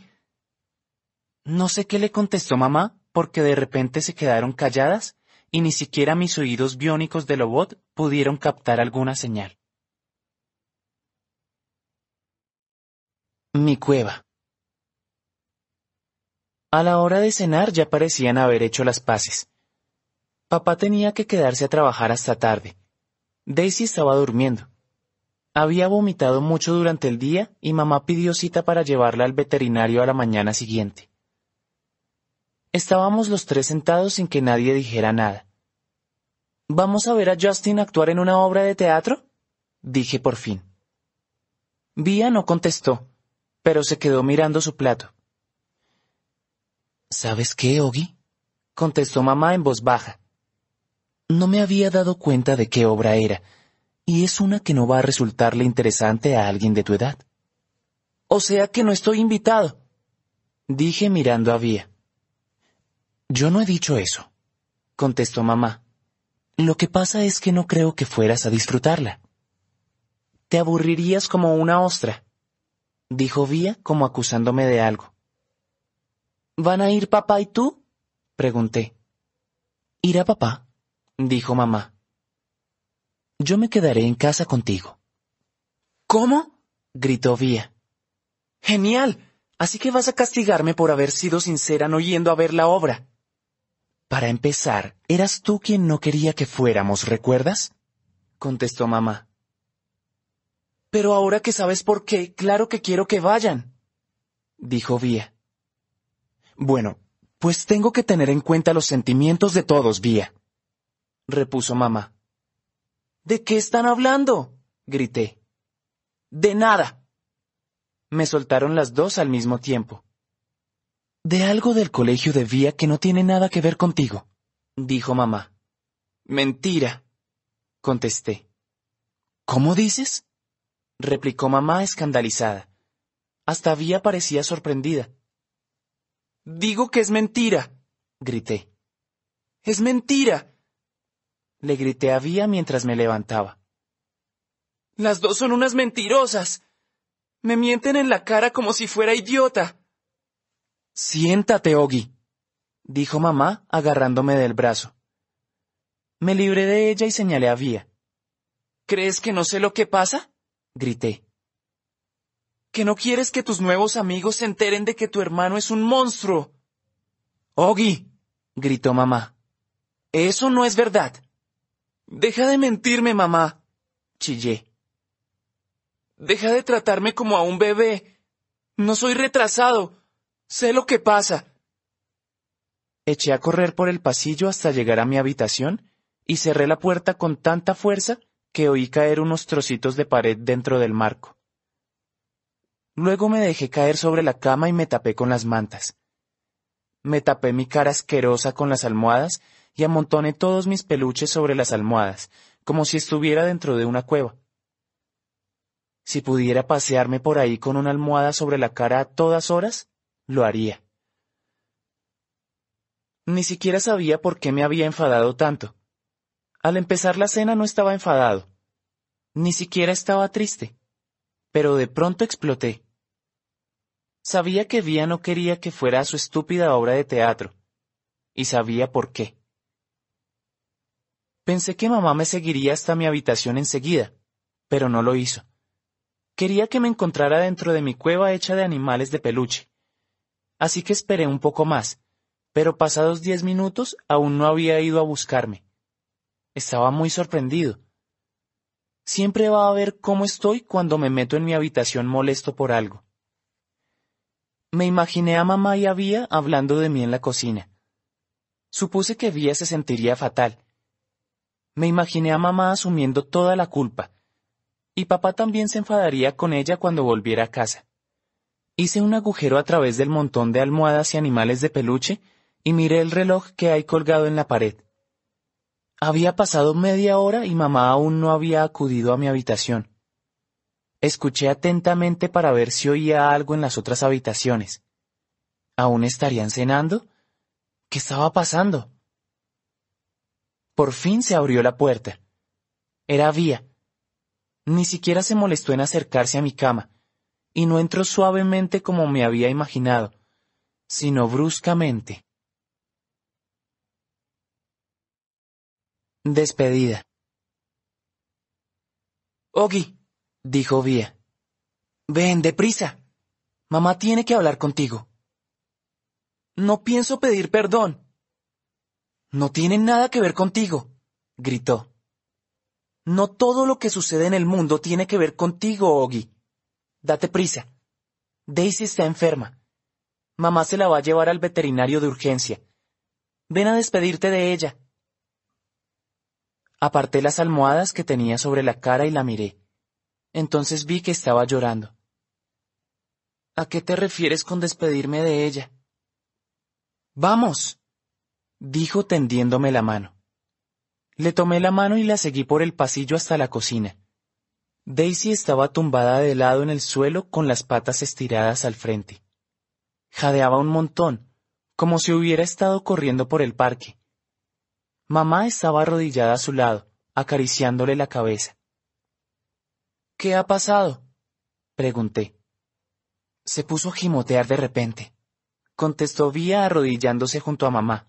No sé qué le contestó mamá, porque de repente se quedaron calladas y ni siquiera mis oídos biónicos de Lobot pudieron captar alguna señal. Mi cueva. A la hora de cenar ya parecían haber hecho las paces. Papá tenía que quedarse a trabajar hasta tarde. Daisy estaba durmiendo. Había vomitado mucho durante el día y mamá pidió cita para llevarla al veterinario a la mañana siguiente. Estábamos los tres sentados sin que nadie dijera nada. ¿Vamos a ver a Justin actuar en una obra de teatro? dije por fin. Vía no contestó, pero se quedó mirando su plato. ¿Sabes qué, Ogi? contestó mamá en voz baja. No me había dado cuenta de qué obra era, y es una que no va a resultarle interesante a alguien de tu edad. O sea que no estoy invitado, dije mirando a Vía. Yo no he dicho eso, contestó mamá. Lo que pasa es que no creo que fueras a disfrutarla. Te aburrirías como una ostra, dijo Vía como acusándome de algo. ¿Van a ir papá y tú? pregunté. ¿Irá papá? dijo mamá. Yo me quedaré en casa contigo. ¿Cómo? gritó Vía. Genial. Así que vas a castigarme por haber sido sincera no yendo a ver la obra. Para empezar, eras tú quien no quería que fuéramos, ¿recuerdas? contestó mamá. Pero ahora que sabes por qué, claro que quiero que vayan, dijo Vía. Bueno, pues tengo que tener en cuenta los sentimientos de todos, Vía repuso mamá. ¿De qué están hablando? grité. De nada. Me soltaron las dos al mismo tiempo. De algo del colegio de Vía que no tiene nada que ver contigo, dijo mamá. Mentira, contesté. ¿Cómo dices? Replicó mamá escandalizada. Hasta Vía parecía sorprendida. Digo que es mentira, grité. Es mentira le grité a Vía mientras me levantaba. Las dos son unas mentirosas. Me mienten en la cara como si fuera idiota. Siéntate, Ogi, dijo mamá agarrándome del brazo. Me libré de ella y señalé a Vía. ¿Crees que no sé lo que pasa? Grité. ¿Que no quieres que tus nuevos amigos se enteren de que tu hermano es un monstruo? Ogi, gritó mamá. Eso no es verdad. Deja de mentirme, mamá, chillé. Deja de tratarme como a un bebé. No soy retrasado. Sé lo que pasa. Eché a correr por el pasillo hasta llegar a mi habitación y cerré la puerta con tanta fuerza que oí caer unos trocitos de pared dentro del marco. Luego me dejé caer sobre la cama y me tapé con las mantas. Me tapé mi cara asquerosa con las almohadas y amontoné todos mis peluches sobre las almohadas, como si estuviera dentro de una cueva. Si pudiera pasearme por ahí con una almohada sobre la cara a todas horas, lo haría. Ni siquiera sabía por qué me había enfadado tanto. Al empezar la cena no estaba enfadado. Ni siquiera estaba triste. Pero de pronto exploté. Sabía que Vía no quería que fuera a su estúpida obra de teatro. Y sabía por qué. Pensé que mamá me seguiría hasta mi habitación enseguida, pero no lo hizo. Quería que me encontrara dentro de mi cueva hecha de animales de peluche. Así que esperé un poco más, pero pasados diez minutos aún no había ido a buscarme. Estaba muy sorprendido. Siempre va a ver cómo estoy cuando me meto en mi habitación molesto por algo. Me imaginé a mamá y a Vía hablando de mí en la cocina. Supuse que Vía se sentiría fatal. Me imaginé a mamá asumiendo toda la culpa. Y papá también se enfadaría con ella cuando volviera a casa. Hice un agujero a través del montón de almohadas y animales de peluche y miré el reloj que hay colgado en la pared. Había pasado media hora y mamá aún no había acudido a mi habitación. Escuché atentamente para ver si oía algo en las otras habitaciones. ¿Aún estarían cenando? ¿Qué estaba pasando? Por fin se abrió la puerta. Era Vía. Ni siquiera se molestó en acercarse a mi cama, y no entró suavemente como me había imaginado, sino bruscamente. Despedida. Ogi, dijo Vía. Ven, deprisa. Mamá tiene que hablar contigo. No pienso pedir perdón. No tiene nada que ver contigo, gritó. No todo lo que sucede en el mundo tiene que ver contigo, Ogi. Date prisa. Daisy está enferma. Mamá se la va a llevar al veterinario de urgencia. Ven a despedirte de ella. Aparté las almohadas que tenía sobre la cara y la miré. Entonces vi que estaba llorando. ¿A qué te refieres con despedirme de ella? Vamos, dijo tendiéndome la mano. Le tomé la mano y la seguí por el pasillo hasta la cocina. Daisy estaba tumbada de lado en el suelo con las patas estiradas al frente. Jadeaba un montón, como si hubiera estado corriendo por el parque. Mamá estaba arrodillada a su lado, acariciándole la cabeza. ¿Qué ha pasado? pregunté. Se puso a gimotear de repente, contestó Vía arrodillándose junto a mamá.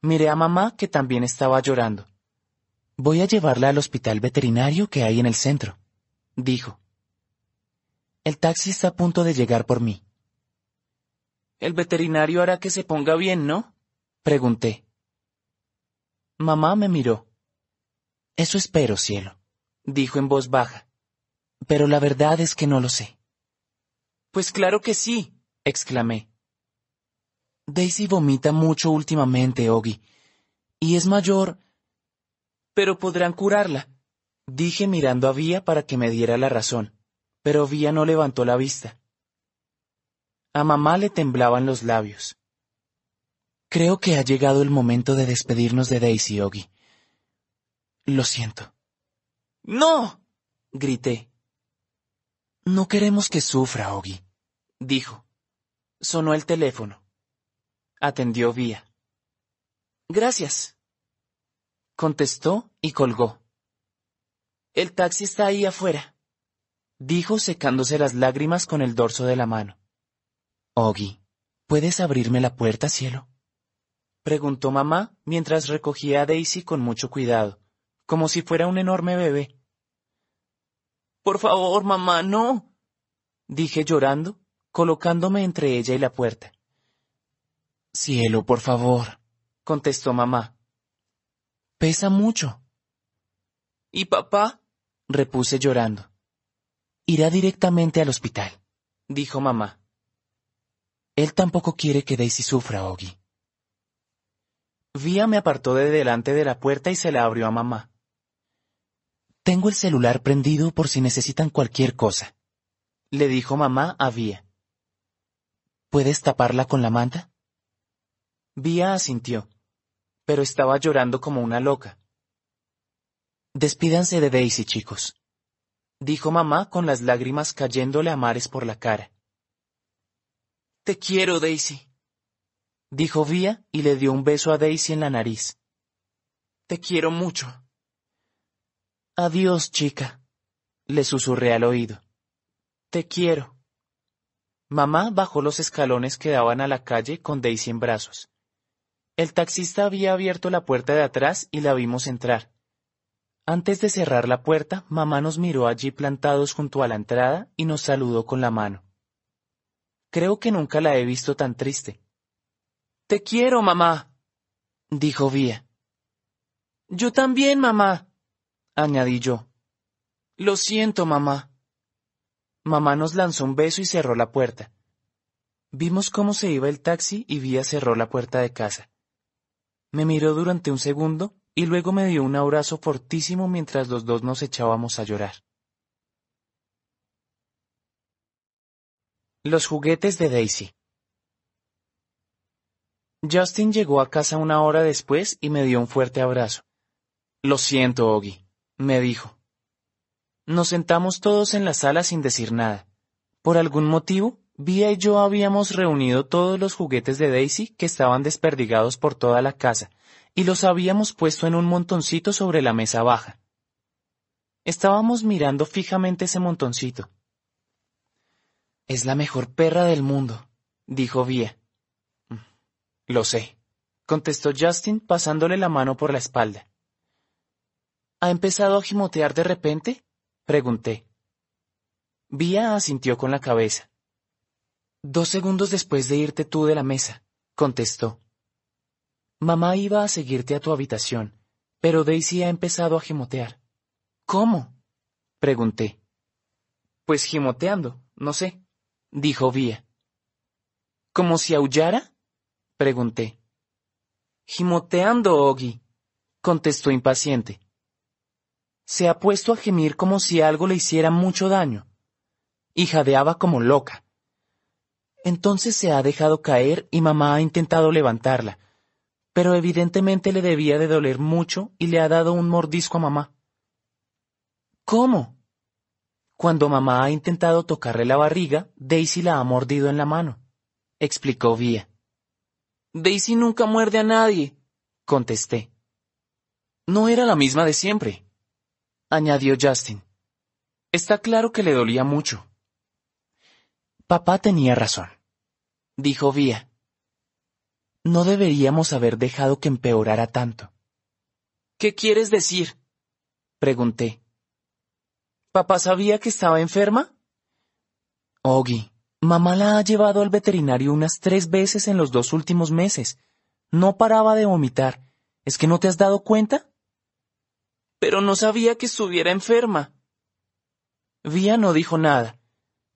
Miré a mamá que también estaba llorando. Voy a llevarla al hospital veterinario que hay en el centro, dijo. El taxi está a punto de llegar por mí. El veterinario hará que se ponga bien, ¿no? pregunté. Mamá me miró. Eso espero, cielo, dijo en voz baja. Pero la verdad es que no lo sé. Pues claro que sí, exclamé. Daisy vomita mucho últimamente, Ogi. Y es mayor. Pero podrán curarla, dije mirando a Vía para que me diera la razón. Pero Vía no levantó la vista. A mamá le temblaban los labios. Creo que ha llegado el momento de despedirnos de Daisy, Ogi. Lo siento. ¡No! grité. No queremos que sufra, Ogi, dijo. Sonó el teléfono. Atendió Vía. Gracias. Contestó y colgó. El taxi está ahí afuera, dijo secándose las lágrimas con el dorso de la mano. Ogi, ¿puedes abrirme la puerta, cielo? Preguntó mamá mientras recogía a Daisy con mucho cuidado, como si fuera un enorme bebé. Por favor, mamá, no. dije llorando, colocándome entre ella y la puerta. Cielo, por favor, contestó mamá. Pesa mucho. ¿Y papá? repuse llorando. Irá directamente al hospital, dijo mamá. Él tampoco quiere que Daisy sufra, Oggy. Vía me apartó de delante de la puerta y se la abrió a mamá. Tengo el celular prendido por si necesitan cualquier cosa, le dijo mamá a Vía. ¿Puedes taparla con la manta? Vía asintió, pero estaba llorando como una loca. Despídanse de Daisy, chicos, dijo mamá con las lágrimas cayéndole a mares por la cara. Te quiero, Daisy, dijo Vía y le dio un beso a Daisy en la nariz. Te quiero mucho. Adiós, chica, le susurré al oído. Te quiero. Mamá bajó los escalones que daban a la calle con Daisy en brazos. El taxista había abierto la puerta de atrás y la vimos entrar. Antes de cerrar la puerta, mamá nos miró allí plantados junto a la entrada y nos saludó con la mano. Creo que nunca la he visto tan triste. Te quiero, mamá, dijo Vía. Yo también, mamá, añadí yo. Lo siento, mamá. Mamá nos lanzó un beso y cerró la puerta. Vimos cómo se iba el taxi y Vía cerró la puerta de casa. Me miró durante un segundo y luego me dio un abrazo fortísimo mientras los dos nos echábamos a llorar. Los juguetes de Daisy. Justin llegó a casa una hora después y me dio un fuerte abrazo. Lo siento, Oggy, me dijo. Nos sentamos todos en la sala sin decir nada. Por algún motivo, Vía y yo habíamos reunido todos los juguetes de Daisy que estaban desperdigados por toda la casa, y los habíamos puesto en un montoncito sobre la mesa baja. Estábamos mirando fijamente ese montoncito. Es la mejor perra del mundo, dijo Vía. Lo sé, contestó Justin pasándole la mano por la espalda. ¿Ha empezado a gimotear de repente? pregunté. Vía asintió con la cabeza. Dos segundos después de irte tú de la mesa, contestó. Mamá iba a seguirte a tu habitación, pero Daisy ha empezado a gimotear. ¿Cómo? pregunté. Pues gimoteando, no sé dijo Vía. ¿Como si aullara? Pregunté. Gimoteando, Oggy, contestó impaciente. Se ha puesto a gemir como si algo le hiciera mucho daño, y jadeaba como loca. Entonces se ha dejado caer y mamá ha intentado levantarla, pero evidentemente le debía de doler mucho y le ha dado un mordisco a mamá. ¿Cómo? Cuando mamá ha intentado tocarle la barriga, Daisy la ha mordido en la mano, explicó Vía. Daisy nunca muerde a nadie, contesté. No era la misma de siempre, añadió Justin. Está claro que le dolía mucho. Papá tenía razón, dijo Vía. No deberíamos haber dejado que empeorara tanto. ¿Qué quieres decir? pregunté. ¿Papá sabía que estaba enferma? Oggy, mamá la ha llevado al veterinario unas tres veces en los dos últimos meses. No paraba de vomitar. ¿Es que no te has dado cuenta? Pero no sabía que estuviera enferma. Vía no dijo nada,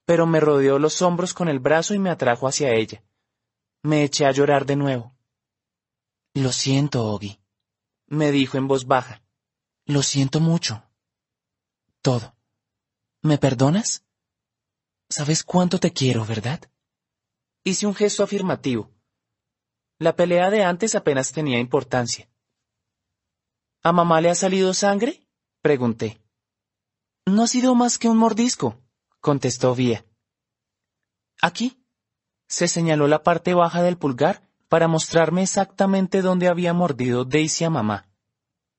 pero me rodeó los hombros con el brazo y me atrajo hacia ella. Me eché a llorar de nuevo. Lo siento, Oggy, me dijo en voz baja. Lo siento mucho. Todo. ¿Me perdonas? Sabes cuánto te quiero, ¿verdad? Hice un gesto afirmativo. La pelea de antes apenas tenía importancia. ¿A mamá le ha salido sangre? pregunté. No ha sido más que un mordisco, contestó Vía. Aquí. Se señaló la parte baja del pulgar para mostrarme exactamente dónde había mordido Daisy a mamá.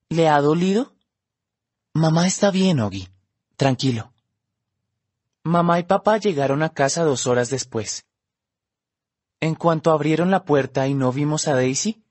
¿Le ha dolido? Mamá está bien, Oggy. Tranquilo. Mamá y papá llegaron a casa dos horas después. En cuanto abrieron la puerta y no vimos a Daisy,